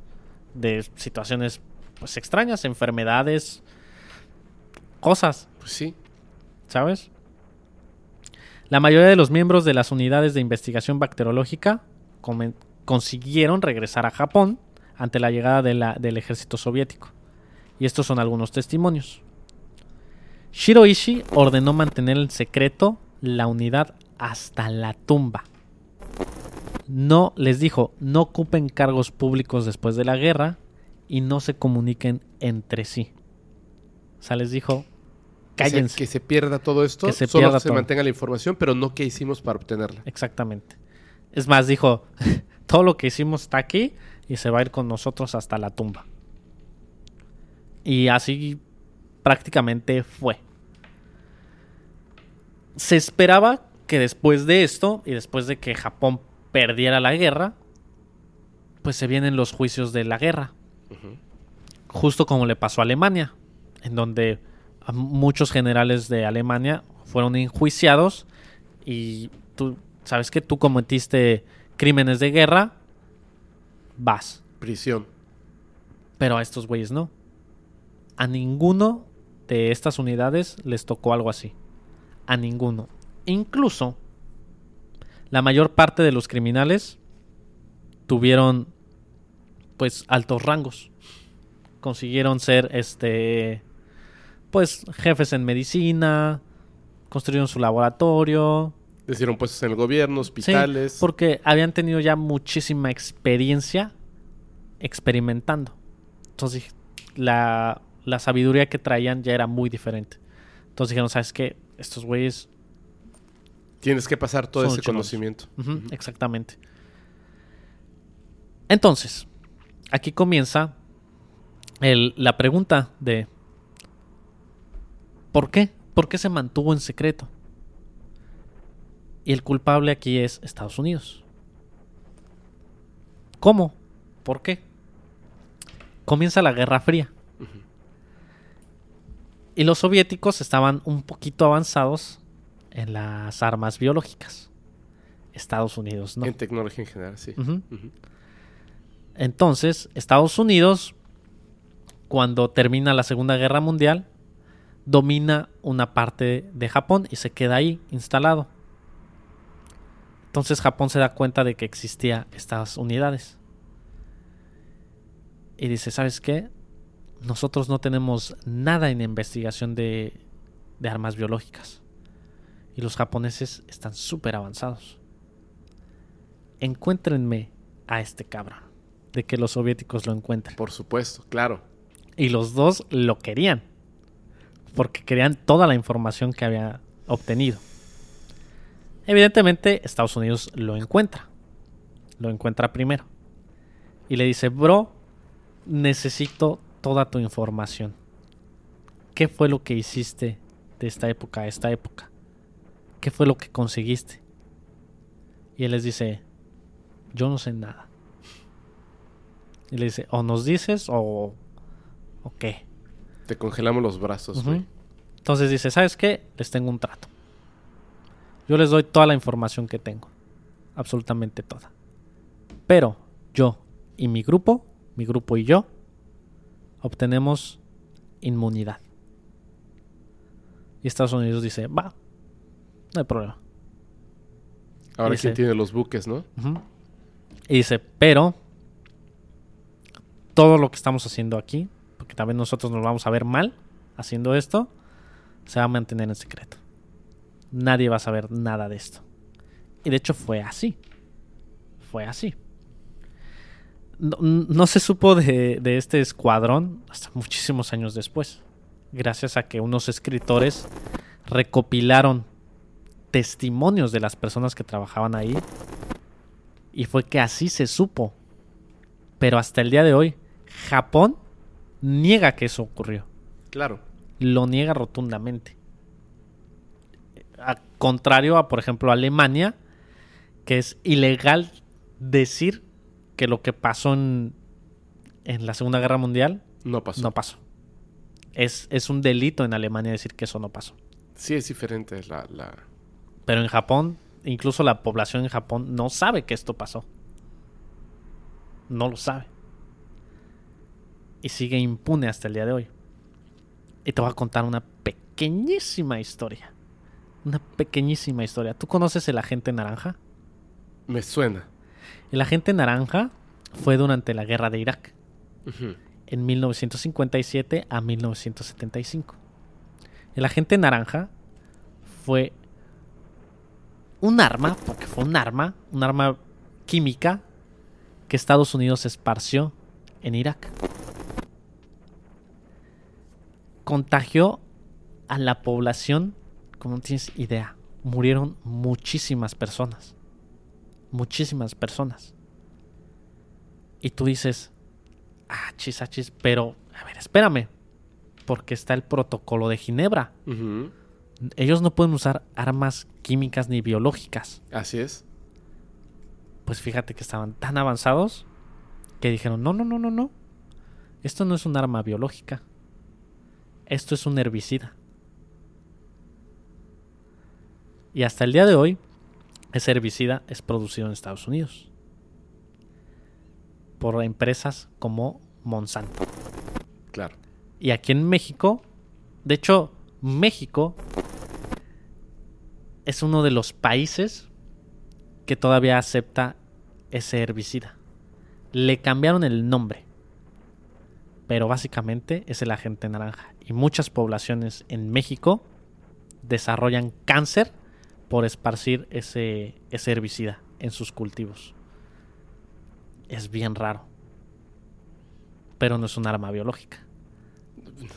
De situaciones pues extrañas, enfermedades, cosas, Pues sí. ¿sabes? La mayoría de los miembros de las unidades de investigación bacteriológica consiguieron regresar a Japón ante la llegada de la- del ejército soviético. Y estos son algunos testimonios. Shiroishi ordenó mantener en secreto la unidad hasta la tumba. No les dijo, no ocupen cargos públicos después de la guerra y no se comuniquen entre sí. O sea, les dijo, O sea, cállense. que se pierda todo esto. Que se solo pierda se todo. mantenga la información, pero no qué hicimos para obtenerla. Exactamente. Es más, dijo, todo lo que hicimos está aquí y se va a ir con nosotros hasta la tumba. Y así prácticamente fue. Se esperaba que después de esto y después de que Japón perdiera la guerra, pues se vienen los juicios de la guerra. Justo como le pasó a Alemania, en donde muchos generales de Alemania fueron enjuiciados y tú sabes que tú cometiste crímenes de guerra, vas. Prisión. Pero a estos güeyes no. A ninguno de estas unidades les tocó algo así. A ninguno. Incluso la mayor parte de los criminales tuvieron pues altos rangos. Consiguieron ser este pues jefes en medicina, construyeron su laboratorio, Les dieron puestos en el gobierno, Sí, hospitales. porque habían tenido ya muchísima experiencia experimentando. Entonces, la, la sabiduría que traían ya era muy diferente. Entonces dijeron, ¿sabes qué? Estos güeyes... Tienes que pasar todo ese conocimiento. Exactamente. Entonces, aquí comienza el- la pregunta de... ¿Por qué? ¿Por qué se mantuvo en secreto? Y el culpable aquí es Estados Unidos. ¿Cómo? ¿Por qué? Comienza la Guerra Fría. Y los soviéticos estaban un poquito avanzados en las armas biológicas. Estados Unidos no. En tecnología en general, sí. Entonces, Estados Unidos, cuando termina la Segunda Guerra Mundial, domina una parte de Japón y se queda ahí instalado. Entonces Japón se da cuenta de que existía estas unidades. Y dice, ¿sabes qué? Nosotros no tenemos nada en investigación de, de armas biológicas. Y los japoneses están súper avanzados. Encuéntrenme a este cabrón. De que los soviéticos lo encuentren. Por supuesto, claro. Y los dos lo querían. Porque querían toda la información que había obtenido. Evidentemente, Estados Unidos lo encuentra. Lo encuentra primero. Y le dice, bro, necesito toda tu información. ¿Qué fue lo que hiciste de esta época a esta época? ¿Qué fue lo que conseguiste? Y él les dice, yo no sé nada. Y le dice, o nos dices o, o qué. Te congelamos los brazos. Entonces dice, ¿sabes qué? Les tengo un trato. Yo les doy toda la información que tengo. Absolutamente toda. Pero yo y mi grupo, mi grupo y yo, obtenemos inmunidad. Y Estados Unidos dice, va, no hay problema. Ahora Dice- quién tiene los buques, ¿no? Y dice, pero todo lo que estamos haciendo aquí, porque también nosotros nos vamos a ver mal haciendo esto, se va a mantener en secreto. Nadie va a saber nada de esto. Y de hecho fue así. Fue así. No, no se supo de, de este escuadrón hasta muchísimos años después. Gracias a que unos escritores recopilaron testimonios de las personas que trabajaban ahí y fue que así se supo. Pero hasta el día de hoy, Japón niega que eso ocurrió. Claro. Lo niega rotundamente. A contrario a, por ejemplo, Alemania, que es ilegal decir que lo que pasó en, en la Segunda Guerra Mundial No pasó. no pasó. Es, es un delito en Alemania decir que eso no pasó. Sí, es diferente la, la... Pero en Japón, incluso la población en Japón no sabe que esto pasó. No lo sabe. Y sigue impune hasta el día de hoy. Y te voy a contar una pequeñísima historia. Una pequeñísima historia. ¿Tú conoces el agente naranja? Me suena. El agente naranja fue durante la guerra de Irak, en 1957 a 1975. El agente naranja fue un arma, porque fue un arma, un arma química que Estados Unidos esparció en Irak. Contagió a la población, como no tienes idea, murieron muchísimas personas. Muchísimas personas. Y tú dices, ah, chis, ah, chis, pero, a ver, espérame, porque está el protocolo de Ginebra. Ellos no pueden usar armas químicas ni biológicas. Así es. Pues fíjate que estaban tan avanzados que dijeron, no, no, no, no, no. Esto no es un arma biológica. Esto es un herbicida. Y hasta el día de hoy, ese herbicida es producido en Estados Unidos. Por empresas como Monsanto. Claro. Y aquí en México, de hecho, México es uno de los países que todavía acepta ese herbicida. Le cambiaron el nombre, pero básicamente es el agente naranja. Y muchas poblaciones en México desarrollan cáncer por esparcir ese, ese herbicida en sus cultivos. Es bien raro, pero no es un arma biológica.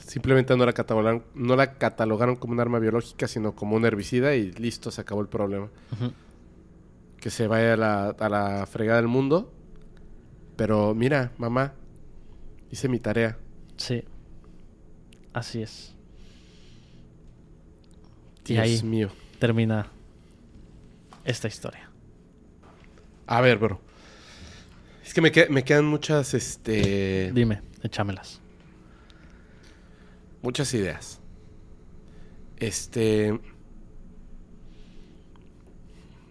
Simplemente no la, catalogaron, no la catalogaron como un arma biológica, sino como un herbicida y listo, se acabó el problema. Que se vaya a la, a la fregada del mundo. Pero mira, mamá, hice mi tarea. Sí. Así es. Y Dios ahí mío. termina esta historia. A ver, bro. Es que me, que- me quedan muchas, este... Dime, échamelas. Muchas ideas. Este.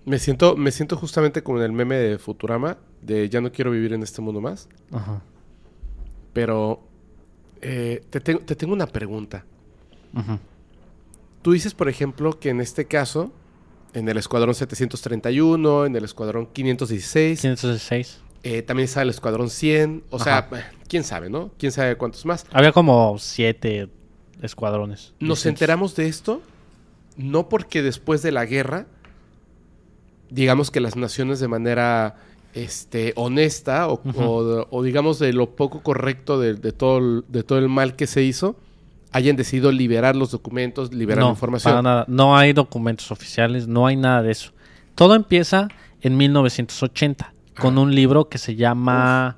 Me siento, me siento justamente como en el meme de Futurama, de ya no quiero vivir en este mundo más. Ajá. Pero eh, te, tengo, te tengo una pregunta. Tú dices, por ejemplo, que en este caso, en el escuadrón 731, en el escuadrón 516, 516. eh, también está el escuadrón 100. O sea, Ajá. eh, quién sabe, ¿no? Quién sabe cuántos más. Había como siete escuadrones. Nos distintos. enteramos de esto no porque después de la guerra, digamos que las naciones de manera este, honesta o, Ujú. o- o digamos de lo poco correcto de, de todo el, de todo el mal que se hizo, hayan decidido liberar los documentos, liberar la información. para nada. No hay documentos oficiales, no hay nada de eso. Todo empieza en 1980 con Ajá. un libro que se llama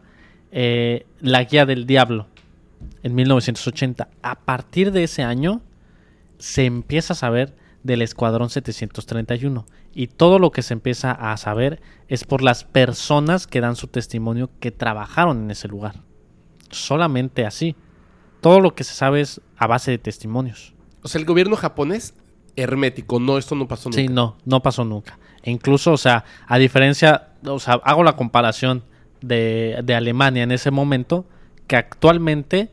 eh, La Guía del Diablo. En 1980. A partir de ese año se empieza a saber del Escuadrón 731. Y todo lo que se empieza a saber es por las personas que dan su testimonio que trabajaron en ese lugar. Solamente así. Todo lo que se sabe es a base de testimonios. O sea, el gobierno japonés hermético. No, esto no pasó nunca. Sí, no, no pasó nunca. E incluso, o sea, a diferencia, o sea, hago la comparación de, de Alemania en ese momento, que actualmente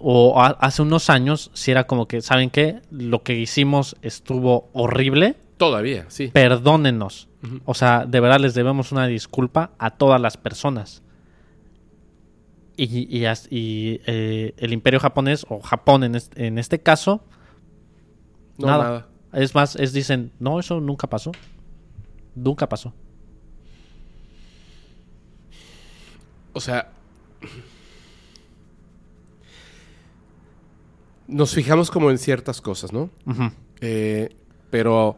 o a- hace unos años, si era como que, ¿saben qué? Lo que hicimos estuvo horrible, Todavía, sí. perdónenos. O sea, de verdad les debemos una disculpa a todas las personas. Y, y eh, el imperio japonés, o Japón en este, en este caso, No, nada. nada. es más, es dicen, no, eso nunca pasó. Nunca pasó. O sea. Nos fijamos como en ciertas cosas, ¿no? Eh, pero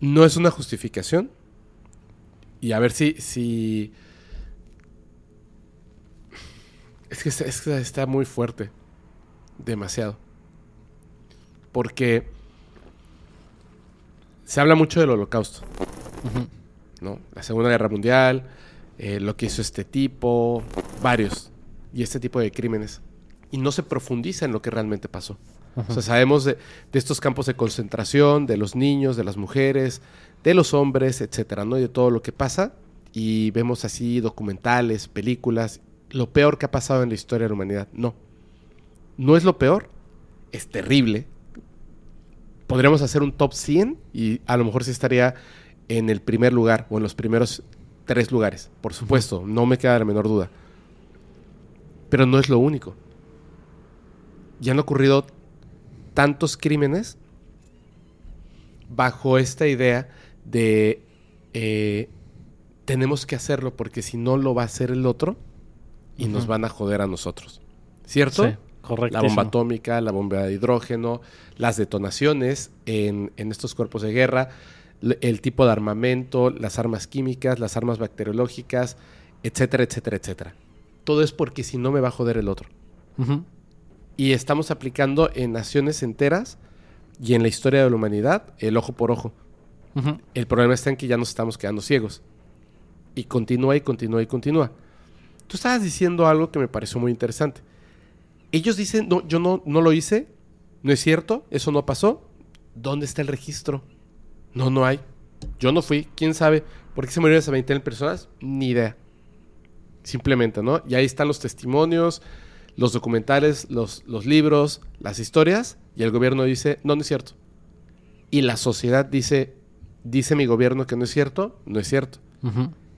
no es una justificación. Y a ver si. si... Es, que está, es que está muy fuerte. Demasiado. Porque se habla mucho del holocausto. ¿no? La Segunda Guerra Mundial, eh, lo que hizo este tipo, varios, y este tipo de crímenes. Y no se profundiza en lo que realmente pasó. O sea, sabemos de, de estos campos de concentración, de los niños, de las mujeres, de los hombres, etcétera, ¿no? Y de todo lo que pasa. Y vemos así documentales, películas, lo peor que ha pasado en la historia de la humanidad. No. No es lo peor, es terrible. Podríamos hacer un top 100 y a lo mejor sí estaría en el primer lugar o en los primeros tres lugares. Por supuesto, no me queda la menor duda. Pero no es lo único. Ya han ocurrido tantos crímenes bajo esta idea de eh, tenemos que hacerlo porque si no lo va a hacer el otro y nos van a joder a nosotros. ¿Cierto? Sí, correcto. La bomba atómica, la bomba de hidrógeno, las detonaciones en, en estos cuerpos de guerra, el tipo de armamento, las armas químicas, las armas bacteriológicas, etcétera, etcétera, etcétera. Todo es porque si no me va a joder el otro. Y estamos aplicando en naciones enteras y en la historia de la humanidad el ojo por ojo. El problema está en que ya nos estamos quedando ciegos. Y continúa y continúa y continúa. Tú estabas diciendo algo que me pareció muy interesante. Ellos dicen, no, yo no, no lo hice, no es cierto, eso no pasó. ¿Dónde está el registro? No, no hay. Yo no fui, quién sabe. ¿Por qué se murieron esas 20 personas? Ni idea. Simplemente, ¿no? Y ahí están los testimonios, los documentales, los, los libros, las historias, y el gobierno dice, no, no es cierto. Y la sociedad dice, dice mi gobierno que no es cierto, no es cierto.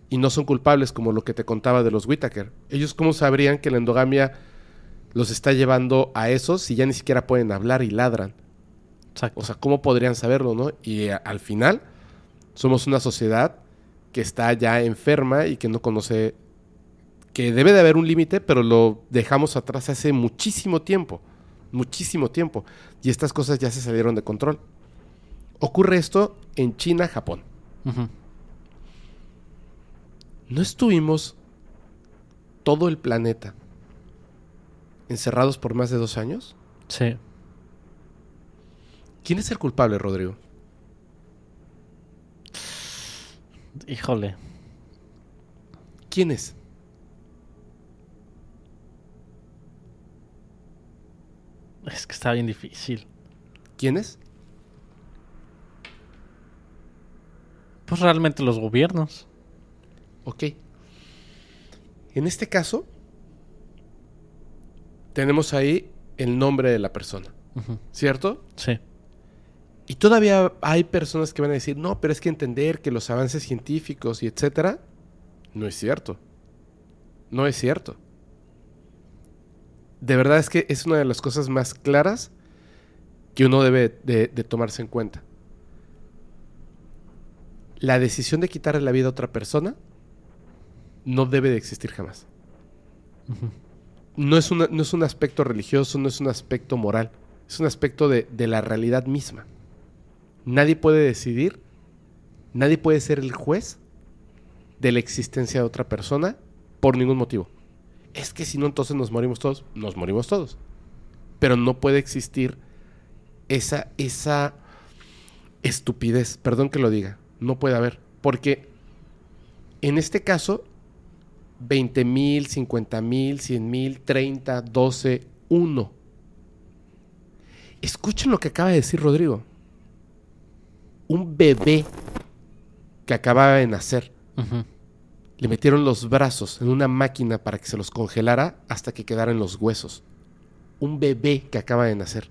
Y no son culpables como lo que te contaba de los Whittaker. Ellos cómo sabrían que la endogamia los está llevando a eso si ya ni siquiera pueden hablar y ladran. Exacto. O sea, ¿cómo podrían saberlo, no? Y a- al final somos una sociedad que está ya enferma y que no conoce que debe de haber un límite, pero lo dejamos atrás hace muchísimo tiempo, muchísimo tiempo, y estas cosas ya se salieron de control. Ocurre esto en China, Japón. ¿No estuvimos todo el planeta encerrados por más de dos años? Sí. ¿Quién es el culpable, Rodrigo? Híjole. ¿Quién es? Es que está bien difícil. ¿Quién es? Pues realmente los gobiernos. Ok. En este caso, tenemos ahí el nombre de la persona. ¿cierto? Sí. Y todavía hay personas que van a decir, no, pero es que entender que los avances científicos y etcétera, no es cierto. No es cierto. De verdad es que es una de las cosas más claras que uno debe de, de tomarse en cuenta. La decisión de quitarle la vida a otra persona no debe de existir jamás. No es, una- no es un aspecto religioso, no es un aspecto moral, es un aspecto de, de la realidad misma. Nadie puede decidir, nadie puede ser el juez de la existencia de otra persona por ningún motivo. Es que si no, entonces nos morimos todos, nos morimos todos. Pero no puede existir esa, esa estupidez, perdón que lo diga, no puede haber. Porque en este caso, 20 mil, 50 mil, 100 mil, 30, 12, 1. Escuchen lo que acaba de decir Rodrigo. Un bebé que acababa de nacer. Ujú. Le metieron los brazos en una máquina para que se los congelara hasta que quedaran los huesos. Un bebé que acaba de nacer.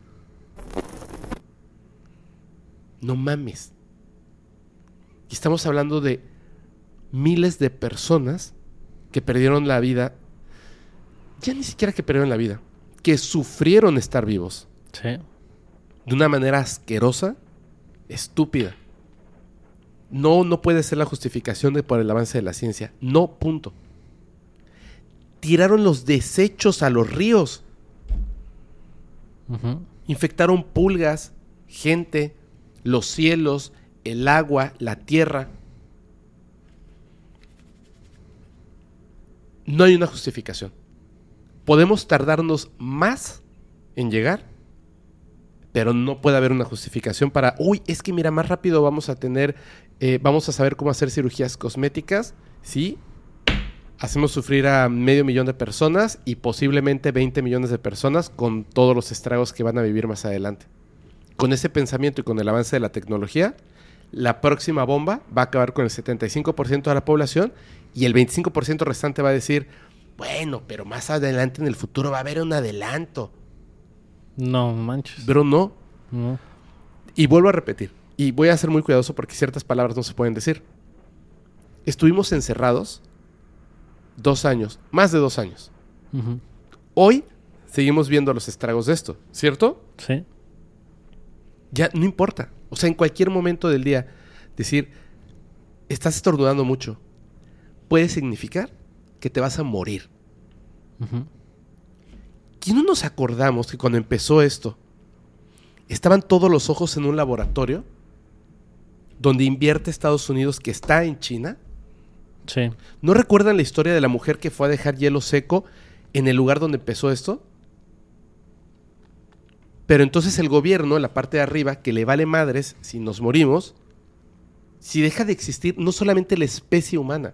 No mames. Y estamos hablando de miles de personas que perdieron la vida. Ya ni siquiera que perdieron la vida. Que sufrieron estar vivos. Sí. De una manera asquerosa, estúpida. No, no puede ser la justificación de por el avance de la ciencia. No, punto. Tiraron los desechos a los ríos. Infectaron pulgas, gente, los cielos, el agua, la tierra. No hay una justificación. Podemos tardarnos más en llegar, pero no puede haber una justificación para, uy, es que mira, más rápido vamos a tener, eh, vamos a saber cómo hacer cirugías cosméticas, ¿sí? Hacemos sufrir a medio millón de personas y posiblemente 20 millones de personas con todos los estragos que van a vivir más adelante. Con ese pensamiento y con el avance de la tecnología, la próxima bomba va a acabar con el 75% de la población y el 25% restante va a decir, bueno, pero más adelante en el futuro va a haber un adelanto. No manches. Pero no. No. Y vuelvo a repetir, y voy a ser muy cuidadoso porque ciertas palabras no se pueden decir. Estuvimos encerrados dos años, más de dos años. Hoy seguimos viendo los estragos de esto, ¿cierto? Sí. Ya no importa. O sea, en cualquier momento del día, decir, estás estornudando mucho, puede significar que te vas a morir. Ujú. ¿Y no nos acordamos que cuando empezó esto, estaban todos los ojos en un laboratorio donde invierte Estados Unidos que está en China? Sí. ¿No recuerdan la historia de la mujer que fue a dejar hielo seco en el lugar donde empezó esto? Pero entonces el gobierno, la parte de arriba, que le vale madres si nos morimos, si deja de existir no solamente la especie humana,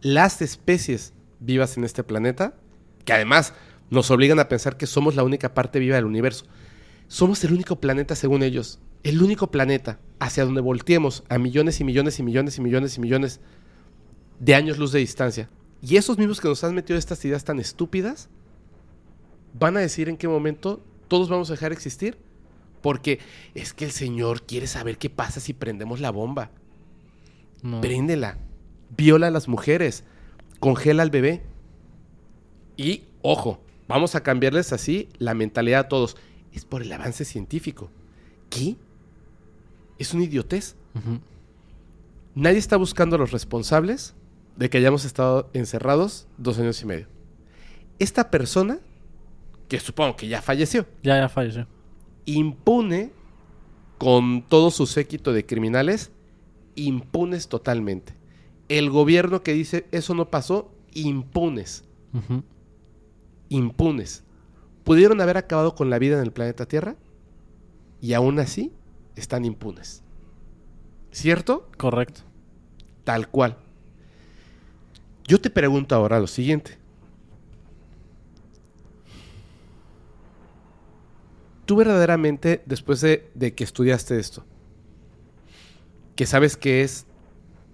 las especies vivas en este planeta, que además nos obligan a pensar que somos la única parte viva del universo. Somos el único planeta, según ellos, el único planeta hacia donde volteemos a millones y millones y millones y millones y millones de años luz de distancia. Y esos mismos que nos han metido estas ideas tan estúpidas van a decir en qué momento todos vamos a dejar de existir. Porque es que el Señor quiere saber qué pasa si prendemos la bomba. No. Préndela. Viola a las mujeres. Congela al bebé. Y, ojo, vamos a cambiarles así la mentalidad a todos. Es por el avance científico. ¿Qué? Es una idiotez. Nadie está buscando a los responsables de que hayamos estado encerrados dos años y medio. Esta persona, que supongo que ya falleció, Ya, ya falleció. impune con todo su séquito de criminales, impunes totalmente. El gobierno que dice eso no pasó, impunes, impunes. Pudieron haber acabado con la vida en el planeta Tierra y aún así están impunes. ¿Cierto? Correcto. Tal cual. Yo te pregunto ahora lo siguiente. Tú verdaderamente, después de, de que estudiaste esto, que sabes que es,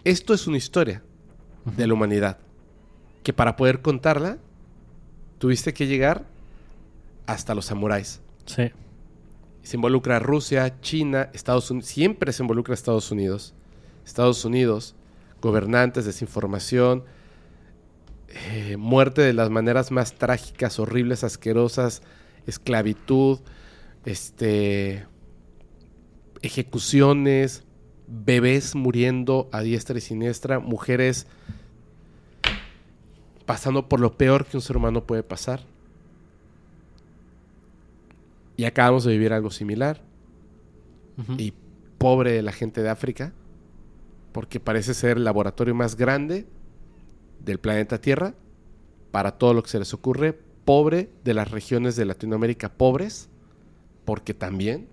esto es una historia de la humanidad, que para poder contarla, tuviste que llegar hasta los samuráis. Sí. Se involucra Rusia, China, Estados Unidos. Siempre se involucra Estados Unidos. Estados Unidos, gobernantes, desinformación, eh, muerte de las maneras más trágicas, horribles, asquerosas, esclavitud, este, ejecuciones, bebés muriendo a diestra y siniestra, mujeres pasando por lo peor que un ser humano puede pasar. Y acabamos de vivir algo similar. Y pobre de la gente de África, porque parece ser el laboratorio más grande del planeta Tierra para todo lo que se les ocurre. Pobre de las regiones de Latinoamérica pobres, porque también,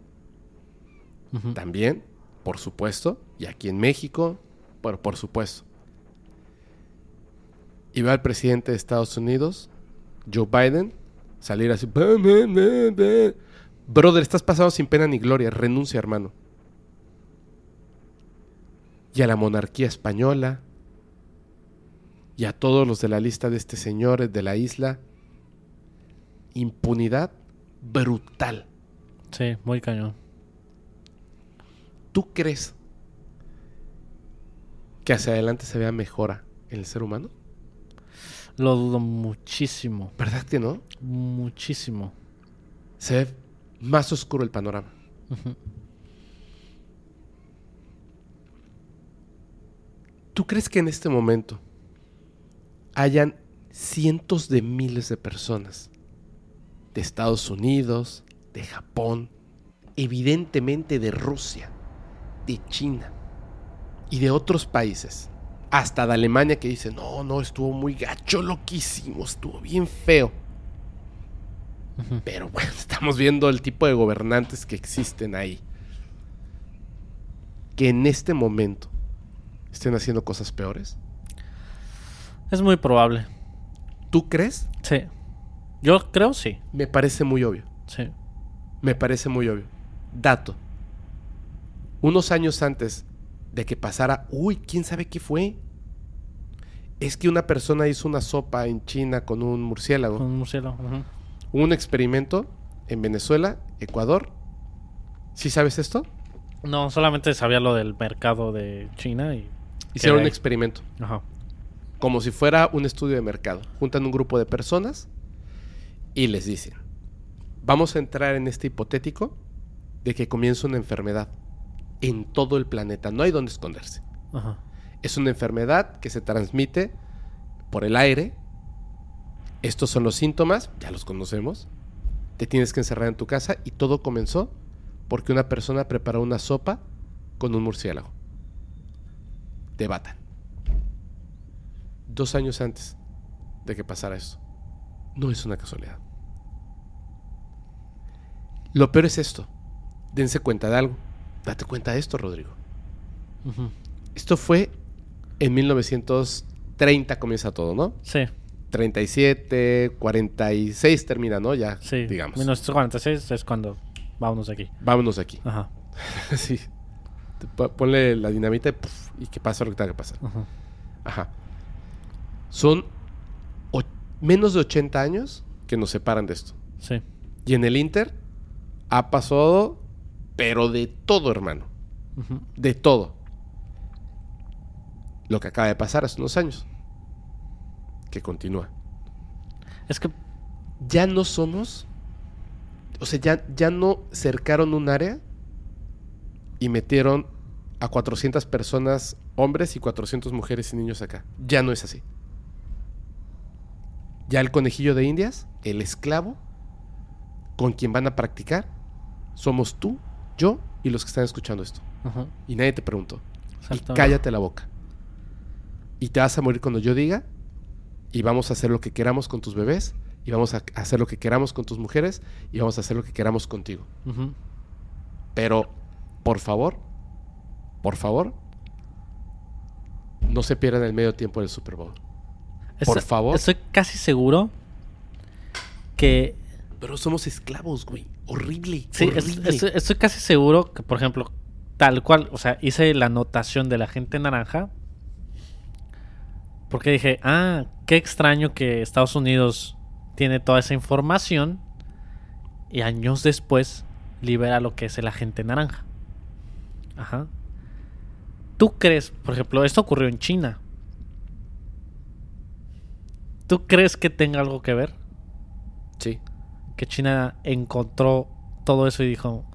también, por supuesto, y aquí en México, pero por supuesto. Y va el presidente de Estados Unidos, Joe Biden, salir así, Brother, estás pasado sin pena ni gloria. Renuncia, hermano. Y a la monarquía española. Y a todos los de la lista de este señor de la isla. Impunidad brutal. Sí, muy cañón. ¿Tú crees que hacia adelante se vea mejora en el ser humano? Lo dudo muchísimo. ¿Verdad que no? Muchísimo. Se ve más oscuro el panorama. ¿Tú crees que en este momento hayan cientos de miles de personas de Estados Unidos, de Japón, evidentemente de Rusia, de China y de otros países, hasta de Alemania que dicen, no, no, estuvo muy gacho lo que hicimos, estuvo bien feo. Pero bueno, estamos viendo el tipo de gobernantes que existen ahí. Que en este momento estén haciendo cosas peores. Es muy probable. ¿Tú crees? Sí. Yo creo sí. Me parece muy obvio. Sí. Me parece muy obvio. Dato. Unos años antes de que pasara, uy, ¿quién sabe qué fue? Es que una persona hizo una sopa en China con un murciélago. Con un murciélago. Hubo un experimento en Venezuela, Ecuador. ¿Sí sabes esto? No, solamente sabía lo del mercado de China y... Hicieron un experimento. Ajá. como si fuera un estudio de mercado. Juntan un grupo de personas y les dicen, vamos a entrar en este hipotético de que comienza una enfermedad en todo el planeta. No hay donde esconderse. Ajá. Es una enfermedad que se transmite por el aire. Estos son los síntomas, ya los conocemos. Te tienes que encerrar en tu casa y todo comenzó porque una persona preparó una sopa con un murciélago. Debatan. Dos años antes de que pasara esto. No es una casualidad. Lo peor es esto. Dense cuenta de algo. Date cuenta de esto, Rodrigo. Esto fue en 1930 comienza todo, ¿no? Sí, 37, 46 termina, ¿no? Ya, sí. digamos. 1946 es cuando vámonos de aquí. Vámonos de aquí. Ajá. sí. Ponle la dinamita y, que pasa lo que tenga que pasar. Ajá. Ajá. Son menos de 80 años que nos separan de esto. Sí. Y en el Inter ha pasado, pero de todo, hermano. De todo. Lo que acaba de pasar hace unos años. Que continúa. Es que ya no somos. O sea, ya, ya no cercaron un área y metieron a 400 personas, hombres y 400 mujeres y niños acá. Ya no es así. Ya el conejillo de Indias, el esclavo, con quien van a practicar, somos tú, yo y los que están escuchando esto. Ajá. Y nadie te preguntó. Y cállate la boca. Y te vas a morir cuando yo diga. Y vamos a hacer lo que queramos con tus bebés. Y vamos a hacer lo que queramos con tus mujeres. Y vamos a hacer lo que queramos contigo. Pero, por favor, por favor, no se pierdan el medio tiempo del Super Bowl. Por favor. Estoy casi seguro que Pero somos esclavos, güey. Horrible. Sí, es- estoy casi seguro que, por ejemplo, tal cual, o sea, hice la anotación de la gente naranja. Porque dije, ah, qué extraño que Estados Unidos tiene toda esa información y años después libera lo que es el agente naranja. Ajá. ¿Tú crees, por ejemplo, esto ocurrió en China? ¿Tú crees que tenga algo que ver? Sí. que China encontró todo eso y dijo,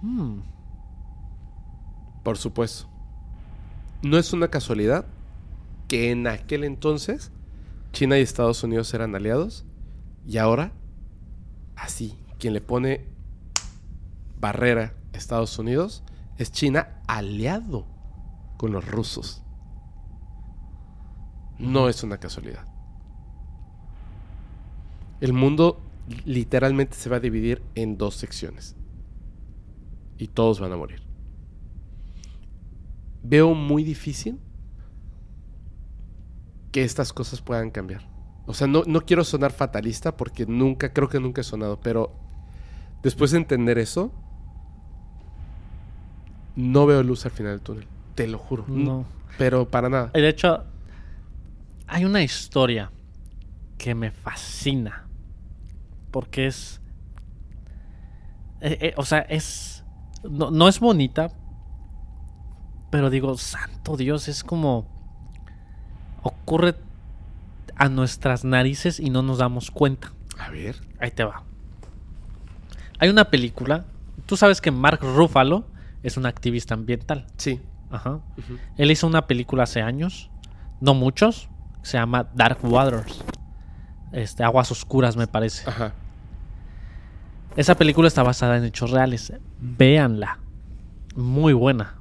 "Hmm, Por supuesto. No es una casualidad que en aquel entonces China y Estados Unidos eran aliados y ahora, así, quien le pone barrera a Estados Unidos es China aliado con los rusos. No es una casualidad. El mundo literalmente se va a dividir en dos secciones y todos van a morir veo muy difícil que estas cosas puedan cambiar. O sea, no, no quiero sonar fatalista porque nunca, creo que nunca he sonado, pero después de entender eso, no veo luz al final del túnel. Te lo juro. No. Pero para nada. De hecho, hay una historia que me fascina. Porque es. eh, eh, o sea, es. No, no es bonita. Pero digo, santo Dios, es como. Ocurre a nuestras narices y no nos damos cuenta. A ver. Ahí te va. Hay una película. Tú sabes que Mark Ruffalo es un activista ambiental. Sí. Ajá. Él hizo una película hace años, no muchos, se llama Dark Waters. Este, Aguas Oscuras, me parece. Ajá. Esa película está basada en hechos reales. Véanla. Muy buena.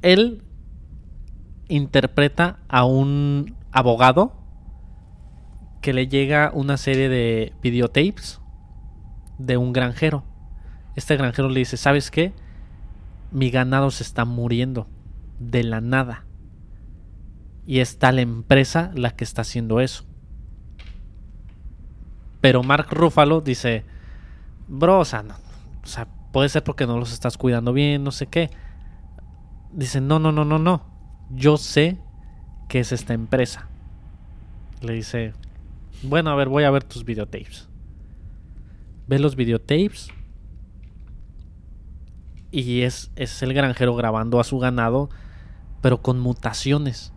Él interpreta a un abogado que le llega una serie de videotapes de un granjero. Este granjero le dice, ¿sabes qué? Mi ganado se está muriendo de la nada. Y está la empresa la que está haciendo eso. Pero Mark Ruffalo dice, bro, o sea, o sea, puede ser porque no los estás cuidando bien, no sé qué. Dice, no, no, no, no, no. Yo sé que es esta empresa. Le dice, bueno, a ver, voy a ver tus videotapes. Ve los videotapes. Y es, es el granjero grabando a su ganado, pero con mutaciones.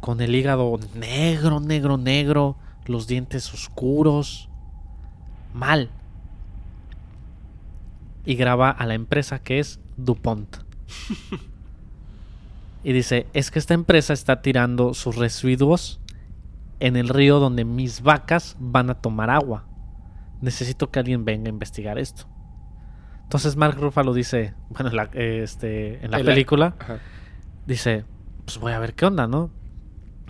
Con el hígado negro, negro, negro. Los dientes oscuros. Mal. Y graba a la empresa que es DuPont. y dice, es que esta empresa está tirando sus residuos en el río donde mis vacas van a tomar agua. Necesito que alguien venga a investigar esto. Entonces Mark Ruffalo dice, bueno, en la, este, en la El- película, Ajá. dice, pues voy a ver qué onda, ¿no?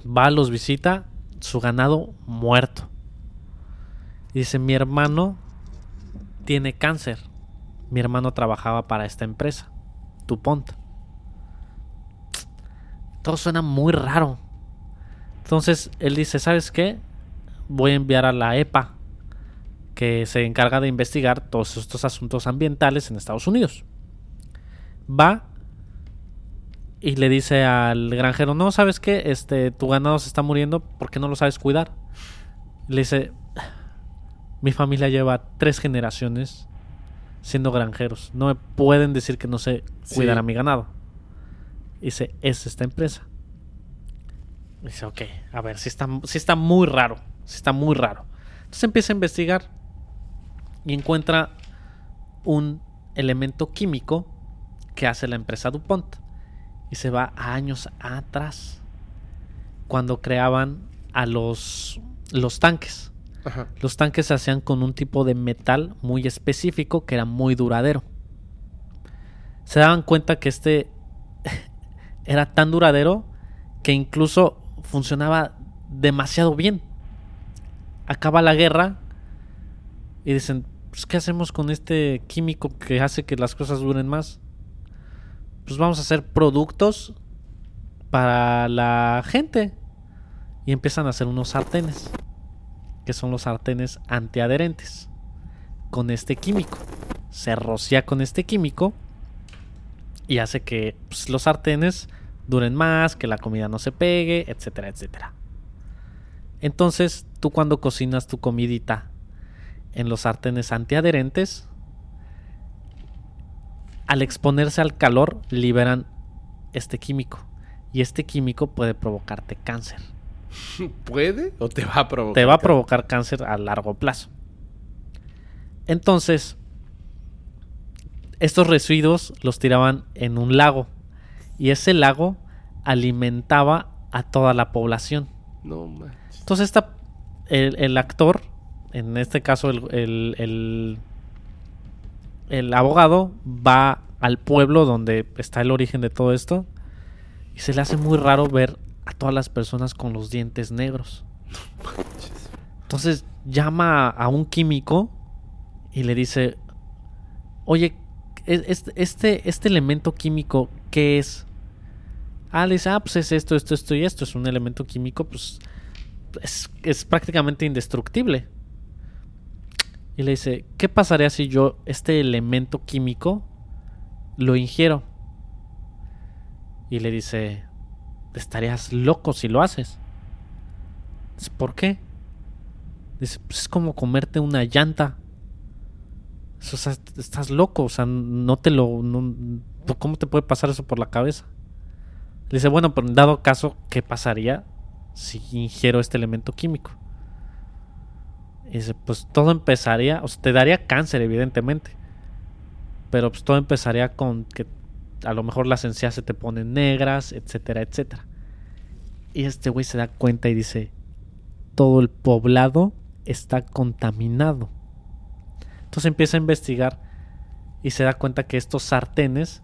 Va, los visita, su ganado muerto. Y dice, mi hermano tiene cáncer. Mi hermano trabajaba para esta empresa, DuPont. Todo suena muy raro. Entonces él dice, ¿sabes qué? Voy a enviar a la EPA, que se encarga de investigar todos estos asuntos ambientales en Estados Unidos. Va y le dice al granjero, no, ¿sabes qué? Este, tu ganado se está muriendo, ¿por qué no lo sabes cuidar? Le dice, mi familia lleva tres generaciones siendo granjeros. No me pueden decir que no sé cuidar Sí. a mi ganado. Dice, es esta empresa. Dice, ok, a ver, si está, sí está muy raro. Sí está muy raro. Entonces empieza a investigar y encuentra un elemento químico que hace la empresa DuPont. Y se va a años atrás, cuando creaban a los, los tanques. Ajá. Los tanques se hacían con un tipo de metal muy específico que era muy duradero. Se daban cuenta que este era tan duradero que incluso funcionaba demasiado bien. Acaba la guerra y dicen, pues, ¿qué hacemos con este químico que hace que las cosas duren más? Pues vamos a hacer productos para la gente. Y empiezan a hacer unos sartenes que son los sartenes antiadherentes, con este químico. Se rocía con este químico y hace que pues, los sartenes duren más, que la comida no se pegue, etcétera, etcétera. Entonces, tú cuando cocinas tu comidita en los sartenes antiadherentes, al exponerse al calor, liberan este químico. Y este químico puede provocarte cáncer ¿Puede o te va a provocar? te va a provocar cáncer a largo plazo. Entonces, estos residuos los tiraban en un lago y ese lago alimentaba a toda la población. No manches. Entonces, esta, el, el actor, en este caso el, el- el- el abogado, va al pueblo donde está el origen de todo esto y se le hace muy raro ver a todas las personas con los dientes negros. Entonces llama a un químico y le dice, oye, este, este, elemento químico, ¿qué es? Ah, le dice, ah, pues es esto, esto, esto y esto. Es un elemento químico, pues es, prácticamente indestructible. Y le dice, ¿qué pasaría si yo este elemento químico lo ingiero? Y le dice, estarías loco si lo haces. ¿Por qué? Dice, pues es como comerte una llanta. O sea, estás loco, o sea, no te lo... no- ¿Cómo te puede pasar eso por la cabeza? Le dice, bueno, pero dado caso, ¿qué pasaría si ingiero este elemento químico? Y dice, pues todo empezaría, o sea, te daría cáncer, evidentemente. Pero pues todo empezaría con que a lo mejor las encías se te ponen negras, etcétera, etcétera. Y este güey se da cuenta y dice, todo el poblado está contaminado. Entonces empieza a investigar y se da cuenta que estos sartenes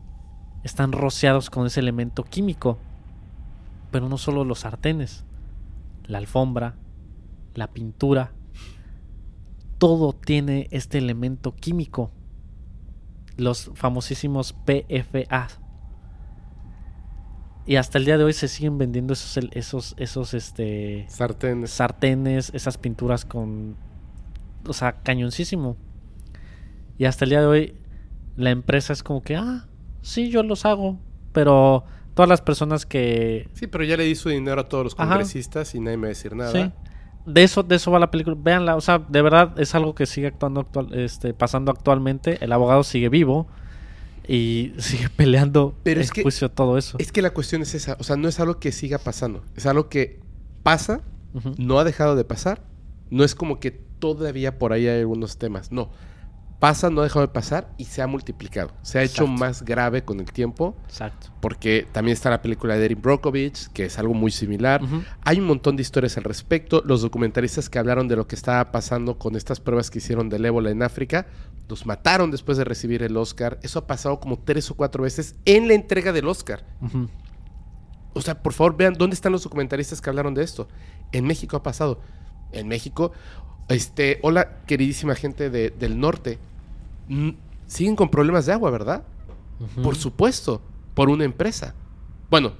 están rociados con ese elemento químico. Pero no solo los sartenes, la alfombra, la pintura, todo tiene este elemento químico. Los famosísimos PFA. Y hasta el día de hoy se siguen vendiendo esos, esos, esos este, Sartenes. sartenes, esas pinturas con. O sea, cañoncísimo. Y hasta el día de hoy, la empresa es como que, ah, sí, yo los hago. Pero todas las personas que. Sí, pero ya le di su dinero a todos los Ajá. congresistas y nadie me va a decir nada. Sí. De eso, de eso va la película. Véanla, o sea, de verdad es algo que sigue actuando actual, este, pasando actualmente. El abogado sigue vivo y sigue peleando Pero en es que- juicio todo eso. Es que la cuestión es esa. O sea, no es algo que siga pasando. Es algo que pasa, no ha dejado de pasar. No es como que todavía por ahí hay algunos temas. No. Pasa, no ha dejado de pasar y se ha multiplicado. Se ha hecho más grave con el tiempo. Exacto. Porque también está la película de Erin Brockovich, que es algo muy similar. Hay un montón de historias al respecto. Los documentalistas que hablaron de lo que estaba pasando con estas pruebas que hicieron del ébola en África, los mataron después de recibir el Oscar. Eso ha pasado como tres o cuatro veces en la entrega del Oscar. O sea, por favor, vean dónde están los documentalistas que hablaron de esto. En México ha pasado. En México, este, hola, queridísima gente de- del norte. Mm, Siguen con problemas de agua, ¿verdad? Por supuesto, por una empresa. Bueno,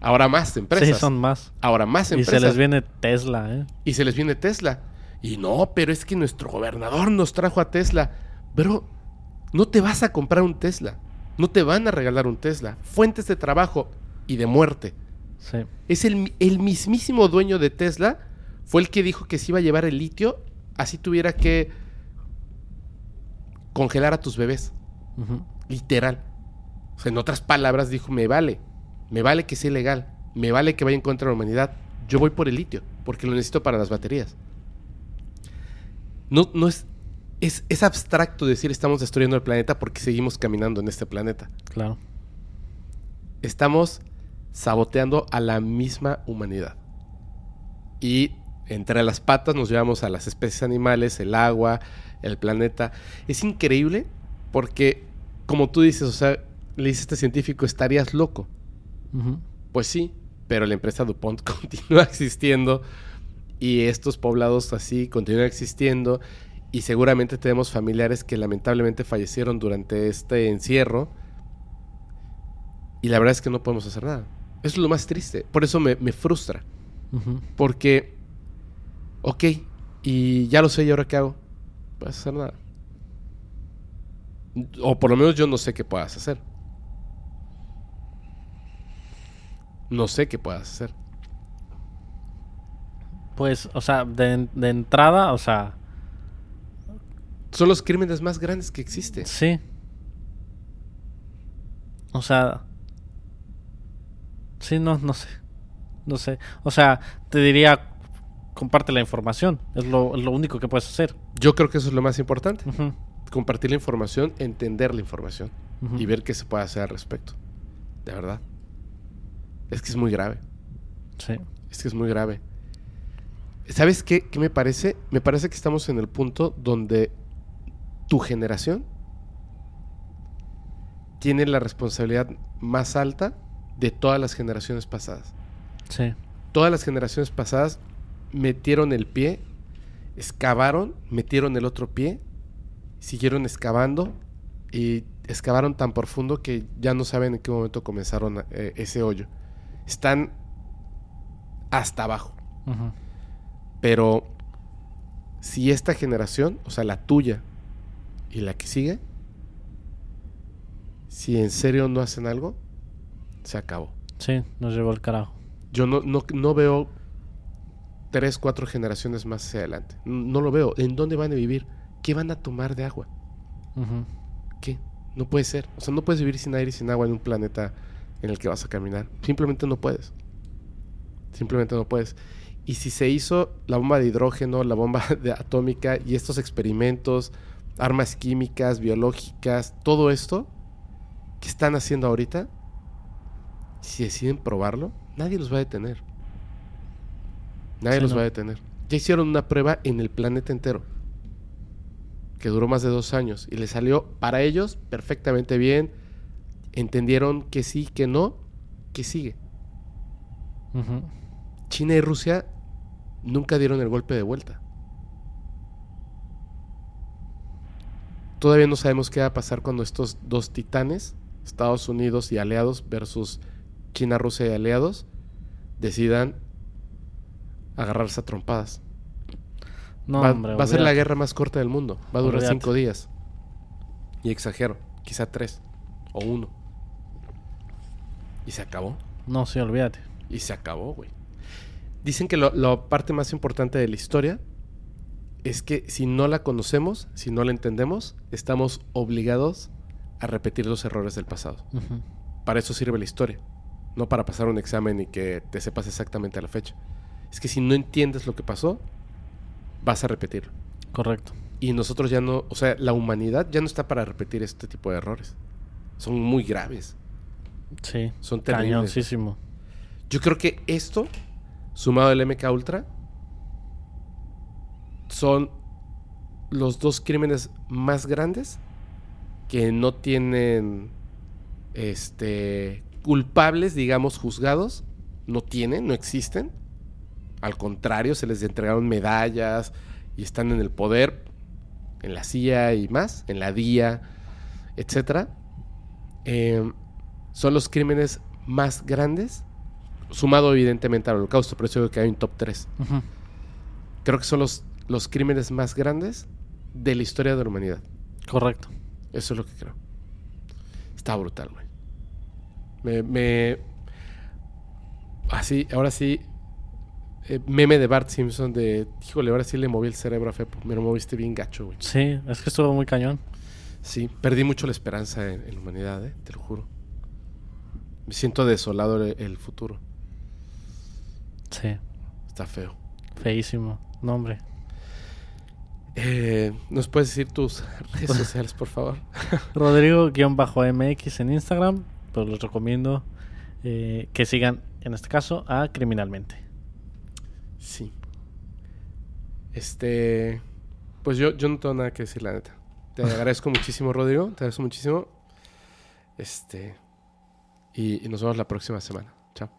ahora más empresas. Sí, son más. Ahora más Y empresas. se les viene Tesla, ¿eh? Y se les viene Tesla. Y no, pero es que nuestro gobernador nos trajo a Tesla. Pero no te vas a comprar un Tesla. No te van a regalar un Tesla. Fuentes de trabajo y de muerte. Sí. Es el, el mismísimo dueño de Tesla. Fue el que dijo que se iba a llevar el litio. Así tuviera que congelar a tus bebés. Literal. O sea, en otras palabras, dijo: Me vale. Me vale que sea ilegal. Me vale que vaya en contra de la humanidad. Yo voy por el litio. Porque lo necesito para las baterías. No, no es, es. Es abstracto decir estamos destruyendo el planeta porque seguimos caminando en este planeta. Claro. Estamos saboteando a la misma humanidad. Y entre las patas nos llevamos a las especies animales, el agua, el planeta. Es increíble porque, como tú dices, o sea, le dice este científico, estarías loco. Pues sí, pero la empresa DuPont continúa existiendo y estos poblados así continúan existiendo y seguramente tenemos familiares que lamentablemente fallecieron durante este encierro y la verdad es que no podemos hacer nada. Eso es lo más triste. Por eso me, me frustra. Porque, ok, y ya lo sé, ¿y ahora qué hago? Puedes hacer nada. O por lo menos yo no sé qué puedas hacer. No sé qué puedas hacer. Pues, o sea, de, de entrada, o sea, Son los crímenes más grandes que existen. sí. O sea, sí, no, no sé. No sé. O sea, te diría, comparte la información. Es lo, lo único que puedes hacer. Yo creo que eso es lo más importante. Compartir la información, entender la información y ver qué se puede hacer al respecto. De verdad. Es que es muy grave. Sí. Es que es muy grave. ¿Sabes qué, qué me parece? Me parece que estamos en el punto donde tu generación tiene la responsabilidad más alta de todas las generaciones pasadas. Sí. Todas las generaciones pasadas metieron el pie, excavaron, metieron el otro pie, siguieron excavando y excavaron tan profundo que ya no saben en qué momento comenzaron eh, ese hoyo. Están hasta abajo. Pero si esta generación, o sea, la tuya y la que sigue, si en serio no hacen algo, se acabó. Sí, nos llevó el carajo. Yo no, no, no veo tres, cuatro generaciones más hacia adelante. No lo veo. ¿En dónde van a vivir? ¿Qué van a tomar de agua? ¿Qué? No puede ser. O sea, no puedes vivir sin aire y sin agua en un planeta en el que vas a caminar. Simplemente no puedes. Simplemente no puedes. Y si se hizo la bomba de hidrógeno, la bomba de atómica y estos experimentos, armas químicas, biológicas, todo esto que están haciendo ahorita, si deciden probarlo, nadie los va a detener. Nadie Sí, los no. va a detener. Ya hicieron una prueba en el planeta entero que duró más de dos años y le salió para ellos perfectamente bien. Entendieron que sí, que no, que sigue. China y Rusia nunca dieron el golpe de vuelta. Todavía no sabemos qué va a pasar cuando estos dos titanes, Estados Unidos y aliados versus China, Rusia y aliados, decidan agarrarse a trompadas. No, va, hombre, va a ser la guerra más corta del mundo. Va a durar cinco días. Y exagero, quizá tres o uno. Y se acabó. No, sí, olvídate. Y se acabó, güey. Dicen que la parte más importante de la historia es que si no la conocemos, si no la entendemos, estamos obligados a repetir los errores del pasado. Para eso sirve la historia. No para pasar un examen y que te sepas exactamente a la fecha. Es que si no entiendes lo que pasó, vas a repetirlo. Correcto. Y nosotros ya no, o sea, la humanidad ya no está para repetir este tipo de errores. Son muy graves. Sí. Son terribles. Cañoncísimo. Yo creo que esto, sumado al MK Ultra, son los dos crímenes más grandes que no tienen este culpables, digamos, juzgados, no tienen, no existen. Al contrario, se les entregaron medallas y están en el poder, en la CIA y más, en la DIA, etcétera. Eh, son los crímenes más grandes, sumado evidentemente al holocausto, por eso digo que hay un top 3. Ujú. Creo que son los, los crímenes más grandes de la historia de la humanidad. Correcto. Eso es lo que creo. Está brutal, güey. Me, me- Así, ahora sí. Eh, meme de Bart Simpson de. Híjole, ahora sí le moví el cerebro a Fepo. Me lo moviste bien gacho, güey. Sí, es que estuvo muy cañón. Sí, perdí mucho la esperanza en, en la humanidad, eh, te lo juro. Me siento desolado el, el futuro. Sí. Está feo. Feísimo. No, hombre. Eh, ¿Nos puedes decir tus redes sociales, por favor? Rodrigo-MX en Instagram. Pues les recomiendo eh, que sigan, en este caso, a Criminalmente. Sí. Este. Pues yo, yo no tengo nada que decir, la neta. Te agradezco muchísimo, Rodrigo. Te agradezco muchísimo. Este. Y, y nos vemos la próxima semana. Chao.